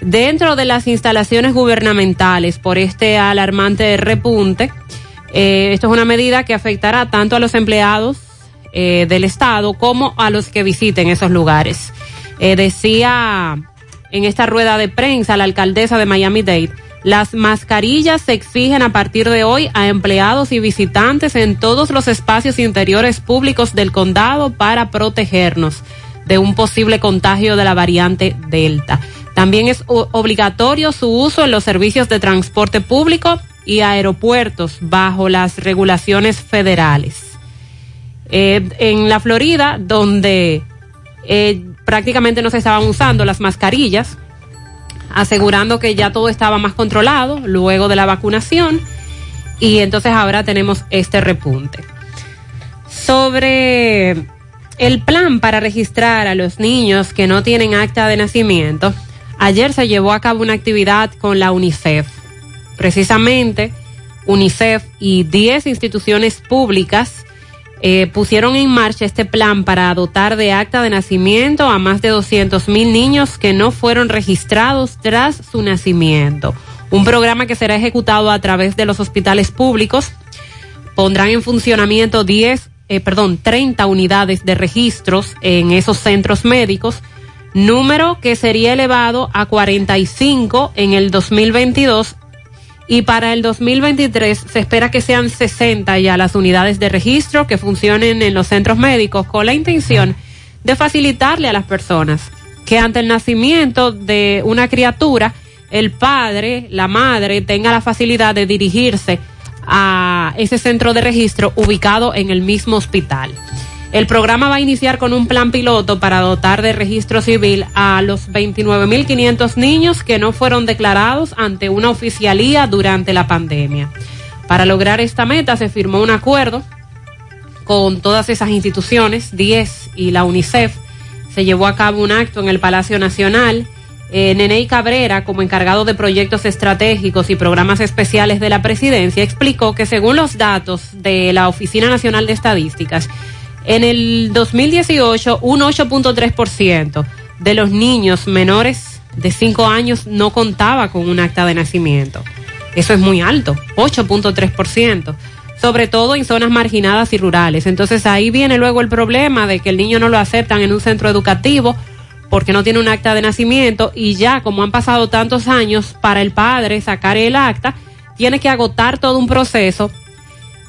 dentro de las instalaciones gubernamentales por este alarmante repunte. Eh, esto es una medida que afectará tanto a los empleados eh, del Estado como a los que visiten esos lugares. Eh, decía en esta rueda de prensa la alcaldesa de Miami-Dade, las mascarillas se exigen a partir de hoy a empleados y visitantes en todos los espacios interiores públicos del condado para protegernos de un posible contagio de la variante Delta. También es obligatorio su uso en los servicios de transporte público y aeropuertos bajo las regulaciones federales. Eh, en la Florida, donde eh, prácticamente no se estaban usando las mascarillas, asegurando que ya todo estaba más controlado luego de la vacunación y entonces ahora tenemos este repunte. Sobre el plan para registrar a los niños que no tienen acta de nacimiento, ayer se llevó a cabo una actividad con la UNICEF. Precisamente, UNICEF y 10 instituciones públicas eh, pusieron en marcha este plan para dotar de acta de nacimiento a más de 200 mil niños que no fueron registrados tras su nacimiento. Un programa que será ejecutado a través de los hospitales públicos. Pondrán en funcionamiento 10, eh, perdón, 30 unidades de registros en esos centros médicos, número que sería elevado a 45 en el 2022 y para el 2023 se espera que sean 60 ya las unidades de registro que funcionen en los centros médicos con la intención de facilitarle a las personas que ante el nacimiento de una criatura, el padre, la madre tenga la facilidad de dirigirse a ese centro de registro ubicado en el mismo hospital. El programa va a iniciar con un plan piloto para dotar de registro civil a los 29.500 niños que no fueron declarados ante una oficialía durante la pandemia. Para lograr esta meta se firmó un acuerdo con todas esas instituciones, 10 y la UNICEF. Se llevó a cabo un acto en el Palacio Nacional. Eh, Neney Cabrera, como encargado de proyectos estratégicos y programas especiales de la presidencia, explicó que según los datos de la Oficina Nacional de Estadísticas, en el 2018 un 8.3% de los niños menores de 5 años no contaba con un acta de nacimiento. Eso es muy alto, 8.3%, sobre todo en zonas marginadas y rurales. Entonces ahí viene luego el problema de que el niño no lo aceptan en un centro educativo porque no tiene un acta de nacimiento y ya como han pasado tantos años para el padre sacar el acta, tiene que agotar todo un proceso,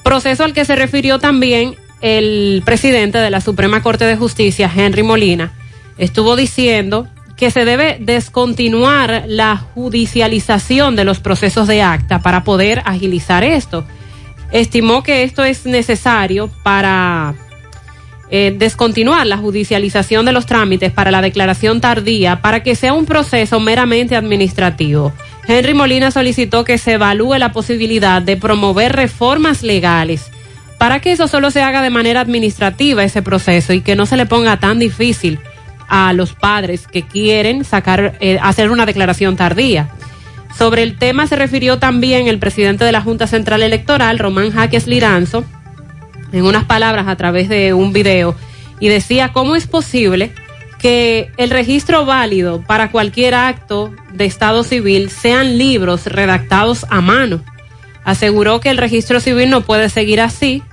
proceso al que se refirió también el presidente de la Suprema Corte de Justicia, Henry Molina, estuvo diciendo que se debe descontinuar la judicialización de los procesos de acta para poder agilizar esto. Estimó que esto es necesario para eh, descontinuar la judicialización de los trámites para la declaración tardía para que sea un proceso meramente administrativo. Henry Molina solicitó que se evalúe la posibilidad de promover reformas legales para que eso solo se haga de manera administrativa ese proceso y que no se le ponga tan difícil a los padres que quieren sacar eh, hacer una declaración tardía. Sobre el tema se refirió también el presidente de la Junta Central Electoral, Román Jaques Liranzo, en unas palabras a través de un video y decía cómo es posible que el registro válido para cualquier acto de Estado civil sean libros redactados a mano. Aseguró que el registro civil no puede seguir así,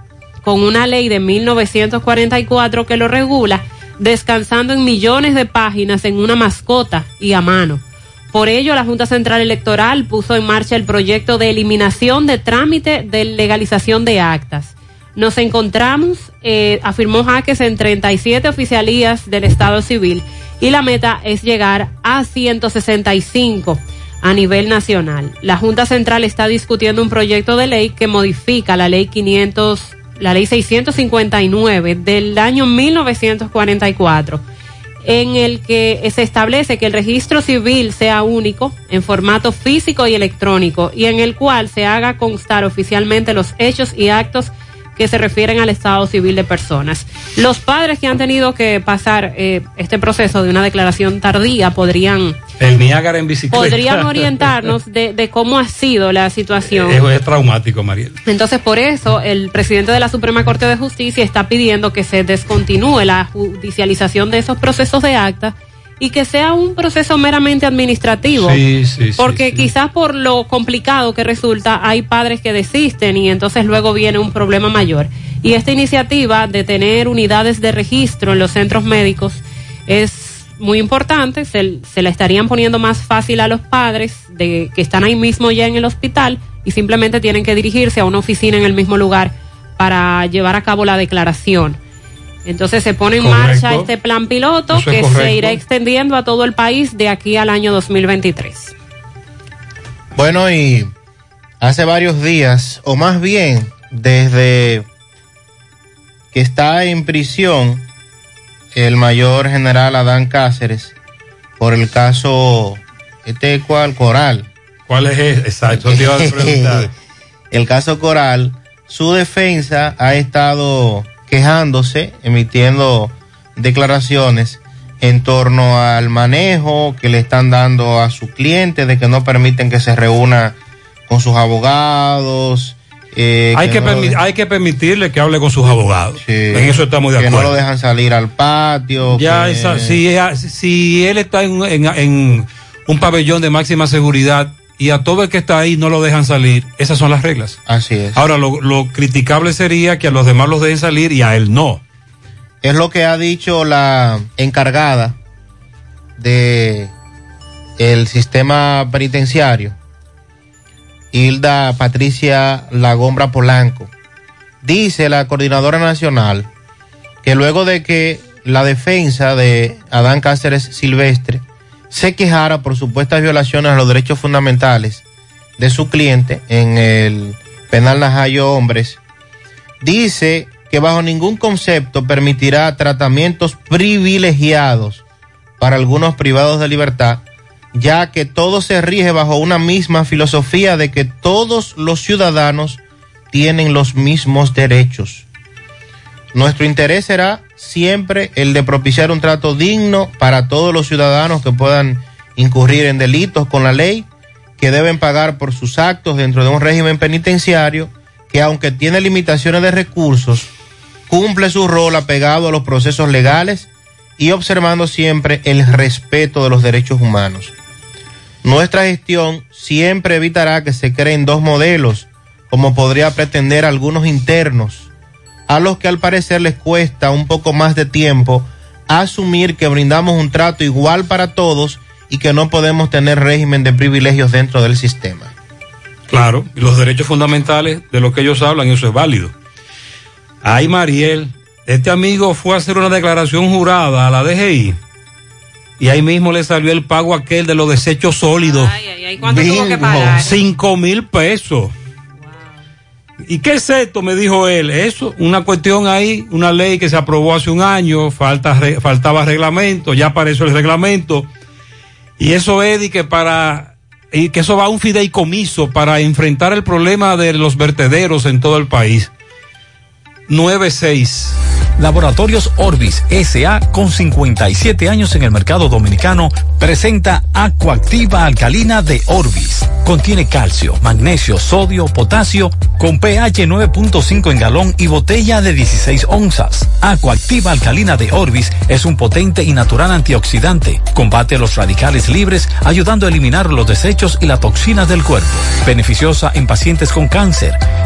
con una ley de 1944 que lo regula, descansando en millones de páginas en una mascota y a mano. Por ello, la Junta Central Electoral puso en marcha el proyecto de eliminación de trámite de legalización de actas. Nos encontramos, eh, afirmó Jaques, en 37 oficialías del Estado Civil y la meta es llegar a 165 a nivel nacional. La Junta Central está discutiendo un proyecto de ley que modifica la ley 500, la ley 659 del año 1944 en el que se establece que el registro civil sea único en formato físico y electrónico y en el cual se haga constar oficialmente los hechos y actos que se refieren al estado civil de personas. Los padres que han tenido que pasar eh, este proceso de una declaración tardía podrían el Niágara en bicicleta. podrían <laughs> orientarnos de, de cómo ha sido la situación. Es, es traumático, Mariel. Entonces, por eso, el presidente de la Suprema Corte de Justicia está pidiendo que se descontinúe la judicialización de esos procesos de acta y que sea un proceso meramente administrativo. Sí, sí, sí, porque quizás por lo complicado que resulta, hay padres que desisten y entonces luego viene un problema mayor. Y esta iniciativa de tener unidades de registro en los centros médicos es muy importante, se, se la estarían poniendo más fácil a los padres de que están ahí mismo ya en el hospital y simplemente tienen que dirigirse a una oficina en el mismo lugar para llevar a cabo la declaración. Entonces se pone en Correcto. marcha este plan piloto Eso que correcto. se irá extendiendo a todo el país de aquí al año 2023. Bueno, y hace varios días, o más bien desde que está en prisión el mayor general Adán Cáceres por el caso, este cual, Coral. ¿Cuál es ese? Exacto, te iba a preguntar. <laughs> el caso Coral, su defensa ha estado quejándose, emitiendo declaraciones en torno al manejo que le están dando a su cliente, de que no permiten que se reúna con sus abogados. eh, hay, que no hay que permitirle que hable con sus abogados. En eso estamos de que acuerdo. no lo dejan salir al patio. Ya, que- esa- si, él está en, en- en un pabellón de máxima seguridad y a todo el que está ahí no lo dejan salir, esas son las reglas. Así es. Ahora, lo, lo criticable sería que a los demás los dejen salir y a él no. Es lo que ha dicho la encargada de el sistema penitenciario, Hilda Patricia Lagombra Polanco. Dice la coordinadora nacional que luego de que la defensa de Adán Cáceres Silvestre se quejara por supuestas violaciones a los derechos fundamentales de su cliente en el penal Najayo Hombres, dice que bajo ningún concepto permitirá tratamientos privilegiados para algunos privados de libertad, ya que todo se rige bajo una misma filosofía de que todos los ciudadanos tienen los mismos derechos. Nuestro interés será siempre el de propiciar un trato digno para todos los ciudadanos que puedan incurrir en delitos con la ley, que deben pagar por sus actos dentro de un régimen penitenciario que aunque tiene limitaciones de recursos, cumple su rol apegado a los procesos legales y observando siempre el respeto de los derechos humanos. Nuestra gestión siempre evitará que se creen dos modelos, como podría pretender algunos internos, a los que al parecer les cuesta un poco más de tiempo asumir que brindamos un trato igual para todos y que no podemos tener régimen de privilegios dentro del sistema. Claro, y los derechos fundamentales de lo que ellos hablan, eso es válido. Ay, Mariel, este amigo fue a hacer una declaración jurada a la DGI y ahí mismo le salió el pago aquel de los desechos sólidos. Ay, ay, ay, ¿cuánto tuvo que pagar? Cinco mil pesos. ¿Y qué es esto? Me dijo él. Eso, una cuestión ahí, una ley que se aprobó hace un año, falta, faltaba reglamento, ya apareció el reglamento. Y eso es que para, y que eso va a un fideicomiso para enfrentar el problema de los vertederos en todo el país. 96. Laboratorios Orbis SA con 57 años en el mercado dominicano presenta Acuactiva Alcalina de Orbis. Contiene calcio, magnesio, sodio, potasio con pH 9.5 en galón y botella de 16 onzas. Acuactiva Alcalina de Orbis es un potente y natural antioxidante. Combate los radicales libres ayudando a eliminar los desechos y las toxinas del cuerpo. Beneficiosa en pacientes con cáncer,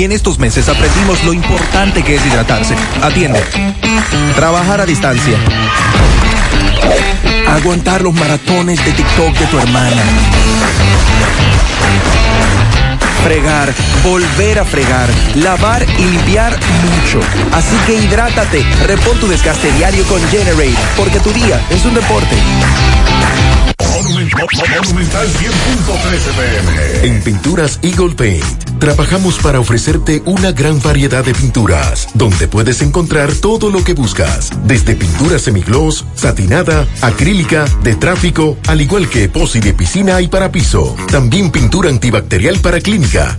y en estos meses aprendimos lo importante que es hidratarse. Atiende. Trabajar a distancia. Aguantar los maratones de TikTok de tu hermana. Fregar, volver a fregar, lavar y limpiar mucho. Así que hidrátate, repon tu desgaste diario con Generate, porque tu día es un deporte. Monumental 100.13 pm. En Pinturas Eagle Paint trabajamos para ofrecerte una gran variedad de pinturas, donde puedes encontrar todo lo que buscas, desde pintura semigloss, satinada, acrílica, de tráfico, al igual que epoxi de piscina y para piso. También pintura antibacterial para clínica,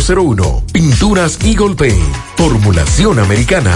809-853-3401. Pinturas Eagle Paint. Formulación americana.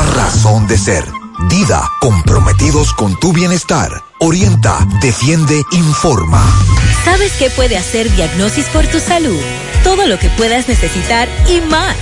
razón de ser. Dida, comprometidos con tu bienestar. Orienta, defiende, informa. ¿Sabes qué puede hacer Diagnosis por tu salud? Todo lo que puedas necesitar y más.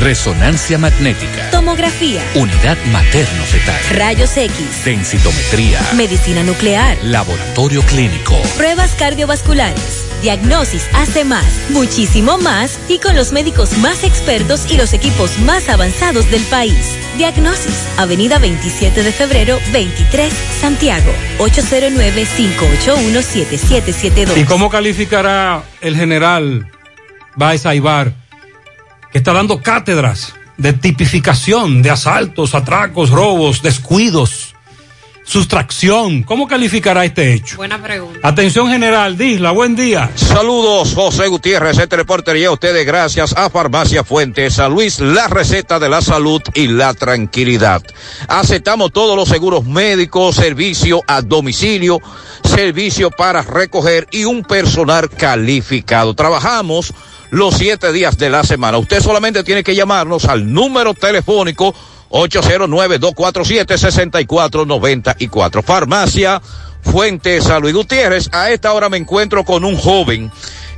Resonancia magnética. Tomografía. Unidad materno-fetal. Rayos X. Densitometría. Medicina nuclear. Laboratorio clínico. Pruebas cardiovasculares. Diagnosis hace más, muchísimo más y con los médicos más expertos y los equipos más avanzados del país. Diagnosis, Avenida 27 de febrero, 23, Santiago, 809-581-7772. ¿Y cómo calificará el general Baez Aibar, que está dando cátedras de tipificación de asaltos, atracos, robos, descuidos, sustracción? ¿Cómo calificará este hecho? Buena pregunta. Atención general, Disla, buen día. Saludos, José Gutiérrez, este reporter y a ustedes gracias a Farmacia Fuentes, a Luis, la receta de la salud y la tranquilidad. Aceptamos todos los seguros médicos, servicio a domicilio, servicio para recoger y un personal calificado. Trabajamos los siete días de la semana. Usted solamente tiene que llamarnos al número telefónico 809-247-6494. Farmacia Fuentes a Luis Gutiérrez. A esta hora me encuentro con un joven.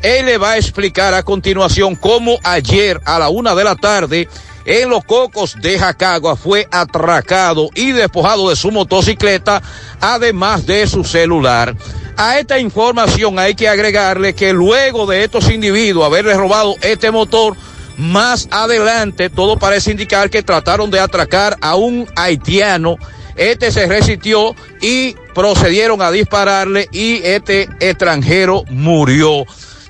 Él le va a explicar a continuación cómo ayer a la una de la tarde en los cocos de Jacagua fue atracado y despojado de su motocicleta, además de su celular. A esta información hay que agregarle que luego de estos individuos haberle robado este motor, más adelante, todo parece indicar que trataron de atracar a un haitiano. Este se resistió y procedieron a dispararle y este extranjero murió.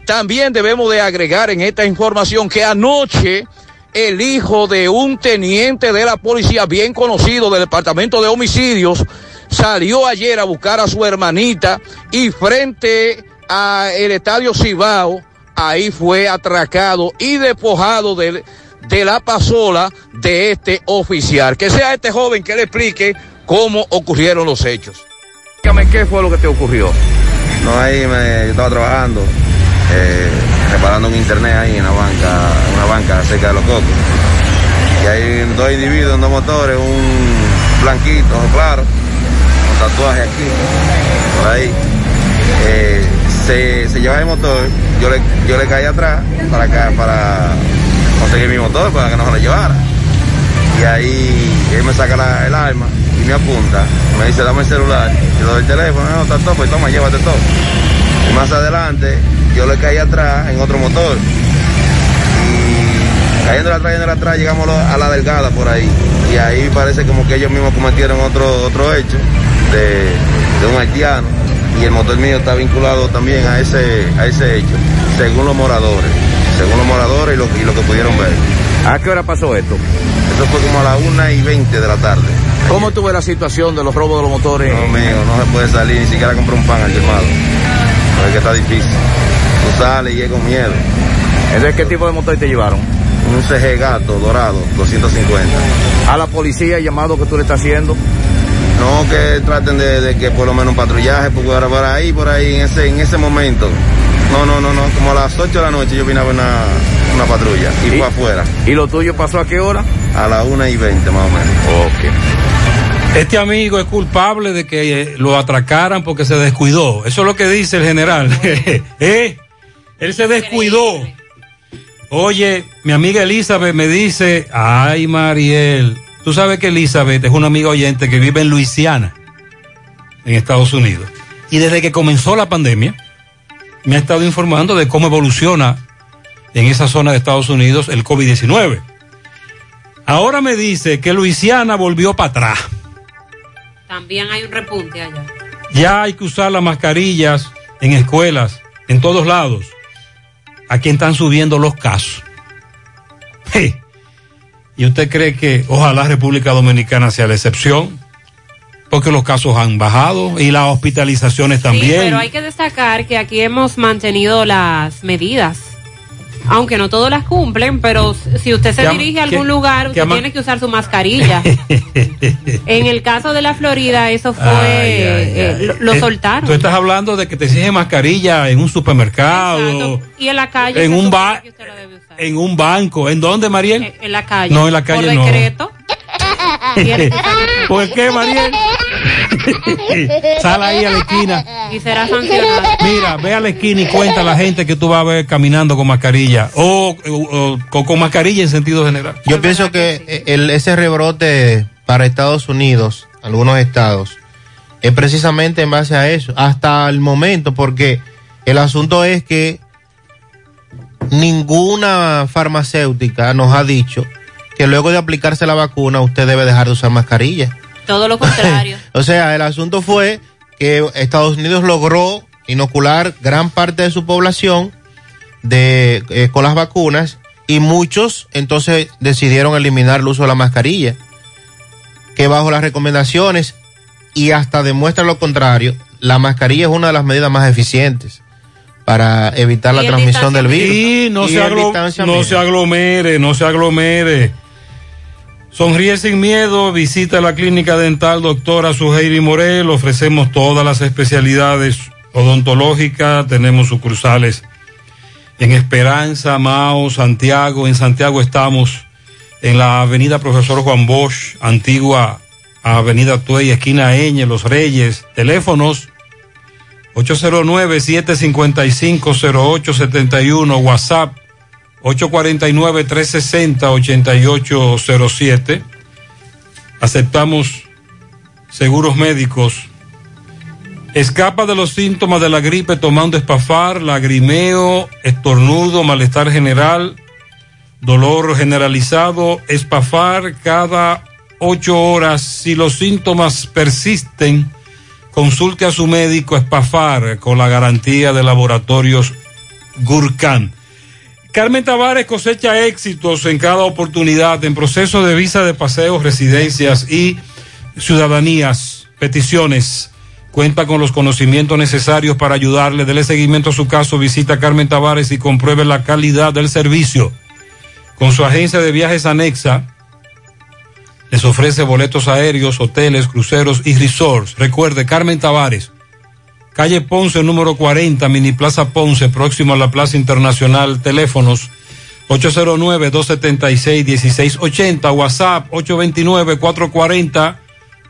También debemos de agregar en esta información que anoche el hijo de un teniente de la policía bien conocido del departamento de homicidios salió ayer a buscar a su hermanita y frente a el estadio Cibao ahí fue atracado y despojado de, de la pasola de este oficial. Que sea este joven que le explique cómo ocurrieron los hechos. Dígame qué fue lo que te ocurrió. No, ahí me, yo estaba trabajando, eh, reparando un internet ahí en la banca, una banca cerca de los cocos. Y hay dos individuos, dos motores, un blanquito, claro, con tatuaje aquí, por ahí. Eh, se, se lleva el motor, yo le, yo le caí atrás para para conseguir mi motor, para que no se lo llevara. Y ahí él me saca el arma y me apunta, me dice dame el celular, yo le doy el teléfono, no, está todo, pues toma, llévate todo. Y más adelante yo le caí atrás en otro motor. Y cayendo atrás, yendo atrás, llegamos a la delgada por ahí. Y ahí parece como que ellos mismos cometieron otro, otro hecho de, de un haitiano. Y el motor mío está vinculado también a ese, a ese hecho, según los moradores. Según los moradores y lo, y lo que pudieron ver. ¿A qué hora pasó esto? Eso fue como a las 1 y 20 de la tarde. ¿Cómo tuve la situación de los robos de los motores? No, mío, no se puede salir, ni siquiera comprar un pan aquí, hermano. No es que está difícil. Tú sales y es con miedo. ¿Entonces qué tipo de motor te llevaron? Un CG gato dorado, 250. ¿A la policía el llamado que tú le estás haciendo? No que traten de, de que por lo menos un patrullaje, porque ahora por ahí, por ahí, en ese, en ese momento. No, no, no, no. Como a las 8 de la noche yo vine a ver una, una patrulla y, fue afuera. ¿Y lo tuyo pasó a qué hora? A las 1 y 20 más o menos. Ok. Este amigo es culpable de que eh, lo atracaran porque se descuidó. Eso es lo que dice el general. <laughs> ¿Eh? Él se descuidó. Oye, mi amiga Elizabeth me dice, ay Mariel, tú sabes que Elizabeth es una amiga oyente que vive en Luisiana, en Estados Unidos. Y desde que comenzó la pandemia, me ha estado informando de cómo evoluciona en esa zona de Estados Unidos el COVID-19. Ahora me dice que Luisiana volvió para atrás. También hay un repunte allá. Ya hay que usar las mascarillas en escuelas, en todos lados. ¿A quién están subiendo los casos? ¿Y usted cree que ojalá República Dominicana sea la excepción? Porque los casos han bajado y las hospitalizaciones Sí, también. pero hay que destacar que aquí hemos mantenido las medidas. Aunque no todos las cumplen, pero si usted se ¿Qué am- dirige a algún lugar, usted tiene que usar su mascarilla. <laughs> en el caso de la Florida, eso fue, Ay, ay, eh, ay. lo, lo Eh, soltaron. Tú estás hablando de que te exigen mascarilla en un supermercado, Y en la calle. en un supone ba- que usted lo debe usar. en un banco. ¿En dónde, Mariel? En la calle. No, en la calle Por no. decreto. <laughs> <laughs> ¿Por qué, Mariel? <laughs> Sal ahí a la esquina. y será sancionado. Mira, ve a la esquina y cuenta a la gente que tú vas a ver caminando con mascarilla o, o- o con, con mascarilla en sentido general. Yo pienso que el, ese rebrote para Estados Unidos, algunos estados, es precisamente en base a eso, hasta el momento, porque el asunto es que ninguna farmacéutica nos ha dicho que luego de aplicarse la vacuna usted debe dejar de usar mascarilla. Todo lo contrario. <laughs> O sea, el asunto fue que Estados Unidos logró inocular gran parte de su población de, eh, con las vacunas y muchos entonces decidieron eliminar el uso de la mascarilla, que bajo las recomendaciones y hasta demuestra lo contrario, la mascarilla es una de las medidas más eficientes para evitar la transmisión del virus. Y no, Y se, aglo- no se aglomere, no se aglomere. Sonríe sin miedo, visita la clínica dental doctora Suheiri Morel, ofrecemos todas las especialidades odontológicas, tenemos sucursales en Esperanza, Mao, Santiago, en Santiago estamos en la avenida Profesor Juan Bosch, antigua avenida Tuey, esquina Eñe, Los Reyes, teléfonos 809-755-0871, WhatsApp 849-360-8807. Aceptamos seguros médicos. Escapa de los síntomas de la gripe tomando espafar, lagrimeo, estornudo, malestar general, dolor generalizado, espafar cada ocho horas. Si los síntomas persisten, consulte a su médico Espafar con la garantía de laboratorios Gurkhan. Carmen Tavares cosecha éxitos en cada oportunidad en proceso de visa de paseos, residencias y ciudadanías, peticiones. Cuenta con los conocimientos necesarios para ayudarle. Dele seguimiento a su caso. Visita a Carmen Tavares y compruebe la calidad del servicio. Con su agencia de viajes anexa, les ofrece boletos aéreos, hoteles, cruceros y resorts. Recuerde, Carmen Tavares, calle Ponce, número 40, Mini Plaza Ponce, próximo a la Plaza Internacional. Teléfonos 809-276-1680, WhatsApp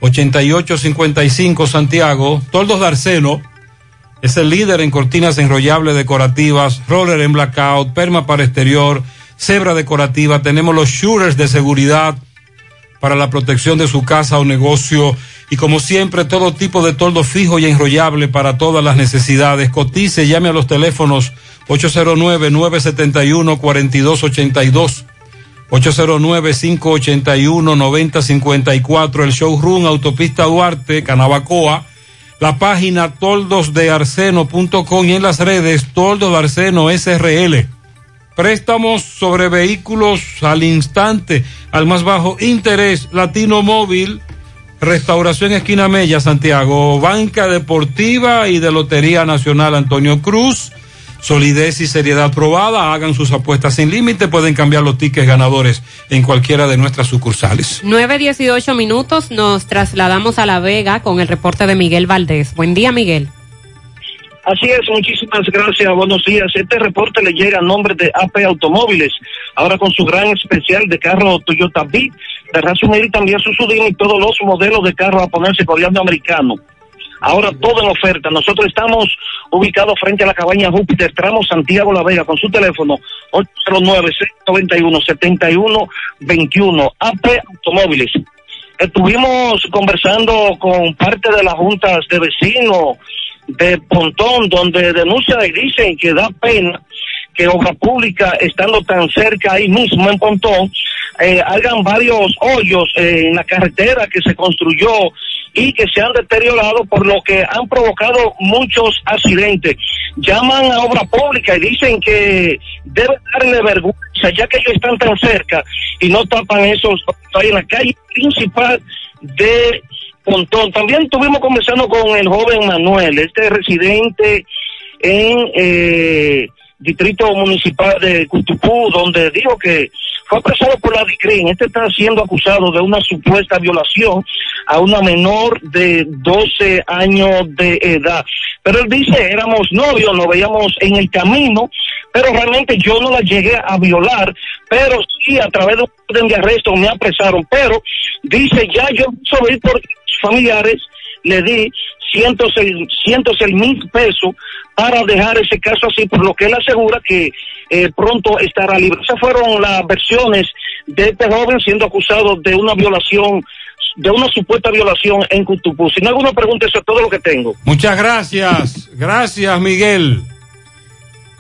8855 Santiago. Toldos de Arseno es el líder en cortinas enrollables decorativas, roller en blackout, perma para exterior, cebra decorativa. Tenemos los shooters de seguridad para la protección de su casa o negocio. Y como siempre, todo tipo de toldo fijo y enrollable para todas las necesidades. Cotice, llame a los teléfonos 809-971-4282. 809-581-9054, el showroom Autopista Duarte, Canabacoa, la página toldosdearseno.com y en las redes Toldos de SRL. Préstamos sobre vehículos al instante, al más bajo interés, Latino Móvil, Restauración Esquina Mella, Santiago, Banca Deportiva y de Lotería Nacional Antonio Cruz. Solidez y seriedad probada, hagan sus apuestas sin límite, pueden cambiar los tickets ganadores en cualquiera de nuestras sucursales. 9.18 minutos, nos trasladamos a La Vega con el reporte de Miguel Valdés. Buen día, Miguel. Así es, muchísimas gracias, buenos días. Este reporte le llega a nombre de AP Automóviles, ahora con su gran especial de carro Toyota Beat, de resumir también su Sudin y todos los modelos de carro a ponerse coreano americano. Ahora todo en oferta. Nosotros estamos ubicados frente a la cabaña Júpiter, tramo Santiago La Vega, con su teléfono 809-691-7121. AP Automóviles. Estuvimos conversando con parte de las juntas de vecinos de Pontón, donde denuncian y dicen que da pena que obra pública, estando tan cerca ahí mismo en Pontón, eh, hagan varios hoyos en la carretera que se construyó y que se han deteriorado por lo que han provocado muchos accidentes. Llaman a obra pública y dicen que debe darle vergüenza ya que ellos están tan cerca y no tapan esos en la calle principal de Pontón. También estuvimos conversando con el joven Manuel, este residente en eh, Distrito Municipal de Cutupú, donde dijo que fue apresado por la DICRIN. Este está siendo acusado de una supuesta violación a una menor de 12 años de edad. Pero él dice, éramos novios, nos veíamos en el camino, pero realmente yo no la llegué a violar, pero sí a través de un orden de arresto me apresaron. Pero dice, ya yo soy por familiares, le di 106 mil pesos para dejar ese caso así, por lo que él asegura que eh, pronto estará libre. Esas fueron las versiones de este joven siendo acusado de una violación, de una supuesta violación en Cutupú. Si no hay alguna pregunta, eso es todo lo que tengo. Muchas gracias. Gracias, Miguel.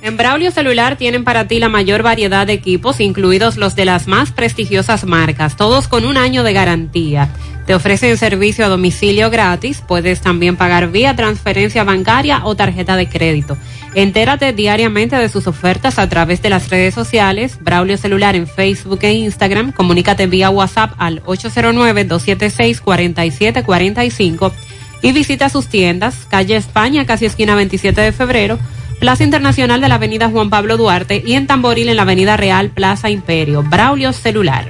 En Braulio Celular tienen para ti la mayor variedad de equipos, incluidos los de las más prestigiosas marcas, todos con un año de garantía. Te ofrecen servicio a domicilio gratis, puedes también pagar vía transferencia bancaria o tarjeta de crédito. Entérate diariamente de sus ofertas a través de las redes sociales, Braulio Celular en Facebook e Instagram, comunícate vía WhatsApp al 809-276-4745 y visita sus tiendas, calle España, casi esquina 27 de febrero, Plaza Internacional de la Avenida Juan Pablo Duarte y en Tamboril en la Avenida Real Plaza Imperio. Braulio Celular.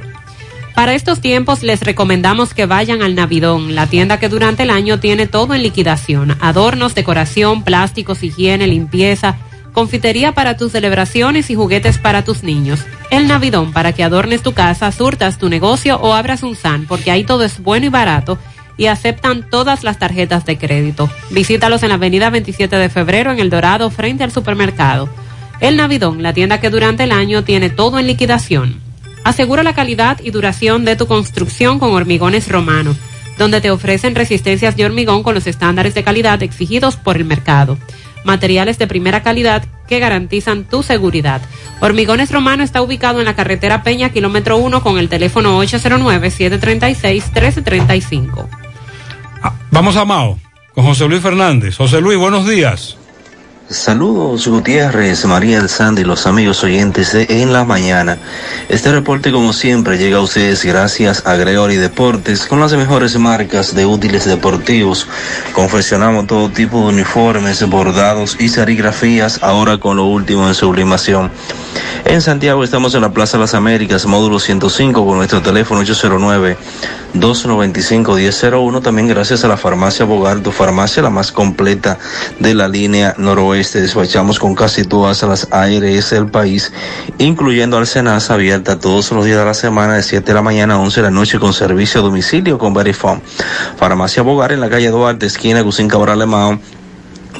Para estos tiempos les recomendamos que vayan al Navidón, la tienda que durante el año tiene todo en liquidación. Adornos, decoración, plásticos, higiene, limpieza, confitería para tus celebraciones y juguetes para tus niños. El Navidón para que adornes tu casa, surtas tu negocio o abras un SAN, porque ahí todo es bueno y barato y aceptan todas las tarjetas de crédito. Visítalos en la avenida 27 de febrero en El Dorado frente al supermercado. El Navidón, la tienda que durante el año tiene todo en liquidación. Asegura la calidad y duración de tu construcción con hormigones romanos, donde te ofrecen resistencias de hormigón con los estándares de calidad exigidos por el mercado. Materiales de primera calidad que garantizan tu seguridad. Hormigones Romano está ubicado en la carretera Peña, kilómetro 1, con el teléfono 809-736-1335. Vamos a Mao, con José Luis Fernández. José Luis, buenos días. Saludos Gutiérrez, María del Sandy y los amigos oyentes de En la Mañana. Este reporte como siempre llega a ustedes gracias a Gregory Deportes con las mejores marcas de útiles deportivos. Confeccionamos todo tipo de uniformes, bordados y serigrafías ahora con lo último en sublimación. En Santiago estamos en la Plaza Las Américas, módulo 105 con nuestro teléfono 809 295 1001. También gracias a la farmacia Bogar, tu farmacia la más completa de la línea noroeste noroeste. Despachamos con casi todas las ARS del país, incluyendo al abierta todos los días de la semana de 7 de la mañana a 11 de la noche con servicio a domicilio con Verifone. Farmacia Bogar en la calle Duarte, esquina Gusín Cabral Lemao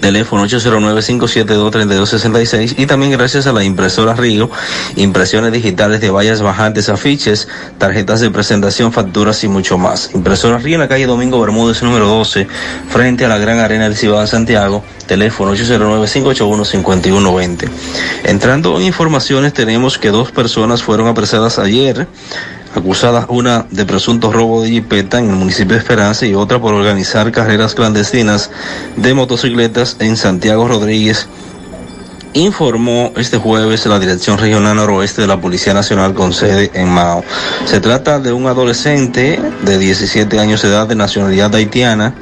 teléfono 809-572-3266 y también gracias a la impresora Río, impresiones digitales de vallas bajantes, afiches, tarjetas de presentación, facturas y mucho más. Impresora Río en la calle Domingo Bermúdez número 12, frente a la Gran Arena del Ciudad Santiago, teléfono 809-581-5120. Entrando en informaciones, tenemos que dos personas fueron apresadas ayer acusadas una de presunto robo de jipeta en el municipio de Esperanza y otra por organizar carreras clandestinas de motocicletas en Santiago Rodríguez informó este jueves la Dirección Regional Noroeste de la Policía Nacional con sede en Mao. Se trata de un adolescente de 17 años de edad de nacionalidad haitiana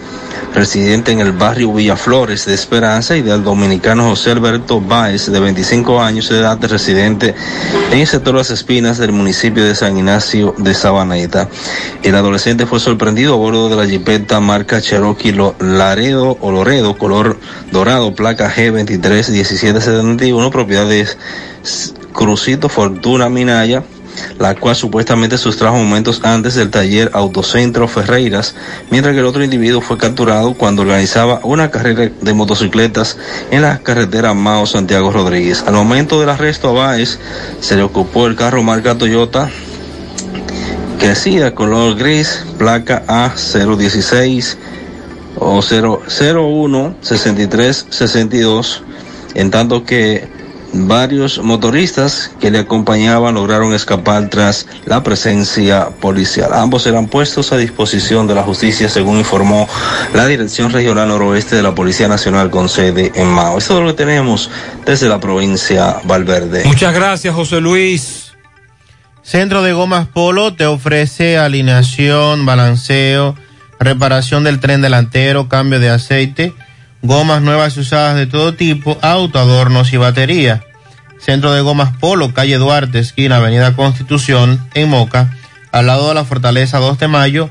residente en el barrio Villaflores de Esperanza, y del dominicano José Alberto Báez, de 25 años de edad, residente en el sector Las Espinas del municipio de San Ignacio de Sabaneta. El adolescente fue sorprendido a bordo de la jipeta marca Cherokee Laredo o color dorado, placa G231771, propiedades Crucito Fortuna Minaya, la cual supuestamente sustrajo momentos antes del taller Autocentro Ferreiras, mientras que el otro individuo fue capturado cuando organizaba una carrera de motocicletas en la carretera Mao Santiago Rodríguez. Al momento del arresto a Báez se le ocupó el carro marca Toyota crecida color gris, placa A016 o 001 63 62, en tanto que Varios motoristas que le acompañaban lograron escapar tras la presencia policial. Ambos eran puestos a disposición de la justicia, según informó la Dirección Regional Noroeste de la Policía Nacional con sede en Mao. Eso es lo que tenemos desde la provincia Valverde. Muchas gracias, José Luis. Centro de Gomas Polo te ofrece alineación, balanceo, reparación del tren delantero, cambio de aceite gomas nuevas y usadas de todo tipo, auto, adornos y batería. Centro de Gomas Polo, calle Duarte, esquina Avenida Constitución, en Moca, al lado de la Fortaleza 2 de Mayo,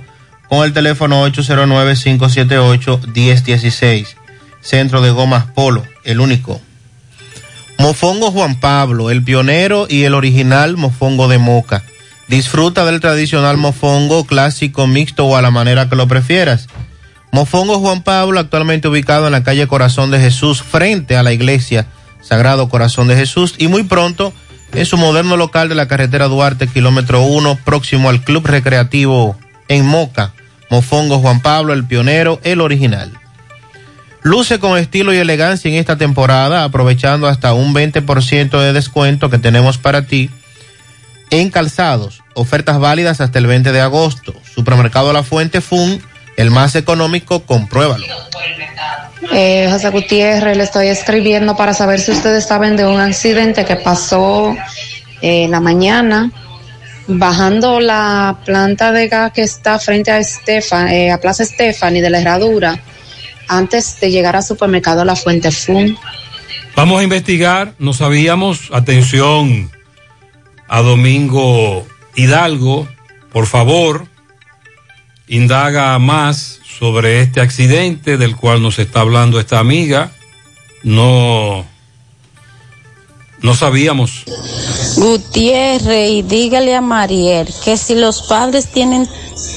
con el teléfono 809-578-1016. Centro de Gomas Polo, el único. Mofongo Juan Pablo, el pionero y el original mofongo de Moca. Disfruta del tradicional mofongo clásico, mixto o a la manera que lo prefieras Mofongo Juan Pablo, actualmente ubicado en la calle Corazón de Jesús, frente a la iglesia Sagrado Corazón de Jesús, y muy pronto en su moderno local de la carretera Duarte, kilómetro 1, próximo al Club Recreativo en Moca. Mofongo Juan Pablo, el pionero, el original. Luce con estilo y elegancia en esta temporada, aprovechando hasta un 20% de descuento que tenemos para ti en calzados. Ofertas válidas hasta el 20 de agosto. Supermercado La Fuente Fun el más económico, compruébalo. Eh, José Gutiérrez, le estoy escribiendo para saber si ustedes saben de un accidente que pasó en eh, la mañana bajando la planta de gas que está frente a Estefan, eh, a Plaza Estefan y de la Herradura, antes de llegar al supermercado La Fuente Fun. Vamos a investigar, no sabíamos, atención a Domingo Hidalgo, por favor, indaga más sobre este accidente del cual nos está hablando esta amiga. No, no sabíamos. Gutiérrez, y dígale a Mariel que si los padres tienen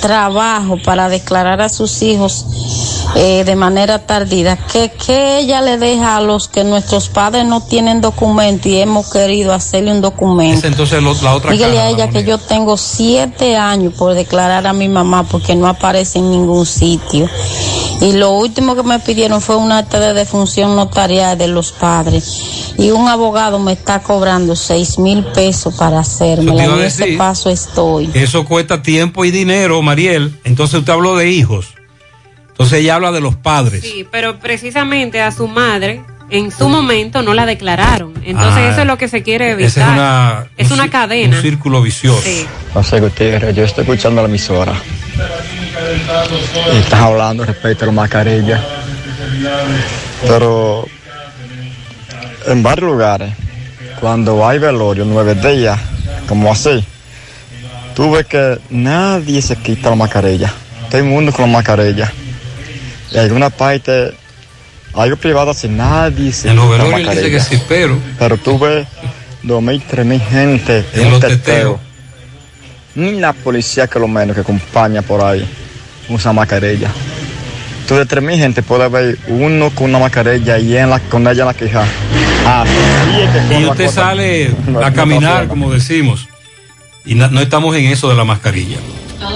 trabajo para declarar a sus hijos eh, de manera tardía, que, que ella le deja a los que nuestros padres no tienen documento y hemos querido hacerle un documento. entonces la otra Dígale a ella que yo tengo siete años por declarar a mi mamá porque no aparece en ningún sitio. Y lo último que me pidieron fue un acta de defunción notarial de los padres. Y un abogado me está cobrando seis mil pesos para hacerme. En ese paso estoy. Eso cuesta tiempo y dinero, Mariel. Entonces usted habló de hijos. Entonces ella habla de los padres. Sí, pero precisamente a su madre en su momento no la declararon. Entonces ah, eso es lo que se quiere evitar. Es una, es una cadena. Un círculo vicioso. Sí. José Gutiérrez, yo estoy escuchando la emisora. Y estás hablando respecto a la mascarilla. Pero en varios lugares, cuando hay velorio, nueve días, como así, tú ves que nadie se quita la mascarilla. Todo el mundo con la mascarilla y alguna parte algo privado sin nadie. Sin En los velorios dice que sí, pero. Pero tú ves dos mil, tres mil gente en, un teteo. teteos. Ni la policía que lo menos que acompaña por ahí usa mascarilla. Tú de tres mil gente puedes ver uno con una mascarilla y en la, con ella en la queja. Así es que son Y las usted sale a caminar, como decimos. Y no estamos en eso de la mascarilla.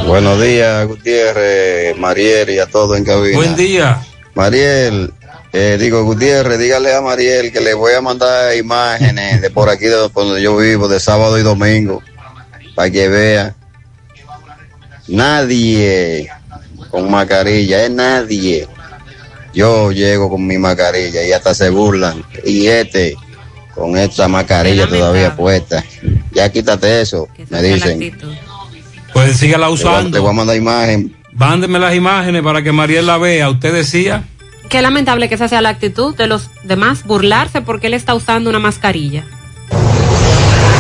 Buenos días, Gutiérrez, Mariel y a todos en cabina. Buen día. Mariel, eh, digo, Gutiérrez, dígale a Mariel que le voy a mandar imágenes de por aquí, de donde yo vivo, de sábado y domingo, para que vea. Nadie con mascarilla, es nadie. Yo llego con mi mascarilla y hasta se burlan. Y este, con esta mascarilla todavía puesta. Ya quítate eso, me dicen. Pues sígala usando. te voy a mandar imagen. Mándeme las imágenes para que Mariel la vea. Usted decía. Qué lamentable que esa sea la actitud de los demás, burlarse porque él está usando una mascarilla.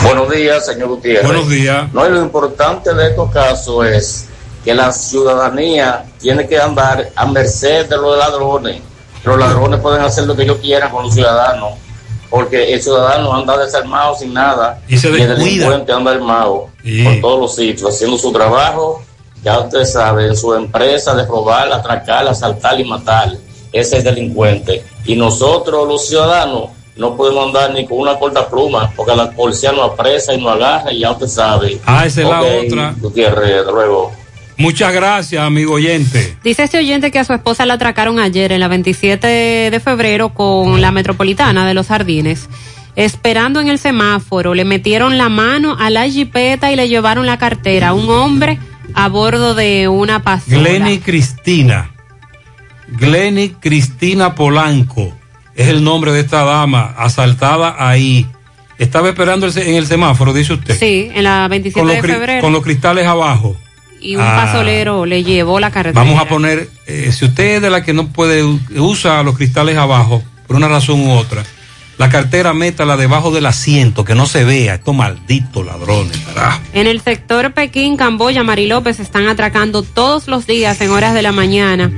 Buenos días, señor Gutiérrez. Buenos días. No, y lo importante de estos casos es que la ciudadanía tiene que andar a merced de los ladrones. Los ladrones pueden hacer lo que ellos quieran con los ciudadanos, porque el ciudadano anda desarmado sin nada Y se el descuida. delincuente anda armado Sí. por todos los sitios, haciendo su trabajo. Ya usted sabe, en su empresa de robar, atracar, asaltar y matar. Ese es delincuente. Y nosotros, los ciudadanos, no podemos andar ni con una corta pluma, porque la policía nos apresa y nos agarra y ya usted sabe. Ah, esa es la otra. Gutiérrez, luego. Muchas gracias, amigo oyente. Dice este oyente que a su esposa la atracaron ayer en la 27 de febrero con la metropolitana de los jardines. Esperando en el semáforo, le metieron la mano a la jipeta y le llevaron la cartera. Un hombre a bordo de una pasola. Glenny Cristina. Glenny Cristina Polanco. Es el nombre de esta dama asaltada ahí. Estaba esperando en el semáforo, dice usted. Sí, en la 27 Con los, de febrero. con los cristales abajo. Y un Ah. pasolero le llevó la cartera. Vamos a poner, eh, si usted es de la que no puede, usa los cristales abajo, por una razón u otra, la cartera métala debajo del asiento, que no se vea. Estos malditos ladrones, carajo. En el sector Pekín, Camboya, Mari López están atracando todos los días en horas de la mañana.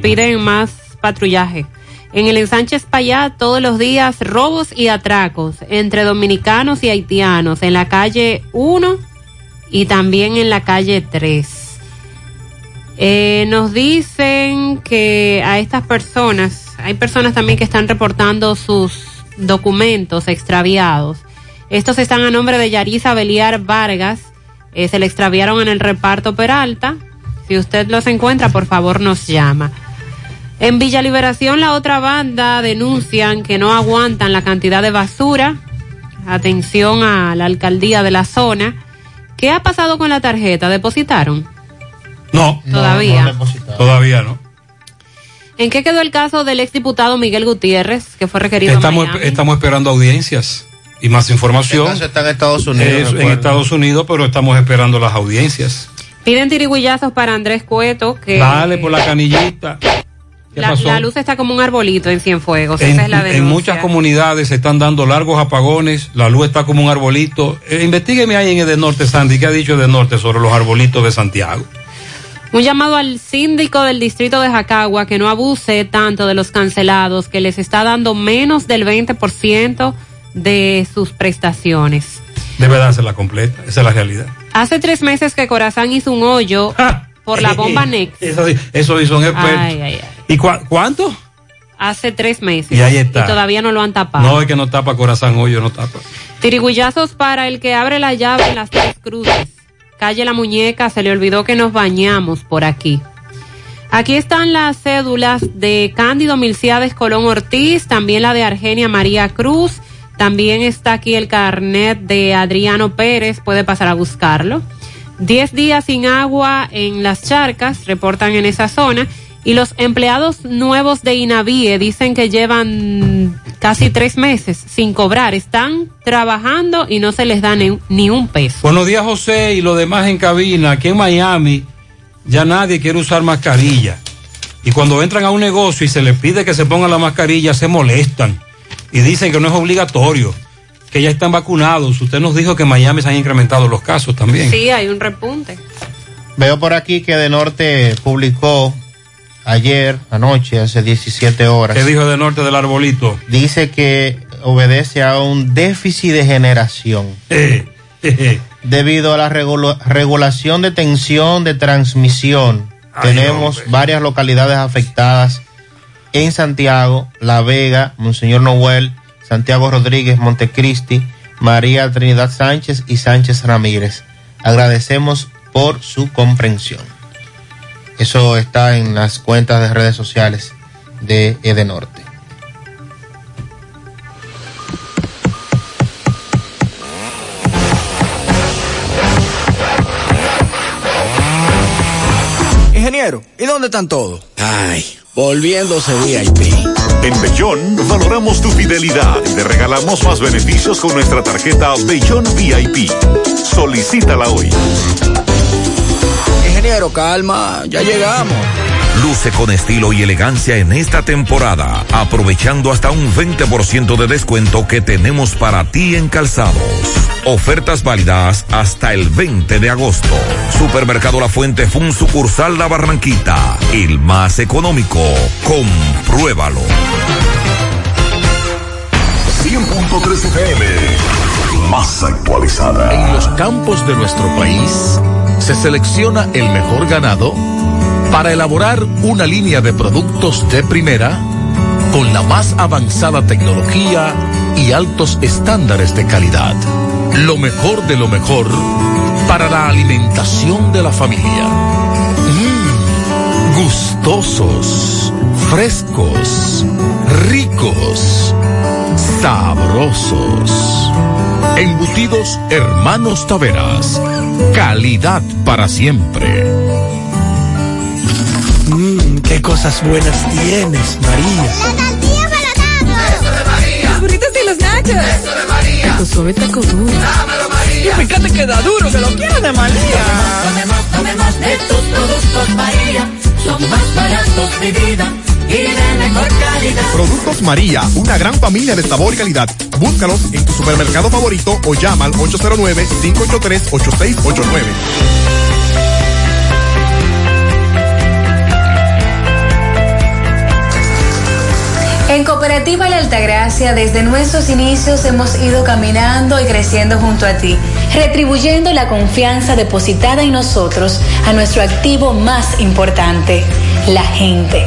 Piden más patrullaje. En el ensanche Espaillat, todos los días robos y atracos entre dominicanos y haitianos en la calle 1 y también en la calle 3. Eh, nos dicen que a estas personas, hay personas también que están reportando sus documentos extraviados. Estos están a nombre de Yarisa Beliar Vargas. eh, se le extraviaron en el reparto Peralta. Si usted los encuentra, por favor nos llama. En Villa Liberación, la otra banda denuncian que no aguantan la cantidad de basura. Atención a la alcaldía de la zona. ¿Qué ha pasado con la tarjeta? ¿Depositaron? No. Todavía. Todavía no. ¿En qué quedó el caso del exdiputado Miguel Gutiérrez, que fue requerido Estamos, esperando audiencias y más información. El caso está en Estados Unidos, Es en. Estados Unidos, pero estamos esperando las audiencias. Piden tirigüillazos para Andrés Cueto, que Dale por la canillita. ¿Qué la, luz está como un arbolito en Cienfuegos. En, Esa es la en muchas comunidades se están dando largos apagones, la luz está como un arbolito. Eh, investígueme ahí en el Norte, Sandy, ¿qué ha dicho el Norte sobre los arbolitos de Santiago? Un llamado al síndico del distrito de Jacagua que no abuse tanto de los cancelados, que les está dando menos del 20% de sus prestaciones. Debe dársela completa, esa es la realidad. Hace tres meses que Corazán hizo un hoyo <laughs> por la bomba <laughs> Nex. Eso, sí son expertos. Ay, ay, ay. ¿Y cuánto? Hace tres meses. Y ahí está. todavía no lo han tapado. No, es que no tapa corazón, hoyo no tapa. Tirigüillazos para el que abre la llave en las tres cruces. Calle la muñeca, se le olvidó que nos bañamos por aquí. Aquí están las cédulas de Cándido Milciades Colón Ortiz, también la de Argenia María Cruz, también está aquí el carnet de Adriano Pérez, puede pasar a buscarlo. Diez días sin agua en las charcas, reportan en esa zona, y los empleados nuevos de Inavie dicen que llevan casi tres meses sin cobrar, están trabajando y no se les da ni, ni un peso. Buenos días, José, y lo demás en cabina. Aquí en Miami ya nadie quiere usar mascarilla. Y cuando entran a un negocio y se les pide que se pongan la mascarilla, se molestan. Y dicen que no es obligatorio, que ya están vacunados. Usted nos dijo que en Miami se han incrementado los casos también. Sí, hay un repunte. Veo por aquí que De Norte publicó ayer, anoche, hace 17 horas. ¿Qué dijo de norte del arbolito? Dice que obedece a un déficit de generación. <laughs> Debido a la regula- regulación de tensión de transmisión, Ay, tenemos hombre. varias localidades afectadas en Santiago, La Vega, Monseñor Noel, Santiago Rodríguez, Montecristi, María Trinidad Sánchez y Sánchez Ramírez. Agradecemos por su comprensión. Eso está en las cuentas de redes sociales de Edenorte. Ingeniero, ¿y dónde están todos? Ay, volviéndose VIP. En Bellón valoramos tu fidelidad y te regalamos más beneficios con nuestra tarjeta Bellón VIP. Solicítala hoy. Ingeniero, calma, ya llegamos. Luce con estilo y elegancia en esta temporada, aprovechando hasta un 20% de descuento que tenemos para ti en calzados. Ofertas válidas hasta el 20 de agosto. Supermercado La Fuente Fun sucursal La Barranquita, el más económico. Compruébalo. 100.3 FM. Más actualizada. En los campos de nuestro país se selecciona el mejor ganado para elaborar una línea de productos de primera con la más avanzada tecnología y altos estándares de calidad. Lo mejor de lo mejor para la alimentación de la familia. Mm, gustosos, frescos, ricos, sabrosos. Embutidos Hermanos Taveras. Calidad para siempre. Mmm, qué cosas buenas tienes, María. tortilla para Eso de María. Los burritos y los nachos. Eso de María. Tu suave taco duro. Dámelo, María. Y fíjate que da duro, que lo quiero de María. Tomemos, tomemos de tus productos, María. Son más baratos de vida Productos María, una gran familia de sabor y calidad. Búscalos en tu supermercado favorito o llama al 809-583-8689. En Cooperativa La Altagracia, desde nuestros inicios hemos ido caminando y creciendo junto a ti, retribuyendo la confianza depositada en nosotros a nuestro activo más importante, la gente.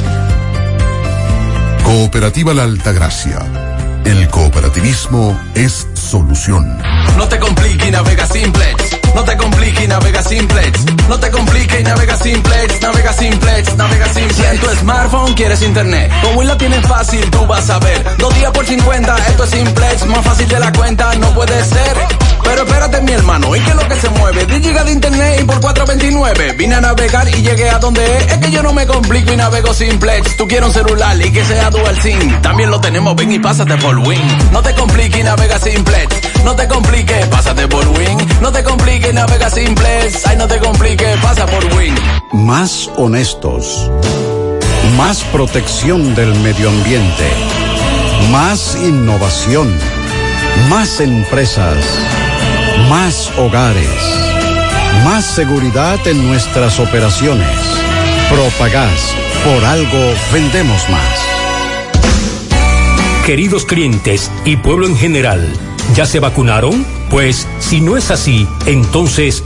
Cooperativa La Altagracia. El cooperativismo es solución. No te compliques y navega simplex. No te compliques y navega simplex. No te compliques y navega simplex. Navega simplex, navega simplex. Si en tu smartphone quieres internet, con Win la tienes fácil, tú vas a ver. Dos días por 50, esto es simplex. Más fácil de la cuenta, no puede ser. Pero espérate, mi hermano, ¿y qué es lo que se mueve? 10 gigas de internet y por 429. Vine a navegar y llegué a donde es. Es que yo no me complico y navego simplex. Tú quieres un celular y que sea dual SIM. También lo tenemos, ven y pásate por Win. No te compliques y navega simplex. No te compliques, pásate por Win. No te compliques, navega simplex. Ay, no te compliques, pasa por Win. Más honestos. Más protección del medio ambiente. Más innovación. Más empresas. Más hogares. Más seguridad en nuestras operaciones. Propagás. Por algo vendemos más. Queridos clientes y pueblo en general, ¿ya se vacunaron? Pues si no es así, entonces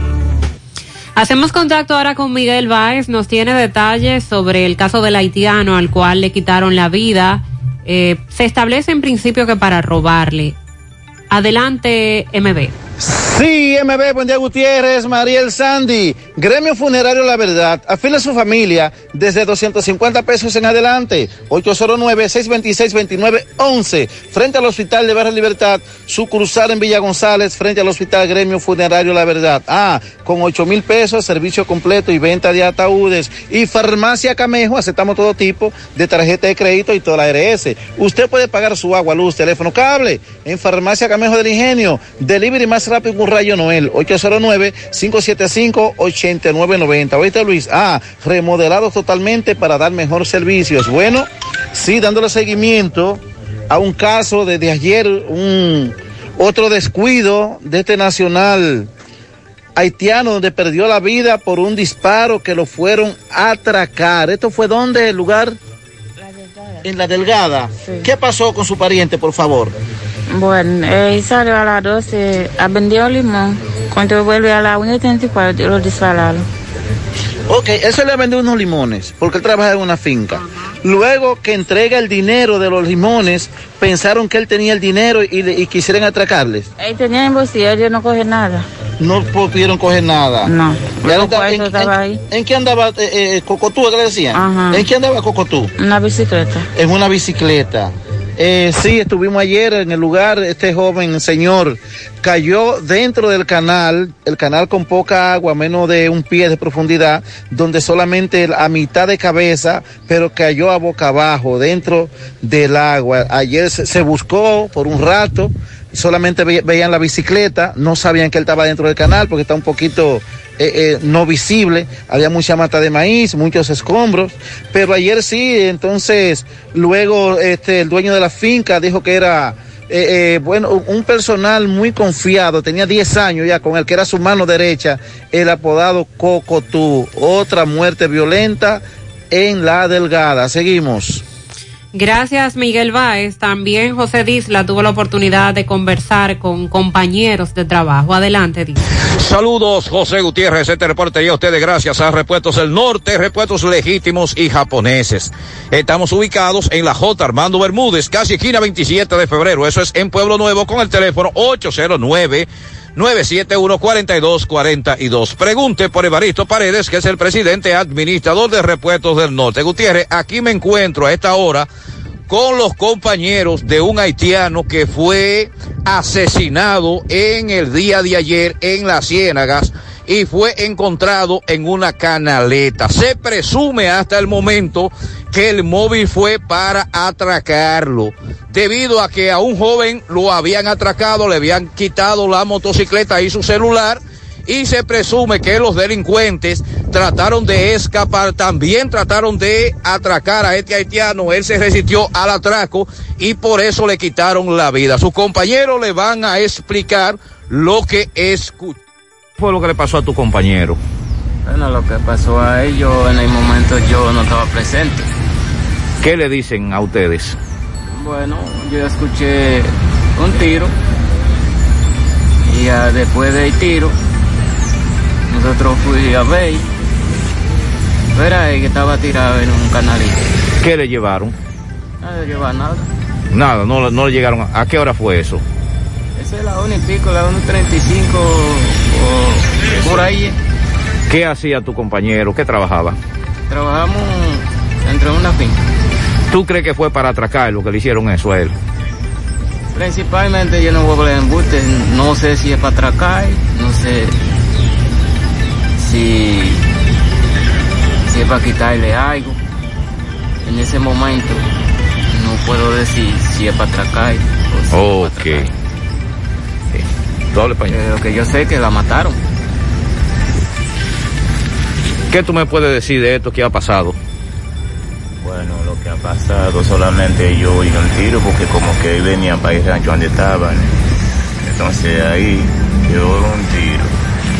Hacemos contacto ahora con Miguel Báez, nos tiene detalles sobre el caso del haitiano al cual le quitaron la vida. Eh, se establece en principio que para robarle. Adelante, MB. Sí, MB, buen día Gutiérrez, Mariel Sandy, Gremio Funerario La Verdad, afile a su familia desde 250 pesos en adelante, 809-626-2911, frente al Hospital de Barra Libertad, su cruzar en Villa González, frente al Hospital Gremio Funerario La Verdad. Ah, con 8 mil pesos, servicio completo y venta de ataúdes. Y Farmacia Camejo, aceptamos todo tipo de tarjeta de crédito y toda la ARS. Usted puede pagar su agua, luz, teléfono, cable en Farmacia Camejo del Ingenio, delivery más rápido un rayo Noel, 809-575-8990. ¿Oíste, Luis? Ah, remodelado totalmente para dar mejor servicio. Es bueno, sí, dándole seguimiento a un caso desde ayer, un otro descuido de este nacional haitiano donde perdió la vida por un disparo que lo fueron a atracar. ¿Esto fue dónde? ¿El lugar? En la Delgada. ¿Qué pasó con su pariente, por favor? Bueno, él salió a las 12 a vender un limón. Cuando vuelve a la 1.34 lo dispararon. Ok, se le vendió unos limones porque él trabaja en una finca. Luego que entrega el dinero de los limones, pensaron que él tenía el dinero y, le- y quisieran atracarles. Él tenía en bolsillo, no coge nada. No pudieron coger nada. No. Está- en, estaba en- en qué andaba eh, eh, Cocotú? ¿Qué le decían? Ajá. ¿En qué andaba Cocotú? Una bicicleta. En una bicicleta. Eh, sí, estuvimos ayer en el lugar, este joven señor cayó dentro del canal, el canal con poca agua, menos de un pie de profundidad, donde solamente a mitad de cabeza, pero cayó a boca abajo dentro del agua. Ayer se, buscó por un rato, solamente ve- veían la bicicleta, no sabían que él estaba dentro del canal porque está un poquito eh, eh, no visible, había mucha mata de maíz, muchos escombros, pero ayer sí, entonces luego este, el dueño de la finca dijo que era, eh, eh, bueno, un personal muy confiado, tenía 10 años ya con el que era su mano derecha, el apodado Cocotú, otra muerte violenta en la delgada. Seguimos. Gracias, Miguel Báez. También José Disla tuvo la oportunidad de conversar con compañeros de trabajo. Adelante, Disla. Saludos, José Gutiérrez. Este reporte llega a ustedes gracias a Repuestos del Norte, Repuestos Legítimos y Japoneses. Estamos ubicados en la J. Armando Bermúdez, casi esquina 27 de febrero. Eso es en Pueblo Nuevo con el teléfono 809. 971-4242. Pregunte por Evaristo Paredes, que es el presidente administrador de Repuestos del Norte. Gutiérrez, aquí me encuentro a esta hora con los compañeros de un haitiano que fue asesinado en el día de ayer en las Ciénagas y fue encontrado en una canaleta. Se presume hasta el momento que el móvil fue para atracarlo, debido a que a un joven lo habían atracado, le habían quitado la motocicleta y su celular y se presume que los delincuentes trataron de escapar, también trataron de atracar a este haitiano, él se resistió al atraco y por eso le quitaron la vida. Sus compañeros le van a explicar lo que escuchó. ¿Qué fue lo que le pasó a tu compañero? Bueno, lo que pasó a ellos en el momento yo no estaba presente. ¿Qué le dicen a ustedes? Bueno, yo escuché un tiro y después del tiro nosotros fui a ver, ahí que estaba tirado en un canalito. ¿Qué le llevaron? No le lleva nada. Nada, no, no le llegaron. ¿A qué hora fue eso? Esa es la 1 y pico, la 1 y 35 o por ahí. ¿Qué hacía tu compañero? ¿Qué trabajaba? Trabajamos dentro de una finca. ¿Tú crees que fue para atracar lo que le hicieron eso a él? Principalmente yo no voy a hablar en embuste, no sé si es para atracar, no sé si, si es para quitarle algo. En ese momento no puedo decir si es para atracar. o si es. ¿Tú Lo que yo sé es que la mataron. ¿Qué tú me puedes decir de esto que ha pasado? Bueno, lo que ha pasado solamente yo oí un tiro porque como que venían para el rancho donde estaban. Entonces ahí yo un tiro.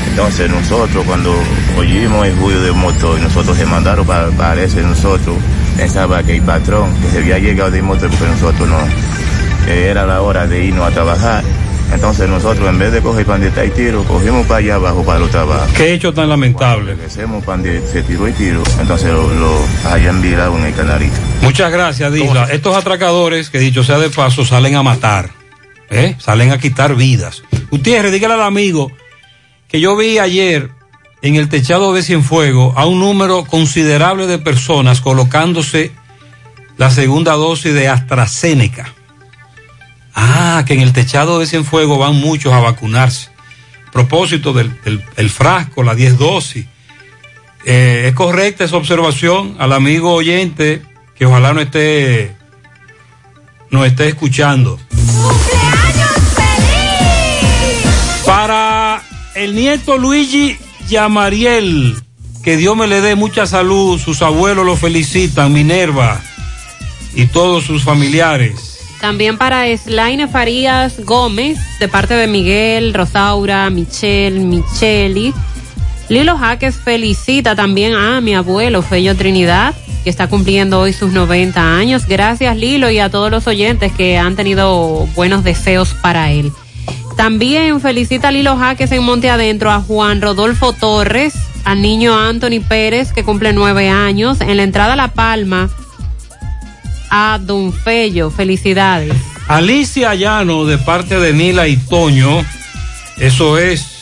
Entonces nosotros cuando oímos el ruido del motor, nosotros se mandaron para, para ese nosotros, pensaba que el patrón que se había llegado del motor porque nosotros no, que era la hora de irnos a trabajar. Entonces nosotros en vez de coger pan de y tiro, cogimos para allá abajo para los trabajos. Qué hecho tan lamentable. Hacemos pan de se tiró y tiro, entonces lo, lo hayan virado en el canalito. Muchas gracias, Disla. Estos atracadores, que dicho sea de paso, salen a matar, ¿eh? salen a quitar vidas. Gutiérrez, dígale al amigo que yo vi ayer en el techado de Cienfuegos a un número considerable de personas colocándose la segunda dosis de AstraZeneca. Ah, que en el techado de Cienfuegos van muchos a vacunarse. Propósito del, del- el frasco, la 10 dosis. Eh, es correcta esa observación al amigo oyente que ojalá no esté, no esté escuchando. Para el nieto Luigi Yamariel, que Dios me le dé mucha salud, sus abuelos lo felicitan, Minerva y todos sus familiares. También para Slaine Farías Gómez, de parte de Miguel, Rosaura, Michelle, Micheli. Lilo Jaques felicita también a mi abuelo Fello Trinidad, que está cumpliendo hoy sus 90 años. Gracias Lilo y a todos los oyentes que han tenido buenos deseos para él. También felicita a Lilo Jaques en Monte Adentro a Juan Rodolfo Torres, al niño Anthony Pérez, que cumple nueve años. En la entrada a La Palma, a Don Fello, felicidades. Alicia Llano, de parte de Nila y Toño, eso es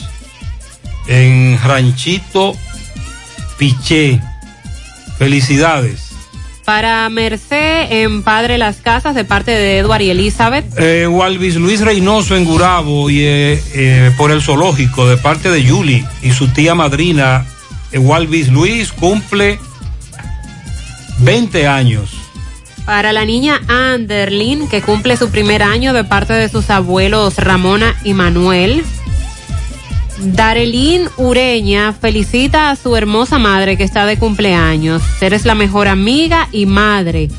en Ranchito Piché. Felicidades. Para Merced en Padre Las Casas, de parte de Edward y Elizabeth. Eh, Walvis Luis Reynoso en Gurabo y eh, eh, por el zoológico de parte de Yuli y su tía madrina Walvis Luis cumple 20 años. Para la niña Anderlin, que cumple su primer año de parte de sus abuelos Ramona y Manuel. Darelín Ureña felicita a su hermosa madre que está de cumpleaños. Eres la mejor amiga y madre.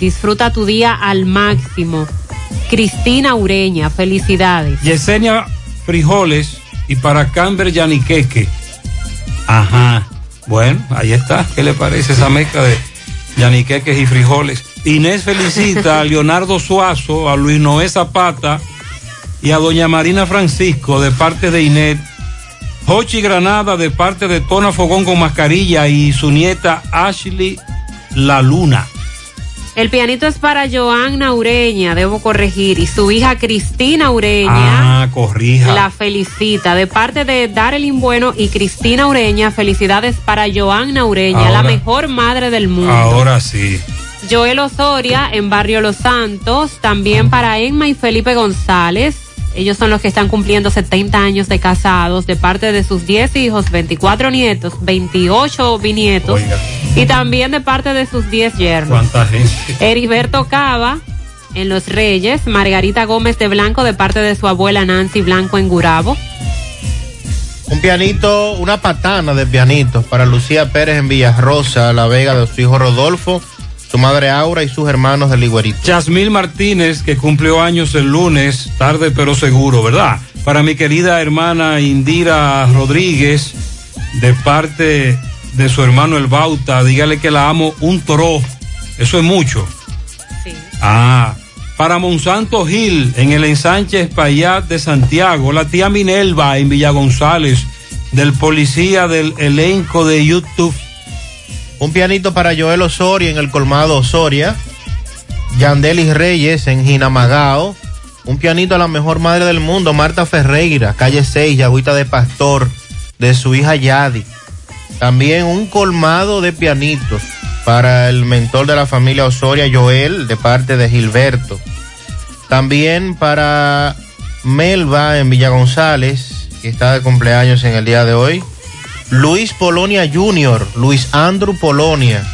Disfruta tu día al máximo. Cristina Ureña, felicidades. Yesenia Frijoles y para Camber Yaniqueque. Ajá. Bueno, ahí está. ¿Qué le parece esa mezcla de Yaniqueques y frijoles? Inés felicita a Leonardo Suazo, a Luis Noé Zapata y a doña Marina Francisco de parte de Inés. Jochi Granada de parte de Tona Fogón con mascarilla y su nieta Ashley La Luna. El pianito es para Joanna Ureña, debo corregir, y su hija Cristina Ureña. Ah, corrija. La felicita de parte de Darelin Bueno y Cristina Ureña. Felicidades para Joanna Ureña, la mejor madre del mundo. Ahora sí. Joel Osoria en Barrio Los Santos. También para Emma y Felipe González. Ellos son los que están cumpliendo 70 años de casados de parte de sus 10 hijos, 24 nietos, 28 bisnietos y también de parte de sus 10 yernos. ¿Cuánta gente? Heriberto Cava en Los Reyes, Margarita Gómez de Blanco de parte de su abuela Nancy Blanco en Gurabo. Un pianito, una patana de pianitos para Lucía Pérez en Villarrosa, La Vega de su hijo Rodolfo, su madre Aura y sus hermanos de Liguerito. Yasmil Martínez, que cumplió años el lunes, tarde pero seguro, ¿verdad? Para mi querida hermana Indira Rodríguez, de parte de su hermano El Bauta, dígale que la amo un toro. Eso es mucho. Ah, para Monsanto Gil, en el ensanche Espaillat de Santiago, la tía Minelva en Villa González, del policía del elenco de YouTube. Un pianito para Joel Osoria en el colmado Osoria. Yandelis Reyes en Jinamagao. Un pianito a la mejor madre del mundo, Marta Ferreira, calle 6, Yagüita de Pastor, de su hija Yadi. También un colmado de pianitos para el mentor de la familia Osoria, Joel, de parte de Gilberto. También para Melba en Villa González, que está de cumpleaños en el día de hoy. Luis Polonia Jr., Luis Andrew Polonia,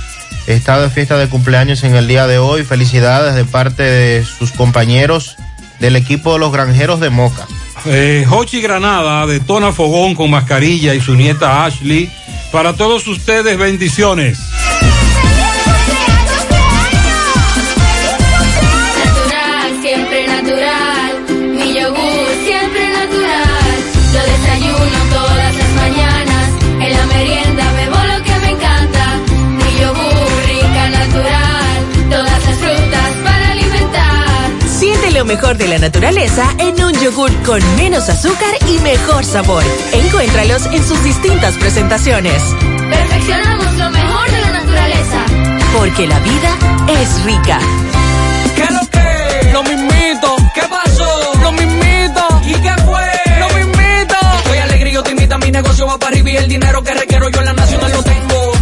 está de fiesta de cumpleaños en el día de hoy. Felicidades de parte de sus compañeros del equipo de los Granjeros de Moca. Eh, Jochi Granada de Tona Fogón con mascarilla y su nieta Ashley. Para todos ustedes, bendiciones. Lo mejor de la naturaleza en un yogur con menos azúcar y mejor sabor. Encuéntralos en sus distintas presentaciones. Perfeccionamos lo mejor de la naturaleza. Porque la vida es rica. ¿Qué lo que? Lo mismito. ¿Qué pasó? Lo mismito. ¿Y qué fue? Lo mismito. Soy alegre y yo te invito a mi negocio va para arriba y el dinero que requiero yo en la nacional lo tengo.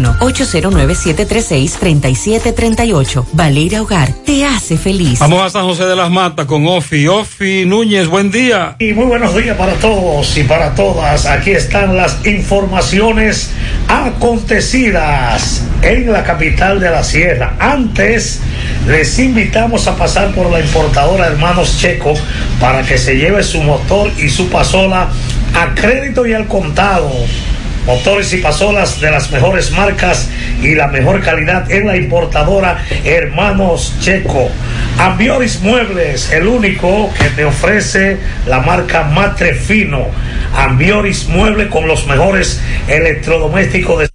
809-736-3738. Valeria Hogar te hace feliz. Vamos a San José de las Matas con Ofi. Ofi Núñez, buen día. Y muy buenos días para todos y para todas. Aquí están las informaciones acontecidas en la capital de la Sierra. Antes les invitamos a pasar por la importadora Hermanos Checo para que se lleve su motor y su pasola a crédito y al contado. Motores y pasolas de las mejores marcas y la mejor calidad en la importadora Hermanos Checo. Ambioris Muebles, el único que te ofrece la marca Matre Fino. Ambioris Mueble con los mejores electrodomésticos de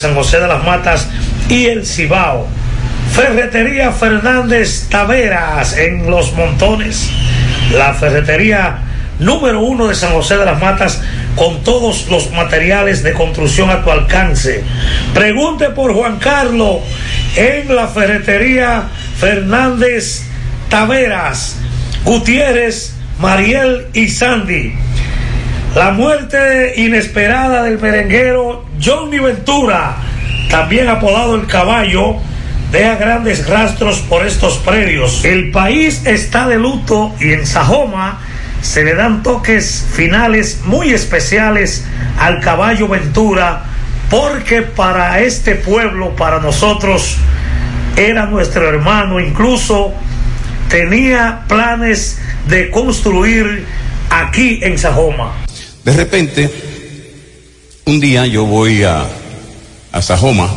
San José de las Matas y el Cibao. Ferretería Fernández Taveras en Los Montones. La ferretería número uno de San José de las Matas con todos los materiales de construcción a tu alcance. Pregunte por Juan Carlos en la ferretería Fernández Taveras, Gutiérrez, Mariel y Sandy. La muerte inesperada del merenguero Johnny Ventura, también apodado el caballo, deja grandes rastros por estos predios. El país está de luto y en Sajoma se le dan toques finales muy especiales al caballo Ventura, porque para este pueblo, para nosotros, era nuestro hermano, incluso tenía planes de construir aquí en Sajoma. De repente, un día yo voy a, a Sajoma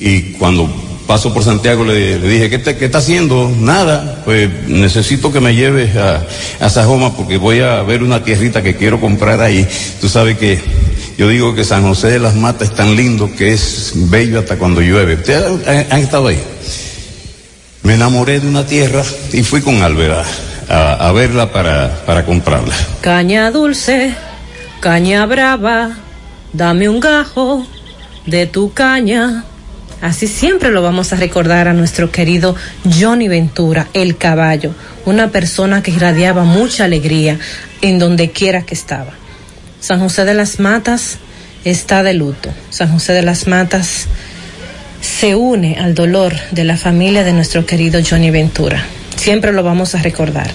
y cuando paso por Santiago le, le dije, ¿qué, te- está haciendo? Nada, pues necesito que me lleves a, a Sajoma porque voy a ver una tierrita que quiero comprar ahí. Tú sabes que yo digo que San José de las Matas es tan lindo que es bello hasta cuando llueve. ¿Ustedes han, han estado ahí? Me enamoré de una tierra y fui con Álvaro a, a verla para, para comprarla. Caña dulce, caña brava, dame un gajo de tu caña. Así siempre lo vamos a recordar a nuestro querido Johnny Ventura, el caballo, una persona que irradiaba mucha alegría en donde quiera que estaba. San José de las Matas está de luto. San José de las Matas se une al dolor de la familia de nuestro querido Johnny Ventura. Siempre lo vamos a recordar.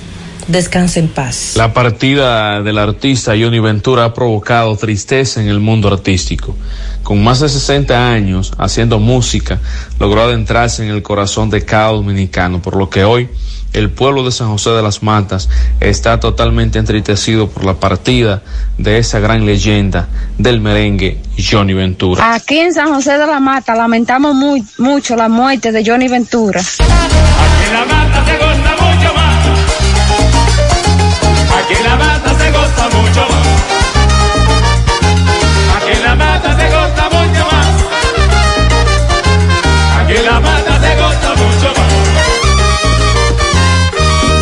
Descanse en paz. La partida del artista Johnny Ventura ha provocado tristeza en el mundo artístico. Con más de 60 años haciendo música, logró adentrarse en el corazón de cada dominicano, por lo que hoy el pueblo de San José de las Matas está totalmente entristecido por la partida de esa gran leyenda del merengue Johnny Ventura. Aquí en San José de la Mata lamentamos muy, mucho la muerte de Johnny Ventura. En la mata se goza. Aquí en la mata se goza mucho más. Aquí en la mata se goza mucho más. Aquí en la mata se goza mucho más.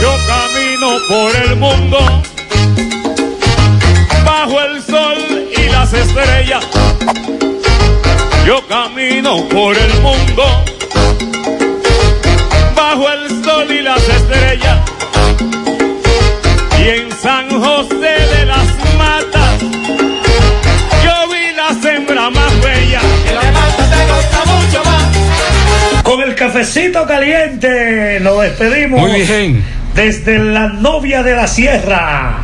Yo camino por el mundo bajo el sol y las estrellas. Yo camino por el mundo bajo el sol y las estrellas y en San José de las Matas yo vi la sembra más bella. Que la mata te gusta mucho más. Con el cafecito caliente nos despedimos. Desde la novia de la sierra,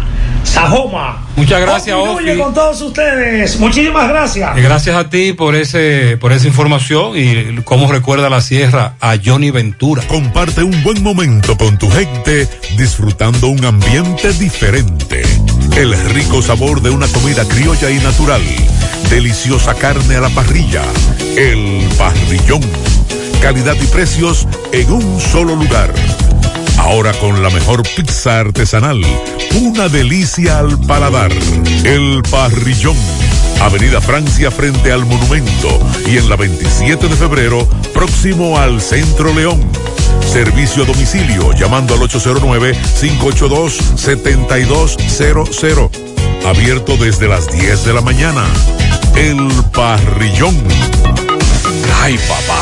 Sajoma. Muchas gracias, Ofi. con todos ustedes. Muchísimas gracias. Y gracias a ti por ese, por esa información y cómo recuerda la sierra a Johnny Ventura. Comparte un buen momento con tu gente disfrutando un ambiente diferente. El rico sabor de una comida criolla y natural. Deliciosa carne a la parrilla. El parrillón. Calidad y precios en un solo lugar. Ahora con la mejor pizza artesanal. Una delicia al paladar. El parrillón. Avenida Francia frente al monumento y en la 27 de febrero próximo al Centro León. Servicio a domicilio llamando al 809-582-7200. Abierto desde las 10 de la mañana. El parrillón. Ay, papá,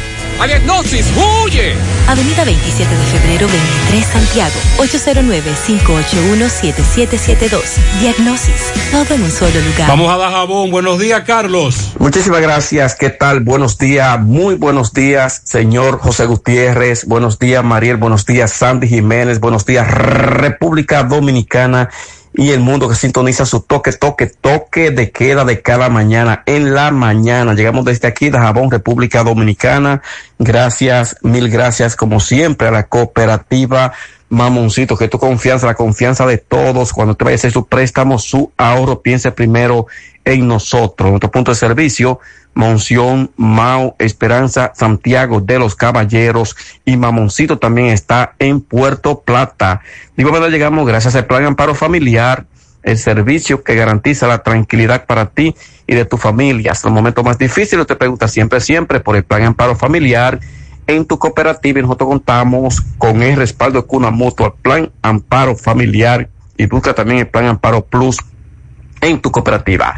¡A diagnosis! ¡Huye! Avenida 27 de febrero 23 Santiago, 809-581-7772. Diagnosis, todo en un solo lugar. Vamos a dar jabón. Buenos días, Carlos. Muchísimas gracias. ¿Qué tal? Buenos días, muy buenos días, señor José Gutiérrez. Buenos días, Mariel. Buenos días, Sandy Jiménez. Buenos días, República Dominicana y el mundo que sintoniza su toque, toque, toque de queda de cada mañana en la mañana. Llegamos desde aquí, de Jabón, República Dominicana. Gracias, mil gracias, como siempre, a la cooperativa Mamoncito, que tu confianza, la confianza de todos, cuando te vaya a hacer su préstamo, su ahorro, piense primero en nosotros. Nuestro punto de servicio, Monción, Mao, Esperanza, Santiago de los Caballeros y Mamoncito también está en Puerto Plata. Digo, verdad, llegamos gracias al Plan Amparo Familiar, el servicio que garantiza la tranquilidad para ti y de tu familia. Hasta el momento más difícil, te pregunta siempre, siempre por el Plan Amparo Familiar en tu cooperativa y nosotros contamos con el respaldo de Cuna Mutua, Plan Amparo Familiar y busca también el Plan Amparo Plus en tu cooperativa.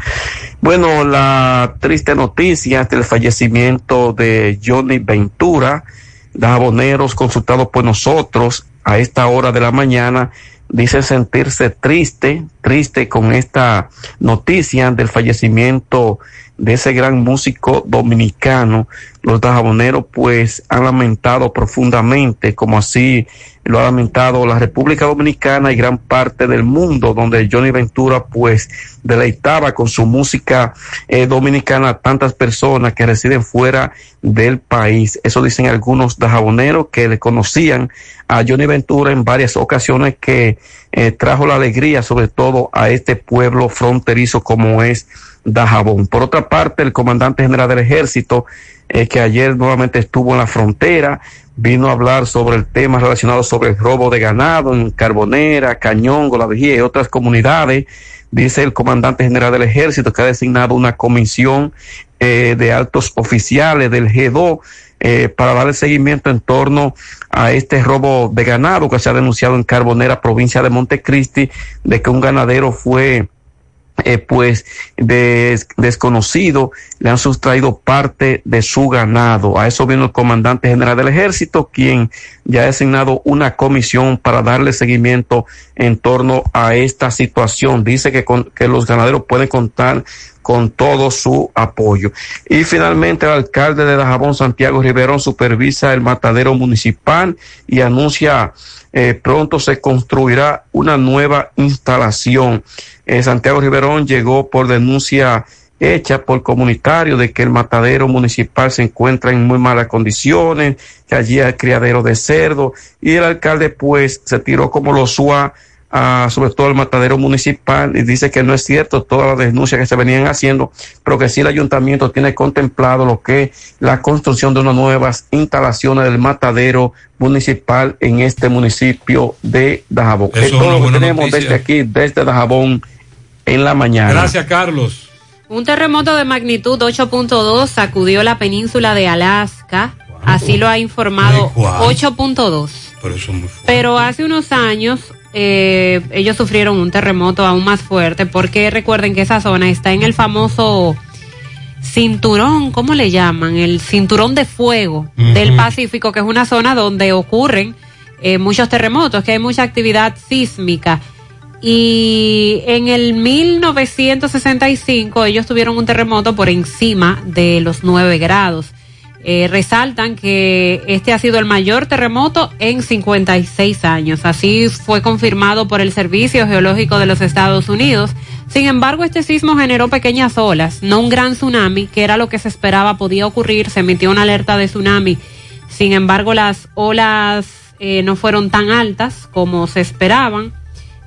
Bueno, la triste noticia del fallecimiento de Johnny Ventura, de aboneros consultados por nosotros a esta hora de la mañana, dice sentirse triste, triste con esta noticia del fallecimiento de ese gran músico dominicano. Los dajaboneros pues han lamentado profundamente, como así lo ha lamentado la República Dominicana y gran parte del mundo, donde Johnny Ventura pues deleitaba con su música eh, dominicana tantas personas que residen fuera del país. Eso dicen algunos dajaboneros que le conocían a Johnny Ventura en varias ocasiones que eh, trajo la alegría sobre todo a este pueblo fronterizo como es Dajabón. Por otra parte, el comandante general del ejército, eh, que ayer nuevamente estuvo en la frontera, vino a hablar sobre el tema relacionado sobre el robo de ganado en Carbonera, Cañongo, La Vigía y otras comunidades. Dice el comandante general del ejército que ha designado una comisión eh, de altos oficiales del G2 eh, para dar el seguimiento en torno a este robo de ganado que se ha denunciado en Carbonera, provincia de Montecristi, de que un ganadero fue eh, pues des, desconocido le han sustraído parte de su ganado. A eso vino el comandante general del ejército, quien ya ha designado una comisión para darle seguimiento en torno a esta situación. Dice que, con, que los ganaderos pueden contar con todo su apoyo. Y finalmente el alcalde de Dajabón, Santiago Riverón, supervisa el matadero municipal y anuncia eh, pronto se construirá una nueva instalación. Eh, Santiago Riverón llegó por denuncia hecha por comunitario de que el matadero municipal se encuentra en muy malas condiciones, que allí hay criadero de cerdo y el alcalde pues se tiró como lo sua a, sobre todo el matadero municipal y dice que no es cierto todas las denuncias que se venían haciendo, pero que sí el ayuntamiento tiene contemplado lo que es la construcción de unas nuevas instalaciones del matadero municipal en este municipio de Dajabón. Eso Es todo lo que tenemos noticia. desde aquí, desde Dajabón en la mañana. Gracias, Carlos. Un terremoto de magnitud 8.2 sacudió la península de Alaska. Así lo ha informado ¿De cuál? 8.2. pero. Pero hace unos años eh, ellos sufrieron un terremoto aún más fuerte porque recuerden que esa zona está en el famoso cinturón, ¿cómo le llaman? El cinturón de fuego del. Pacífico, que es una zona donde ocurren eh, muchos terremotos, que hay mucha actividad sísmica. Y en el 1965 ellos tuvieron un terremoto por encima de los 9 grados. Eh, resaltan que este ha sido el mayor terremoto en 56 años. Así fue confirmado por el Servicio Geológico de los Estados Unidos. Sin embargo, este sismo generó pequeñas olas, no un gran tsunami, que era lo que se esperaba podía ocurrir. Se emitió una alerta de tsunami. Sin embargo, las olas eh, no fueron tan altas como se esperaban.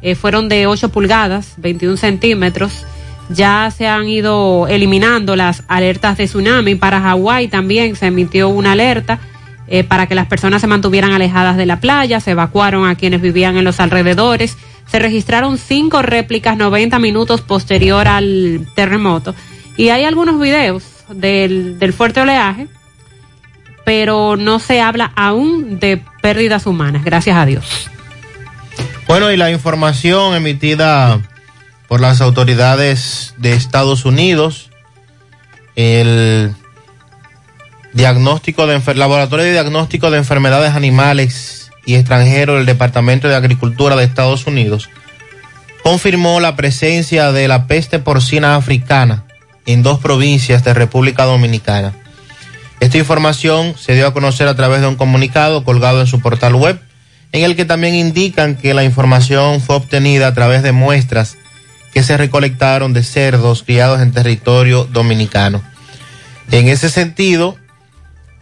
Eh, fueron de 8 pulgadas, 21 centímetros. Ya se han ido eliminando las alertas de tsunami. Para Hawái también se emitió una alerta eh, para que las personas se mantuvieran alejadas de la playa. Se evacuaron a quienes vivían en los alrededores. Se registraron cinco réplicas 90 minutos posterior al terremoto. Y hay algunos videos del, del fuerte oleaje, pero no se habla aún de pérdidas humanas, gracias a Dios. Bueno, y la información emitida por las autoridades de Estados Unidos, el diagnóstico de laboratorio de diagnóstico de enfermedades animales y extranjeros del Departamento de Agricultura de Estados Unidos confirmó la presencia de la peste porcina africana en dos provincias de República Dominicana. Esta información se dio a conocer a través de un comunicado colgado en su portal web, en el que también indican que la información fue obtenida a través de muestras que se recolectaron de cerdos criados en territorio dominicano. En ese sentido,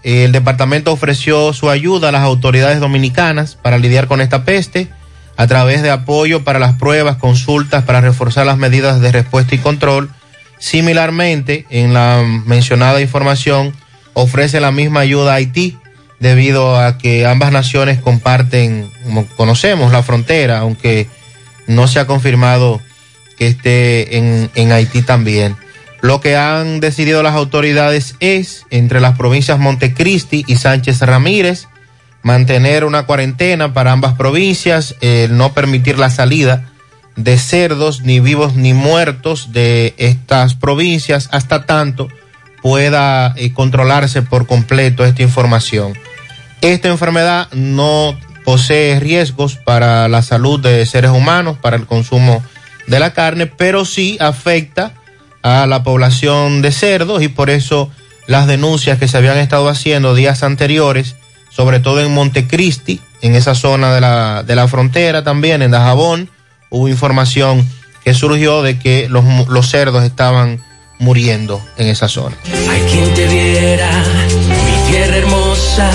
el departamento ofreció su ayuda a las autoridades dominicanas para lidiar con esta peste a través de apoyo para las pruebas, consultas para reforzar las medidas de respuesta y control. Similarmente, en la mencionada información, ofrece la misma ayuda a Haití debido a que ambas naciones comparten, como conocemos, la frontera, aunque no se ha confirmado que esté en, en Haití también. Lo que han decidido las autoridades es, entre las provincias Montecristi y Sánchez Ramírez, mantener una cuarentena para ambas provincias, el no permitir la salida de cerdos, ni vivos ni muertos de estas provincias, hasta tanto pueda eh, controlarse por completo esta información. Esta enfermedad no posee riesgos para la salud de seres humanos, para el consumo de la carne, pero sí afecta a la población de cerdos y por eso las denuncias que se habían estado haciendo días anteriores, sobre todo en Montecristi, en esa zona de la, de la frontera también, en Dajabón, hubo información que surgió de que los, los cerdos estaban muriendo en esa zona. Hay quien te viera, mi tierra hermosa,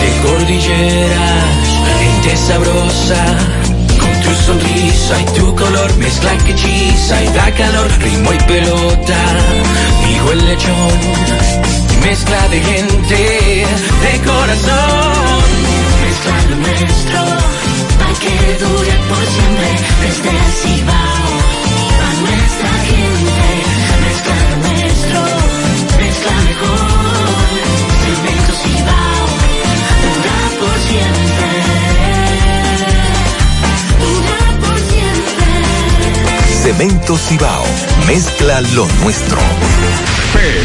de gente sabrosa. Tu sonrisa y tu color, mezcla que hechiza y da calor, ritmo y pelota, hijo el lechón, mezcla de gente, de corazón. Mezcla lo nuestro, para que dure por siempre, desde el Cibao, Cemento Cibao, mezcla lo nuestro.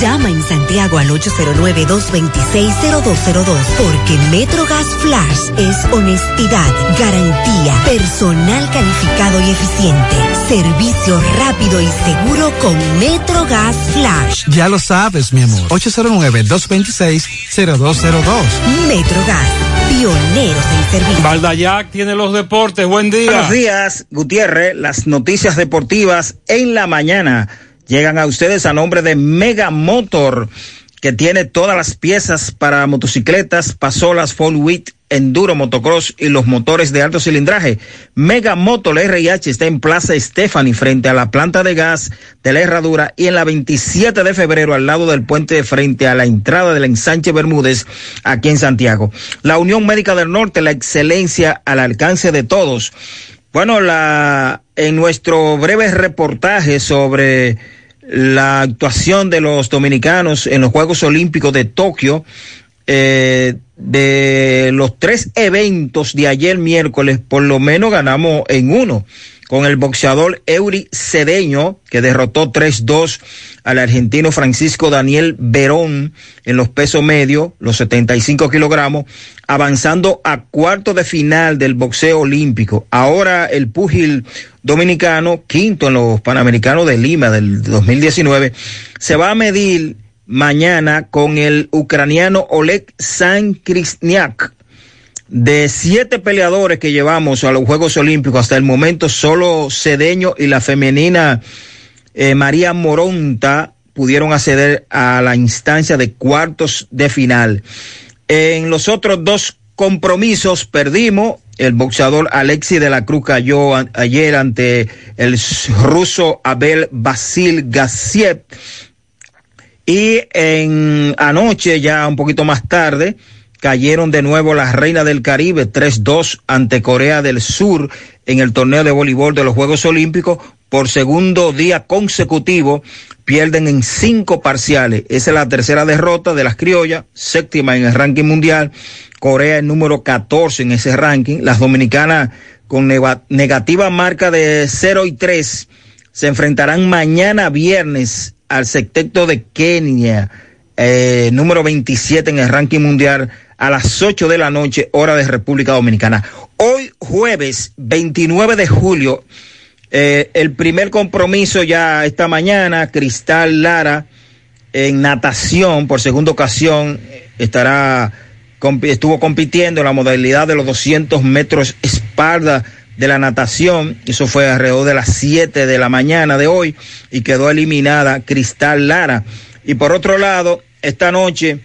Llama en Santiago al 809-226-0202 porque Metrogas Flash es honestidad, garantía, personal calificado y eficiente, servicio rápido y seguro con Metrogas Flash. Ya lo sabes, mi amor. 809-226-0202. Metrogas, pioneros en servicio. Valdayac tiene los deportes. Buen día. Buenos días, Gutiérrez. Las noticias deportivas en la mañana llegan a ustedes a nombre de Mega Motor, que tiene todas las piezas para motocicletas, pasolas, full width, enduro, motocross y los motores de alto cilindraje. Mega Motor RH está en Plaza Stephanie frente a la planta de gas de la Herradura y en la 27 de febrero al lado del puente de frente a la entrada del ensanche Bermúdez aquí en Santiago. La Unión Médica del Norte, la excelencia al alcance de todos. Bueno, la, en nuestro breve reportaje sobre la actuación de los dominicanos en los Juegos Olímpicos de Tokio, eh, de los tres eventos de ayer miércoles, por lo menos ganamos en uno, con el boxeador Eury Cedeño, que derrotó 3-2 al argentino Francisco Daniel Verón en los pesos medios, los 75 kilogramos, avanzando a cuarto de final del boxeo olímpico. Ahora el púgil dominicano, quinto en los Panamericanos de Lima del 2019, se va a medir mañana con el ucraniano Oleg Sankrishniak. De siete peleadores que llevamos a los Juegos Olímpicos hasta el momento, solo Cedeño y la femenina eh, María Moronta pudieron acceder a la instancia de cuartos de final. En los otros dos compromisos perdimos. El boxeador Alexi de la Cruz cayó ayer ante el ruso Abel Basil Gassiev. Y en anoche, ya un poquito más tarde, cayeron de nuevo las Reinas del Caribe 3-2 ante Corea del Sur en el torneo de voleibol de los Juegos Olímpicos. Por segundo día consecutivo pierden en cinco parciales. Esa es la tercera derrota de las criollas, séptima en el ranking mundial. Corea es número 14 en ese ranking. Las dominicanas con negativa marca de 0 y 3 se enfrentarán mañana viernes al secteto de Kenia, eh, número 27 en el ranking mundial, a las 8 de la noche, hora de República Dominicana. Hoy jueves 29 de julio, eh, el primer compromiso ya esta mañana, Cristal Lara en natación por segunda ocasión estará estuvo compitiendo en la modalidad de los 200 metros espalda de la natación. Eso fue alrededor de las 7 de la mañana de hoy y quedó eliminada Cristal Lara. Y por otro lado, esta noche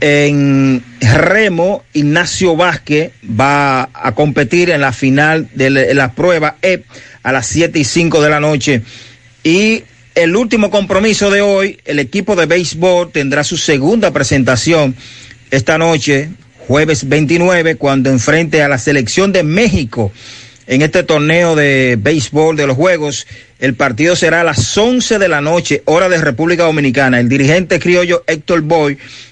en remo, Ignacio Vázquez va a competir en la final de la prueba E a las 7 y 5 de la noche. Y el último compromiso de hoy, el equipo de béisbol tendrá su segunda presentación esta noche, jueves 29, cuando enfrente a la selección de México en este torneo de béisbol de los Juegos. El partido será a las 11 de la noche, hora de República Dominicana. El dirigente criollo Héctor Boy